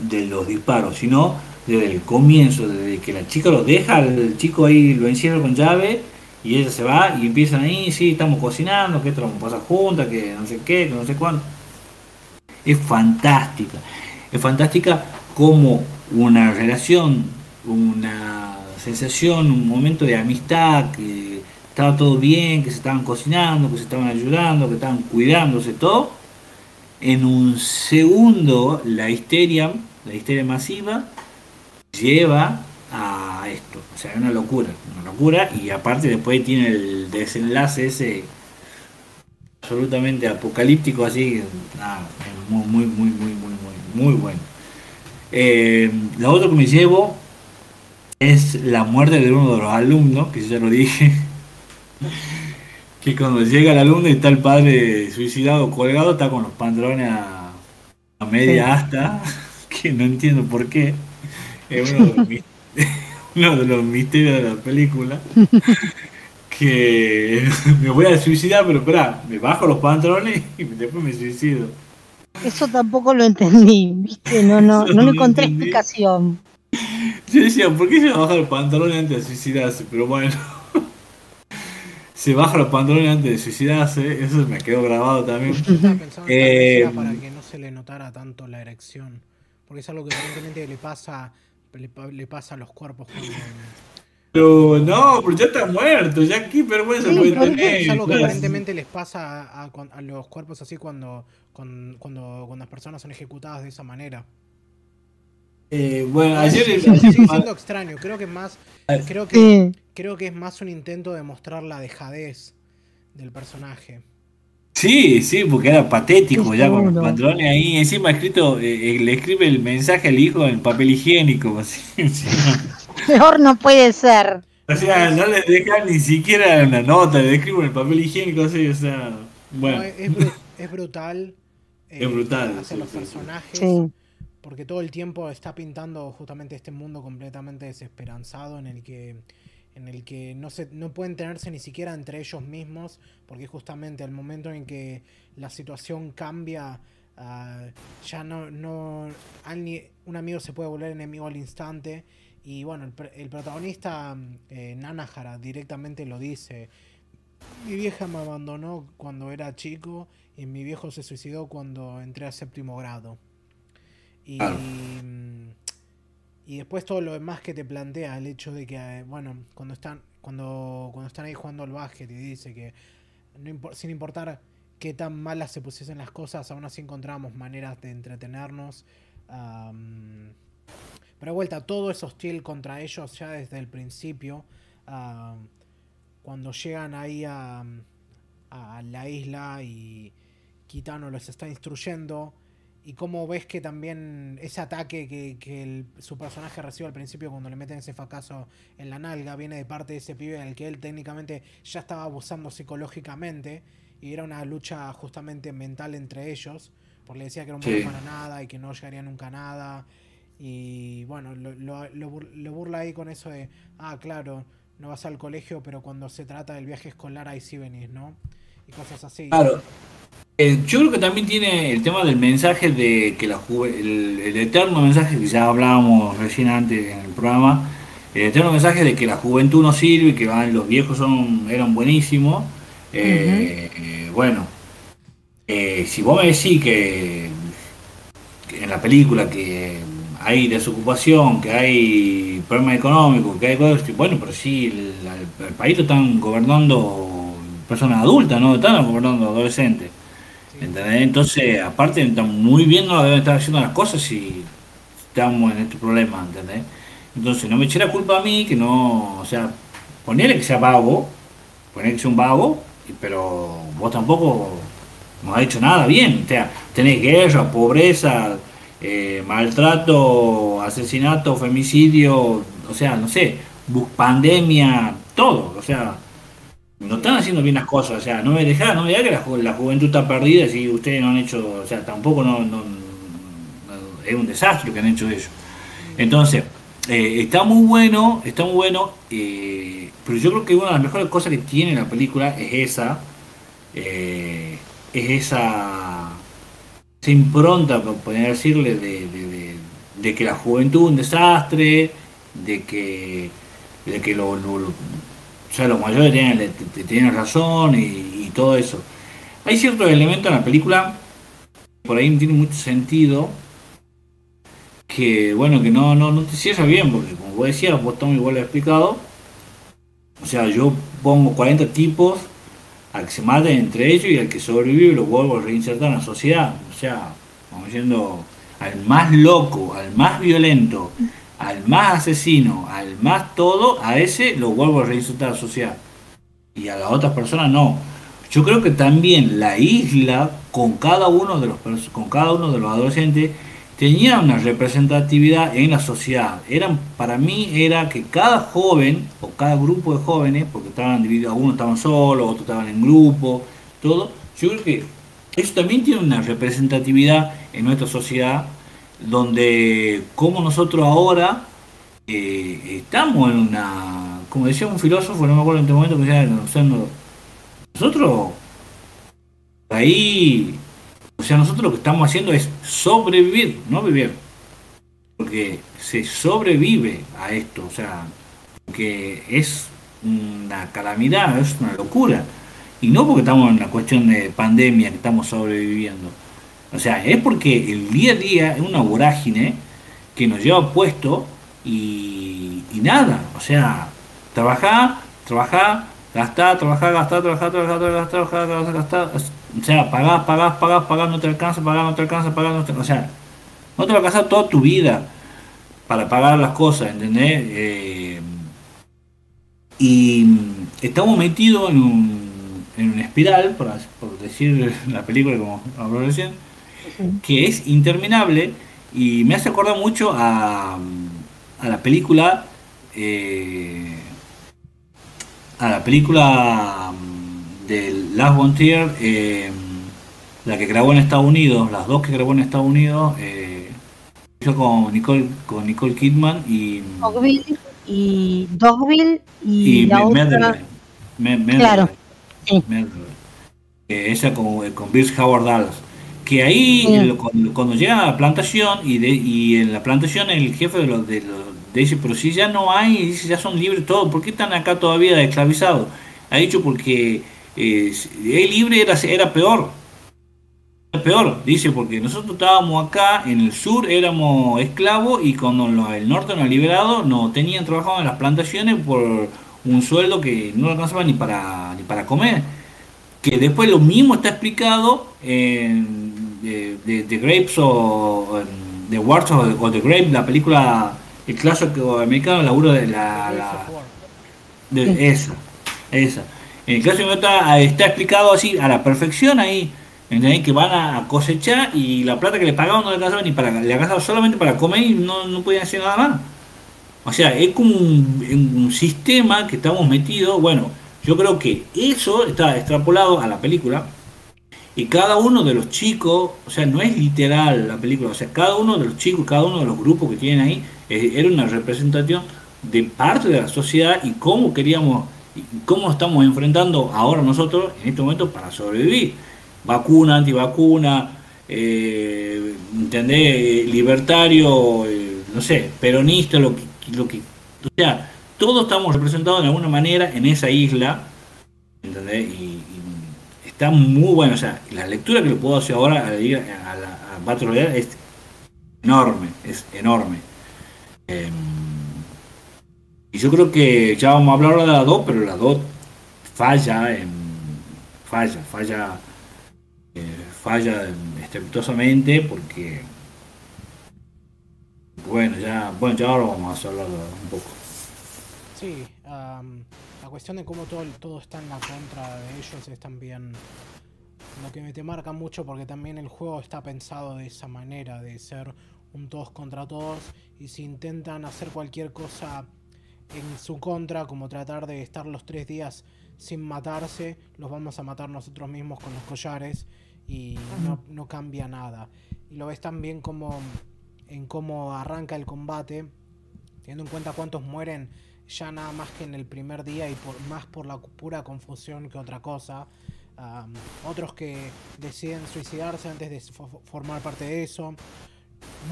de los disparos, sino desde el comienzo, desde que la chica lo deja, el chico ahí lo encierra con llave y ella se va y empiezan ahí, sí, estamos cocinando, que esto vamos a pasar juntas, que no sé qué, que no sé cuándo. Es fantástica. Es fantástica como una relación, una sensación, un momento de amistad, que estaba todo bien, que se estaban cocinando, que se estaban ayudando, que estaban cuidándose, todo. En un segundo, la histeria, la histeria masiva, lleva a esto. O sea, es una locura, una locura. Y aparte después tiene el desenlace ese absolutamente apocalíptico, así, nada, muy, muy, muy, muy, muy, muy bueno. Eh, la otra que me llevo es la muerte de uno de los alumnos, que ya lo dije. Que cuando llega el alumno y está el padre suicidado colgado, está con los pantalones a, media asta, que no entiendo por qué. Es uno de los, uno de los misterios de la película. Que me voy a suicidar, pero espera, me bajo los pantalones y después me suicido. Eso tampoco lo entendí, ¿viste? No, no, no le encontré explicación. Yo decía, ¿por qué se baja los pantalones antes de suicidarse? Pero bueno, se baja los pantalones antes de suicidarse, eso me quedó grabado también. eh, para que no se le notara tanto la erección, porque es algo que aparentemente le pasa le, pasa a los cuerpos Pero no, pero ya está muerto, ya qué vergüenza puede tener. Es algo que aparentemente les pasa a, los cuerpos así cuando, cuando, cuando, las personas son ejecutadas de esa manera. Eh, bueno, ayer sigue, siendo extraño, creo que más creo que creo que es más un intento de mostrar la dejadez del personaje. Sí, sí, porque era patético ya con los patrones ahí. Encima escrito, eh, eh, le escribe el mensaje al hijo en papel higiénico. Así, Mejor no puede ser. O sea, no le dejan ni siquiera una nota, le escribo en el papel higiénico así, o sea, bueno. es, es, brutal. es brutal. Hacia los personajes. Porque todo el tiempo está pintando justamente este mundo completamente desesperanzado en el que en el que no, se, no pueden tenerse ni siquiera entre ellos mismos, porque justamente al momento en que la situación cambia, ah, ya no, no un amigo se puede volver enemigo al instante. Y bueno, el, protagonista, eh, Nanahara, directamente lo dice. Mi vieja me abandonó cuando era chico y mi viejo se suicidó cuando entré a séptimo grado. Y, y después todo lo demás que te plantea, el hecho de que, eh, bueno, cuando están, cuando, cuando están ahí jugando al básquet y dice que sin importar qué tan malas se pusiesen las cosas, aún así encontramos maneras de entretenernos. pero de vuelta, todo es hostil contra ellos ya desde el principio. cuando llegan ahí a, a la isla y Kitano los está instruyendo y cómo ves que también ese ataque que, su personaje recibe al principio cuando le meten ese fracaso en la nalga viene de parte de ese pibe al que él técnicamente ya estaba abusando psicológicamente y era una lucha justamente mental entre ellos, porque le decía que era un sí. para nada y que no llegaría nunca a nada. Y bueno, lo, lo, burla ahí con eso de, ah, claro, no vas al colegio, pero cuando se trata del viaje escolar ahí sí venís, ¿no? Y cosas así. Claro. Eh, yo creo que también tiene el tema del mensaje de que la el, el, eterno mensaje que ya hablábamos recién antes en el programa, el eterno mensaje de que la juventud no sirve, que los viejos son eran buenísimos. Eh, eh, bueno, si vos me decís que, en la película que hay desocupación, que hay problemas económicos, que hay cosas, bueno, pero sí, el, el país lo están gobernando personas adultas, no están gobernando adolescentes. ¿Entendés? Entonces, aparte, muy bien, no deben estar haciendo las cosas si estamos en este problema, ¿entendés? Entonces, no me eché la culpa a mí, que no, o sea, ponele que sea vago, ponele que sea un vago, pero vos tampoco no has hecho nada bien, o sea, tenés guerra, pobreza, eh, maltrato, asesinato, femicidio, o sea, no sé, pandemia, todo, o sea, no están haciendo bien las cosas, o sea, no me deja, no me diga que la, juventud está perdida si ustedes no han hecho, o sea, tampoco no, es un desastre que han hecho ellos. Entonces, eh, está muy bueno, está muy bueno, eh, pero yo creo que una de las mejores cosas que tiene la película es esa, es esa se impronta, por poder decirle, de, que la juventud es un desastre, de que, de que lo, sea, los mayores tienen, razón y, todo eso. Hay ciertos elementos en la película, por ahí no tiene mucho sentido, que bueno, que no, no, no te cierra bien, porque como vos decías, vos estás igual explicado, o sea, yo pongo 40 tipos al que se maten entre ellos y al que sobrevive lo vuelvo a reinsertar en la sociedad. O sea, vamos yendo al más loco, al más violento, al más asesino, al más todo, a ese lo vuelvo a reinsertar a la sociedad. Y a las otras personas no. Yo creo que también la isla, con cada uno de los, con cada uno de los adolescentes, tenía una representatividad en la sociedad. Eran, para mí era que cada joven o cada grupo de jóvenes, porque estaban divididos, algunos estaban solos, otros estaban en grupo, todo, yo creo que eso también tiene una representatividad en nuestra sociedad, donde como nosotros ahora eh, estamos en una, como decía un filósofo, no me acuerdo en este momento, que decía, nosotros ahí o sea, nosotros lo que estamos haciendo es sobrevivir, no vivir. Porque se sobrevive a esto, o sea, que es una calamidad, es una locura. Y no porque estamos en una cuestión de pandemia que estamos sobreviviendo. O sea, es porque el día a día es una vorágine que nos lleva puesto y, nada. O sea, trabajar, trabajar, gastar, trabajar, gastar, trabajar, trabajar, trabajar, trabajar, gastar, gastar, o sea, pagás, pagás, pagás, pagás, no te alcanza, pagás, no te alcanza, pagás, no te O sea, no te va a alcanzar toda tu vida para pagar las cosas, ¿entendés? Eh, y estamos metidos en un, en una espiral, por, por decir la película como habló recién, que es interminable y me hace acordar mucho a, a la película eh, a la película de Last Frontier, eh, la que grabó en Estados Unidos, las dos que grabó en Estados Unidos, eh, con Nicole, con Nicole Kidman y Dogville y Dogville y, la otra... claro, eh, esa con, con Bill Howard Dallas. Que ahí cuando, llega a la plantación y, de, y en la plantación el jefe de los de, dice, pero si ya no hay, dice, ya son libres todos, ¿por qué están acá todavía esclavizados? Ha dicho porque eh, el libre era, era peor. Era peor, dice, porque nosotros estábamos acá, en el sur éramos esclavos y cuando el norte nos ha liberado, no tenían trabajado en las plantaciones por un sueldo que no alcanzaba ni para, ni para comer. Que después lo mismo está explicado en de, Grapes o de Wars o, The Grapes, la película, el clásico americano, laburo de la, la de esa, esa en el caso de está, está explicado así a la perfección ahí, que van a cosechar y la plata que le pagaban no le alcanzaba ni para, le alcanzaba solamente para comer y no, no podían hacer nada más. O sea, es como un, sistema que estamos metidos, bueno, yo creo que eso está extrapolado a la película y cada uno de los chicos, o sea, no es literal la película, o sea, cada uno de los chicos, cada uno de los grupos que tienen ahí, eh, era una representación de parte de la sociedad y cómo queríamos cómo estamos enfrentando ahora nosotros en este momento para sobrevivir. Vacuna, antivacuna, eh, Libertario, eh, no sé, peronista, lo que, lo que. O sea, todos estamos representados de alguna manera en esa isla, ¿entendés? Está muy bueno. O sea, la lectura que le puedo hacer ahora a, la, a, la, Royale es enorme, es enorme. Em, y yo creo que ya vamos a hablar ahora de la 2, pero la 2 falla en, falla, falla, eh, falla estrepitosamente porque, bueno, ya, bueno, ya ahora vamos a hablar un poco. Sí, cuestión de cómo todo, todo está en la contra de ellos es también lo que me te marca mucho porque también el juego está pensado de esa manera, de ser un todos contra todos y si intentan hacer cualquier cosa en su contra, como tratar de estar los tres días sin matarse, los vamos a matar nosotros mismos con los collares y no, cambia nada. Y lo ves también como en cómo arranca el combate, teniendo en cuenta cuántos mueren ya nada más que en el primer día y por, más por la pura confusión que otra cosa. otros que deciden suicidarse antes de formar parte de eso.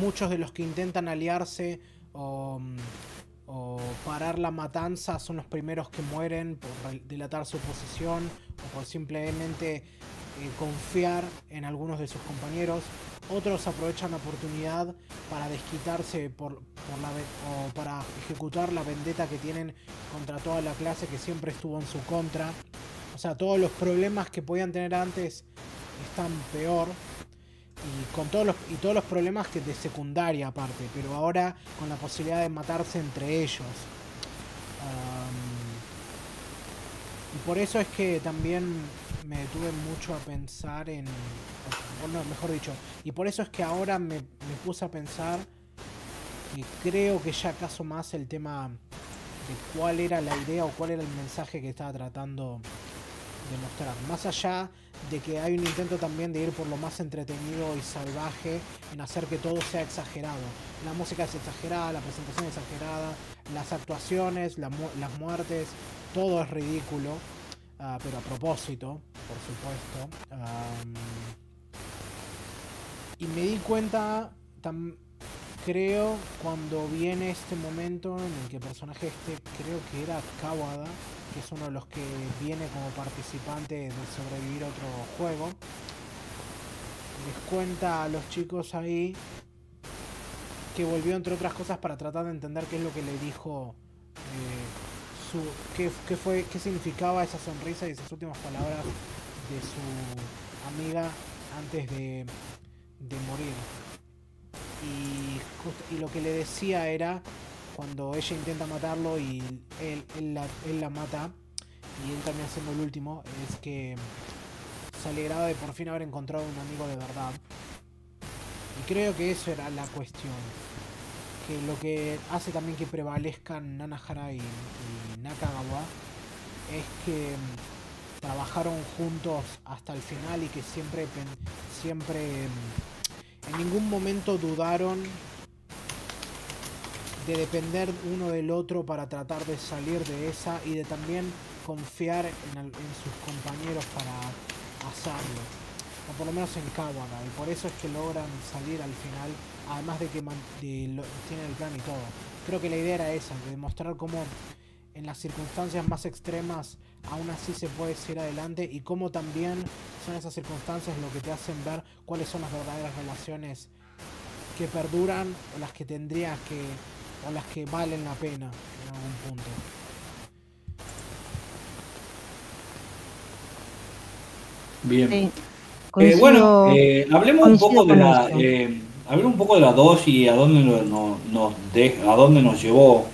Muchos de los que intentan aliarse o o parar la matanza son los primeros que mueren por dilatar su posición o por simplemente confiar en algunos de sus compañeros. Otros aprovechan la oportunidad para desquitarse por, la, o para ejecutar la vendetta que tienen contra toda la clase que siempre estuvo en su contra. O sea, todos los problemas que podían tener antes están peor y con todos los y todos los problemas que de secundaria aparte, pero ahora con la posibilidad de matarse entre ellos. Y por eso es que también me detuve mucho a pensar en, no, mejor dicho, y por eso es que ahora me, me puse a pensar y creo que ya acaso más el tema de cuál era la idea o cuál era el mensaje que estaba tratando de mostrar. Más allá de que hay un intento también de ir por lo más entretenido y salvaje en hacer que todo sea exagerado. La música es exagerada, la presentación es exagerada, las actuaciones, las muertes, todo es ridículo, ah, pero a propósito, por supuesto. y me di cuenta, creo, cuando viene este momento en el que el personaje este, creo que era Kawada, que es uno de los que viene como participante de sobrevivir otro juego. Les cuenta a los chicos ahí que volvió entre otras cosas para tratar de entender qué es lo que le dijo eh, su, qué, fue, qué significaba esa sonrisa y esas últimas palabras de su amiga antes de, de morir. Y, y lo que le decía era cuando ella intenta matarlo y él, la, mata y él también siendo el último, es que se alegraba de por fin haber encontrado un amigo de verdad. Y creo que eso era la cuestión. Que lo que hace también que prevalezcan Nanahara y, Nakagawa es que mm, trabajaron juntos hasta el final y que siempre, siempre mm, en ningún momento dudaron de depender uno del otro para tratar de salir de esa y de también confiar en, sus compañeros para hacerlo. O por lo menos en Kawada. Y por eso es que logran salir al final. Además de que tienen el plan y todo. Creo que la idea era esa, de demostrar cómo en las circunstancias más extremas aún así se puede seguir adelante y cómo también son esas circunstancias lo que te hacen ver cuáles son las verdaderas relaciones que perduran o las que tendrías que o las que valen la pena en algún punto. Bien. Eh, bueno, eh, hablemos un poco de la eh, hablemos un poco de la 2 y a dónde nos, nos a dónde nos llevó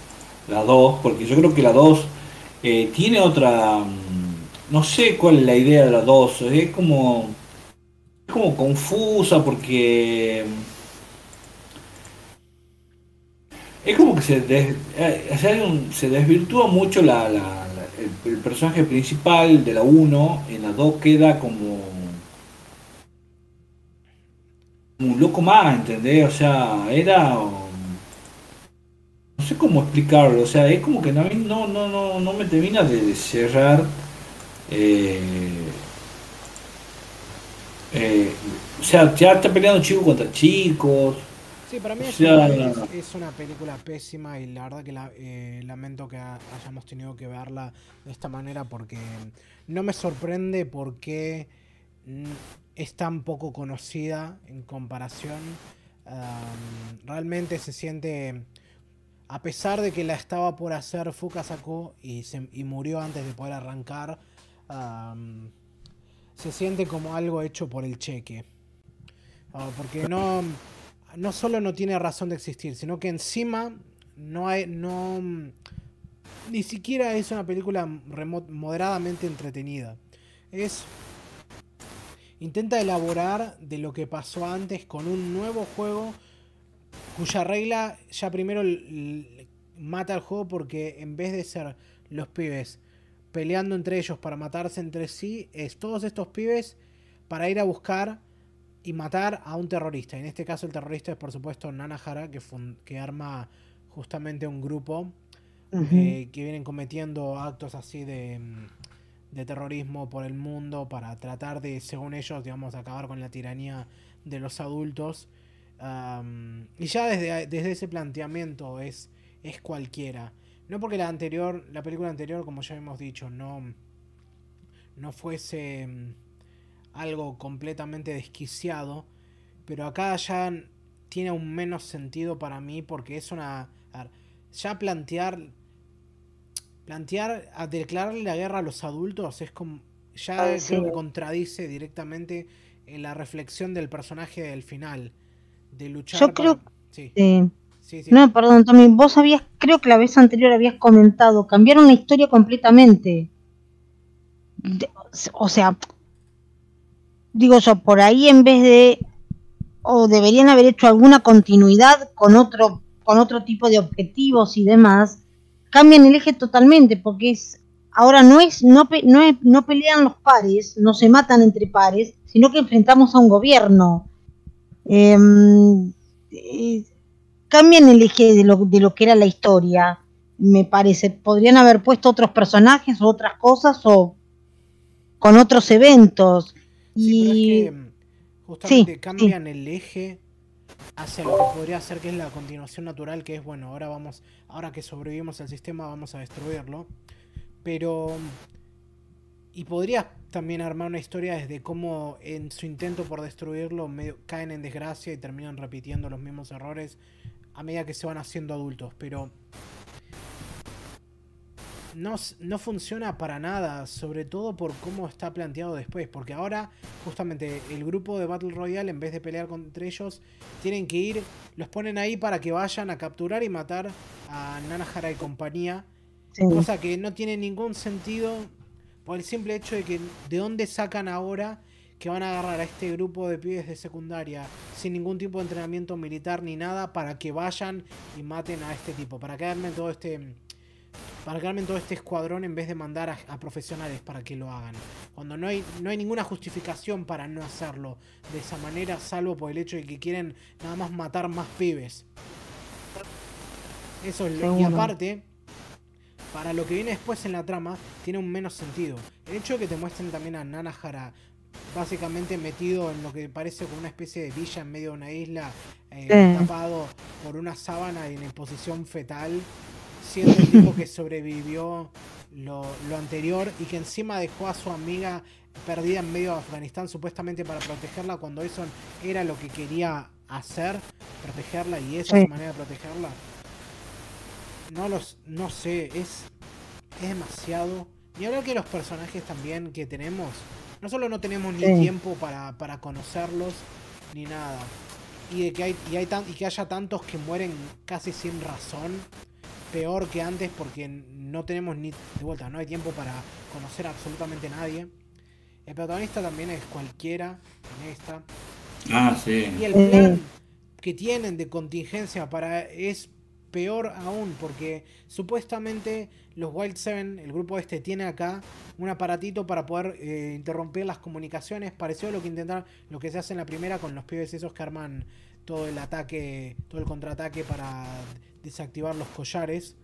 la 2, porque yo creo que la 2 tiene otra mm, no sé cuál es la idea de la 2, es como es como confusa porque es como que se, eh, se desvirtúa mucho la, el, personaje principal de la 1, en la 2 queda como, un loco más, ¿entendés? O sea, era... No sé cómo explicarlo, o sea, es como que no, no, no, no me termina de cerrar. Eh, eh, o sea, ya está peleando chicos contra chicos. Sí, para mí es, una, película pésima y la verdad que eh, lamento que hayamos tenido que verla de esta manera porque no me sorprende porque es tan poco conocida en comparación. realmente se siente, a pesar de que la estaba por hacer Fuka y, y murió antes de poder arrancar, se siente como algo hecho por el cheque. Ah, porque no, no solo no tiene razón de existir, sino que encima no hay, no, ni siquiera es una película moderadamente entretenida. Es intenta elaborar de lo que pasó antes con un nuevo juego cuya regla ya primero mata al juego porque en vez de ser los pibes peleando entre ellos para matarse entre sí, es todos estos pibes para ir a buscar y matar a un terrorista. En este caso el terrorista es por supuesto Nanahara, que, que arma justamente un grupo eh, que vienen cometiendo actos así de, de, terrorismo por el mundo para tratar de, según ellos, digamos, acabar con la tiranía de los adultos. y ya desde, desde ese planteamiento es, es cualquiera. No porque la anterior, la película anterior, como ya hemos dicho, no, no fuese mm, algo completamente desquiciado, pero acá ya tiene un menos sentido para mí porque es una... ya plantear... Plantear a declararle la guerra a los adultos es como... Ya creo que contradice directamente en la reflexión del personaje del final. De luchar... Yo creo... Sí. No, perdón, Tommy, vos habías, creo que la vez anterior habías comentado, cambiaron la historia completamente. o sea, digo yo, por ahí en vez de, o deberían haber hecho alguna continuidad con otro, con otro tipo de objetivos y demás, cambian el eje totalmente, porque es, ahora no es, no, no, no pelean los pares, no se matan entre pares, sino que enfrentamos a un gobierno. Eh, cambian el eje de lo, de lo que era la historia, me parece. Podrían haber puesto otros personajes o otras cosas o con otros eventos. y mm, justamente cambian el eje hacia lo que podría ser que es la continuación natural, que es bueno, ahora vamos, ahora que sobrevivimos al sistema vamos a destruirlo. Pero y podrías también armar una historia desde cómo en su intento por destruirlo caen en desgracia y terminan repitiendo los mismos errores a medida que se van haciendo adultos, pero no, no, funciona para nada, sobre todo por cómo está planteado después, porque ahora justamente el grupo de Battle Royale, en vez de pelear contra ellos, tienen que ir, los ponen ahí para que vayan a capturar y matar a Nanahara y compañía, cosa que no tiene ningún sentido por el simple hecho de que de dónde sacan ahora que van a agarrar a este grupo de pibes de secundaria sin ningún tipo de entrenamiento militar ni nada para que vayan y maten a este tipo, para quedarme en todo este para quedarme en todo este escuadrón en vez de mandar a, profesionales para que lo hagan. Cuando no hay, no hay ninguna justificación para no hacerlo de esa manera, salvo por el hecho de que quieren nada más matar más pibes. Eso es lo, y aparte, para lo que viene después en la trama, tiene un menos sentido. El hecho de que te muestren también a Nanahara básicamente metido en lo que parece como una especie de villa en medio de una isla, eh, tapado por una sábana y en posición fetal, siendo el tipo que sobrevivió lo, anterior y que encima dejó a su amiga perdida en medio de Afganistán supuestamente para protegerla cuando eso era lo que quería hacer, protegerla y esa es su manera de protegerla. No los, no sé, es, es demasiado. Y ahora que los personajes también que tenemos no solo no tenemos ni tiempo para, para, conocerlos, ni nada. Y, de que hay, y, hay tan, y que haya tantos que mueren casi sin razón. Peor que antes porque no tenemos ni... De vuelta, no hay tiempo para conocer a absolutamente nadie. El protagonista también es cualquiera en esta. Ah, sí. Y el plan que tienen de contingencia para es peor aún, porque supuestamente los Wild Seven, el grupo este, tiene acá un aparatito para poder eh, interrumpir las comunicaciones, parecido a lo que intentaron, lo que se hace en la primera con los pibes esos que arman todo el ataque, todo el contraataque para desactivar los collares.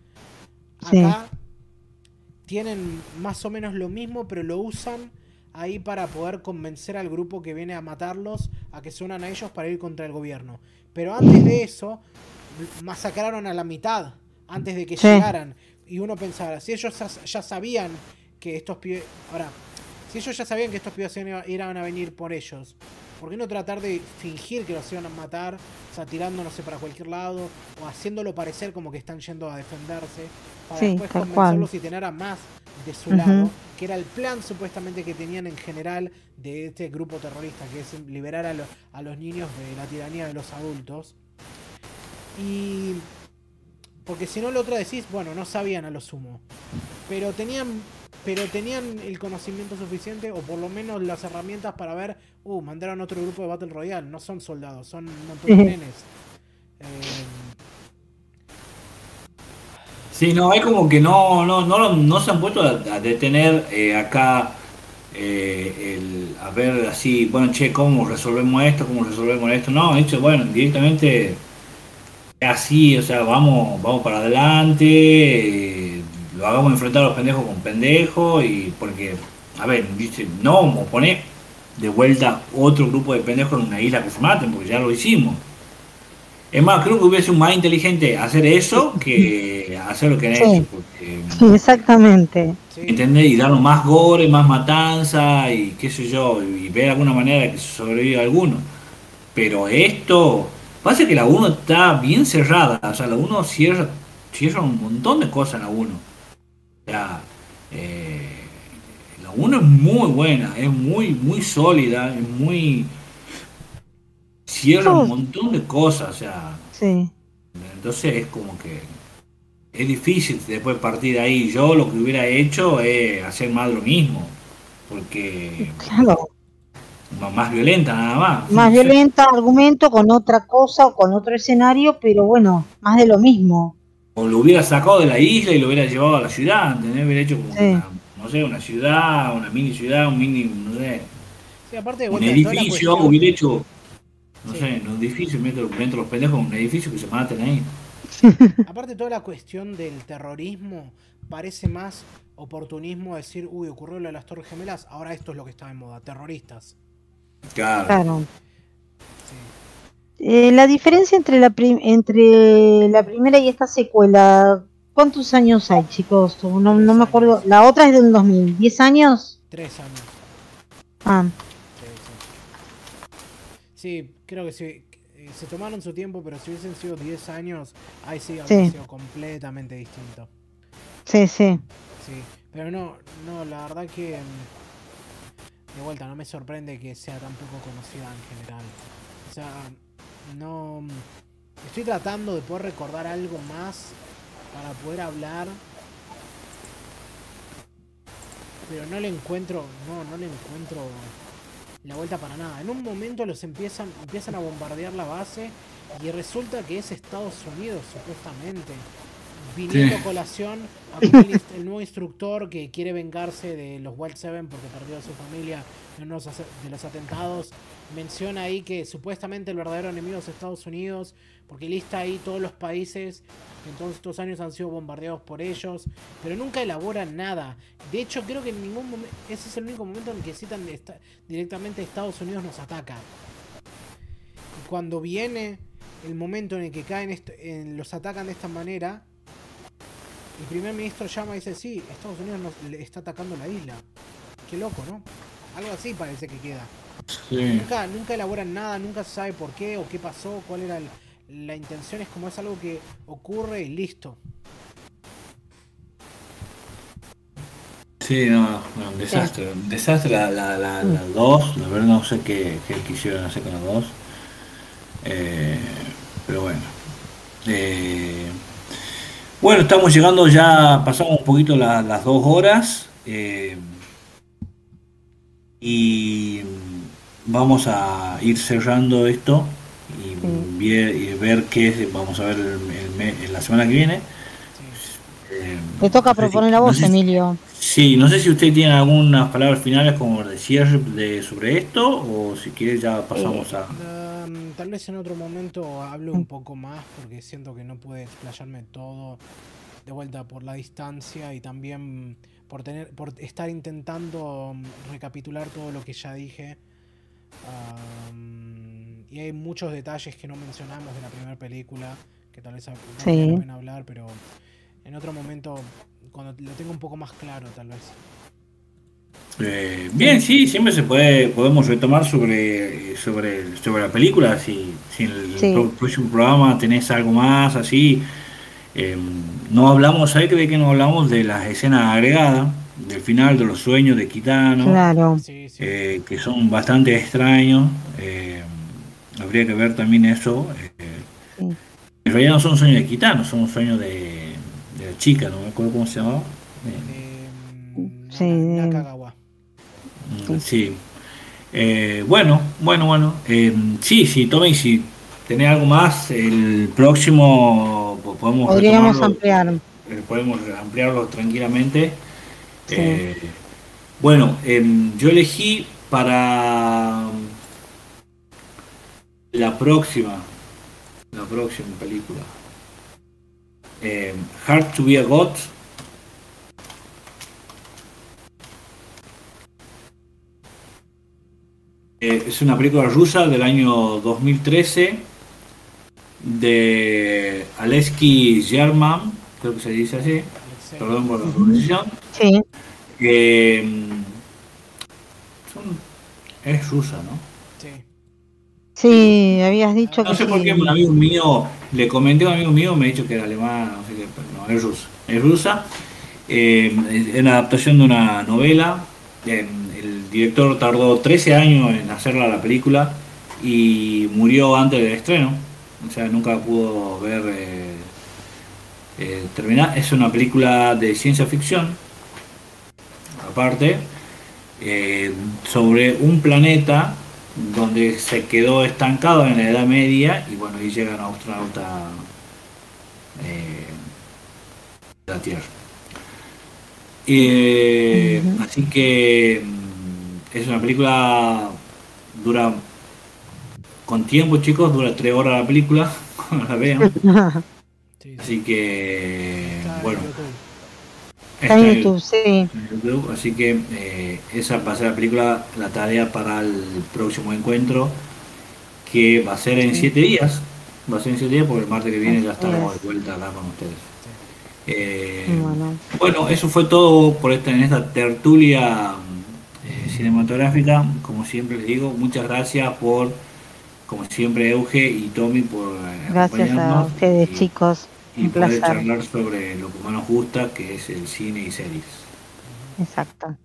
Acá tienen más o menos lo mismo, pero lo usan ahí para poder convencer al grupo que viene a matarlos a que se unan a ellos para ir contra el gobierno. Pero antes de eso, masacraron a la mitad antes de que llegaran. Y uno pensaba, si ellos ya sabían que estos pibes. Ahora, si ellos ya sabían que estos pibes iban a venir por ellos, ¿por qué no tratar de fingir que los iban a matar? O sea, tirando, no sé, para cualquier lado, o haciéndolo parecer como que están yendo a defenderse, para después convencerlos y tener a más de su lado, que era el plan supuestamente que tenían en general de este grupo terrorista, que es liberar a, a los niños de la tiranía de los adultos. Y porque si no lo otro decís, bueno, no sabían a lo sumo. Pero tenían pero tenían el conocimiento suficiente o por lo menos las herramientas para ver, uh, mandaron otro grupo de Battle Royale, no son soldados, son un montón de nenes. Eh... Sí, no, hay como que no, no, no, no se han puesto a, detener eh, acá eh, el, a ver así, bueno, che, ¿cómo resolvemos esto? ¿Cómo resolvemos esto? No, dicho, bueno, directamente así, o sea, vamos, vamos para adelante. Lo hagamos enfrentar a los pendejos con pendejos y porque, a ver, dice, no vamos a poner de vuelta otro grupo de pendejos en una isla que se maten, porque ya lo hicimos. Es más, creo que hubiese sido más inteligente hacer eso que hacer lo que han hecho. sí, exactamente. ¿Entendés? Y darnos más gore, más matanza y qué sé yo, y ver alguna manera de que sobreviva alguno. Pero esto, pasa que la 1 está bien cerrada, o sea, la 1 cierra, cierra un montón de cosas en la 1. Eh, la 1 es muy buena, es muy, muy sólida, es muy. cierra un montón de cosas, o sea. Entonces es como que. Es difícil después partir de ahí. Yo lo que hubiera hecho es hacer más lo mismo. Porque. Claro. Más violenta, nada más. Más violenta, argumento con otra cosa o con otro escenario, pero bueno, más de lo mismo o lo hubiera sacado de la isla y lo hubiera llevado a la ciudad, ¿entendés? Hubiera hecho como una, no sé, una ciudad, una mini ciudad, un mini, no sé. Sí, aparte de un edificio, hubiera hecho, no sé, un edificio, dentro, de los pendejos, un edificio que se maten ahí. Aparte toda la cuestión del terrorismo parece más oportunismo decir, uy, ocurrió lo de las Torres Gemelas, ahora esto es lo que está de moda, terroristas. Claro. claro. Eh, la diferencia entre la, entre la primera y esta secuela, ¿cuántos años hay, chicos? No, me acuerdo. La otra es del 2000. ¿10 años? Tres años. Ah. Sí, creo que sí. Eh, se tomaron su tiempo, pero si hubiesen sido 10 años, ahí sí habría sido completamente distinto. Sí, sí. Sí, pero no, no, la verdad que. Mm, de vuelta, no me sorprende que sea tan poco conocida en general. O sea, no... Estoy tratando de poder recordar algo más para poder hablar. Pero no le encuentro... No, no le encuentro la vuelta para nada. En un momento los empiezan, empiezan a bombardear la base y resulta que es Estados Unidos, supuestamente. Viniendo a colación a el, nuevo instructor que quiere vengarse de los Wild Seven porque perdió a su familia en uno de los atentados menciona ahí que supuestamente el verdadero enemigo es Estados Unidos, porque lista ahí todos los países que en todos estos años han sido bombardeados por ellos, pero nunca elaboran nada. De hecho, creo que en ningún momento, ese es el único momento en el que citan directamente Estados Unidos nos ataca. Y cuando viene el momento en el que caen, en, los atacan de esta manera, el primer ministro llama y dice, sí, Estados Unidos nos, está atacando la isla. Qué loco, ¿no? Algo así parece que queda. Nunca, nunca elaboran nada, nunca se sabe por qué o qué pasó, cuál era la intención, es como es algo que ocurre y listo. Sí, no, no un desastre. Un desastre la, la, la, la dos, la verdad no sé qué, qué quisieron hacer con la dos. Eh, pero bueno. Eh, bueno, estamos llegando ya, pasamos un poquito las dos horas. Eh, y vamos a ir cerrando esto y, ver, qué vamos a ver el, la semana que viene. Eh, Te toca proponer a vos, Emilio. Sí, no sé si usted tiene algunas palabras finales como de cierre de, sobre esto o si quiere ya pasamos a... Um, tal vez en otro momento hable un poco más porque siento que no puede explayarme todo de vuelta por la distancia y también por tener por estar intentando um, recapitular todo lo que ya dije y hay muchos detalles que no mencionamos de la primera película, que tal vez no sí. pena hablar, pero en otro momento, cuando lo tengo un poco más claro, tal vez. Eh, bien, sí, siempre se puede, podemos retomar sobre, sobre, sobre la película, si, si en el próximo programa tenés algo más así. Eh, no hablamos, ¿sabes de que no hablamos de las escenas agregadas? Del final de los sueños de Kitano, Claro. Eh, que son bastante extraños. eh, habría que ver también eso. eh, Sí. en realidad no son sueños de Kitano, son sueños de, de la chica, no me acuerdo cómo se llamaba. Sí, Nakagawa. Mm, Sí. Eh, bueno, bueno, bueno. Eh, sí, sí, Tommy, si tenés algo más, el próximo pues, podemos Podríamos ampliar. eh, podemos ampliarlo tranquilamente. Sí. Eh, bueno, em, yo elegí para la próxima, la próxima película. Em, Hard to be a God. Eh, es una película rusa del año 2013 de Aleski German, creo que se dice así, Alexei. perdón por la pronunciación. Sí, son- es rusa, ¿no? Sí. sí, habías dicho No que sé por qué un amigo mío, le comenté a un amigo mío, me ha dicho que era alemán, no sé qué, pero no, es rusa. Es rusa, eh, es una adaptación de una novela. eh, el director tardó 13 años en hacerla la película y murió antes del estreno. O sea, nunca pudo ver eh, eh, terminar. Es una película de ciencia ficción, aparte, eh, sobre un planeta donde se quedó estancado en la Edad Media y bueno, ahí llega un astronauta eh, la Tierra. Eh. Así que mm, es una película dura con tiempo, chicos, dura tres horas la película, cuando la vean. sí, sí. Así que bueno. Está en este- YouTube, sí. YouTube, así que eh, esa va a ser la película, la tarea para el próximo encuentro, que va a ser en Sí. siete días. Va a ser en siete días porque el martes que viene ya Así estamos es. de vuelta acá con ustedes. Eh, Bueno, bueno, eso fue todo por esta, en esta tertulia eh, cinematográfica. Como siempre les digo, muchas gracias por, como siempre, Euge y Tommy por gracias a ustedes, y- chicos. Y Un poder placer. charlar sobre lo que más nos gusta, que es el cine y series. Exacto.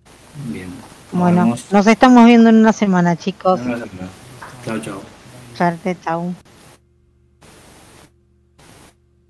Bien. nos Bueno, vemos. nos estamos viendo en una semana, chicos. Chao, chao. Suerte, chao.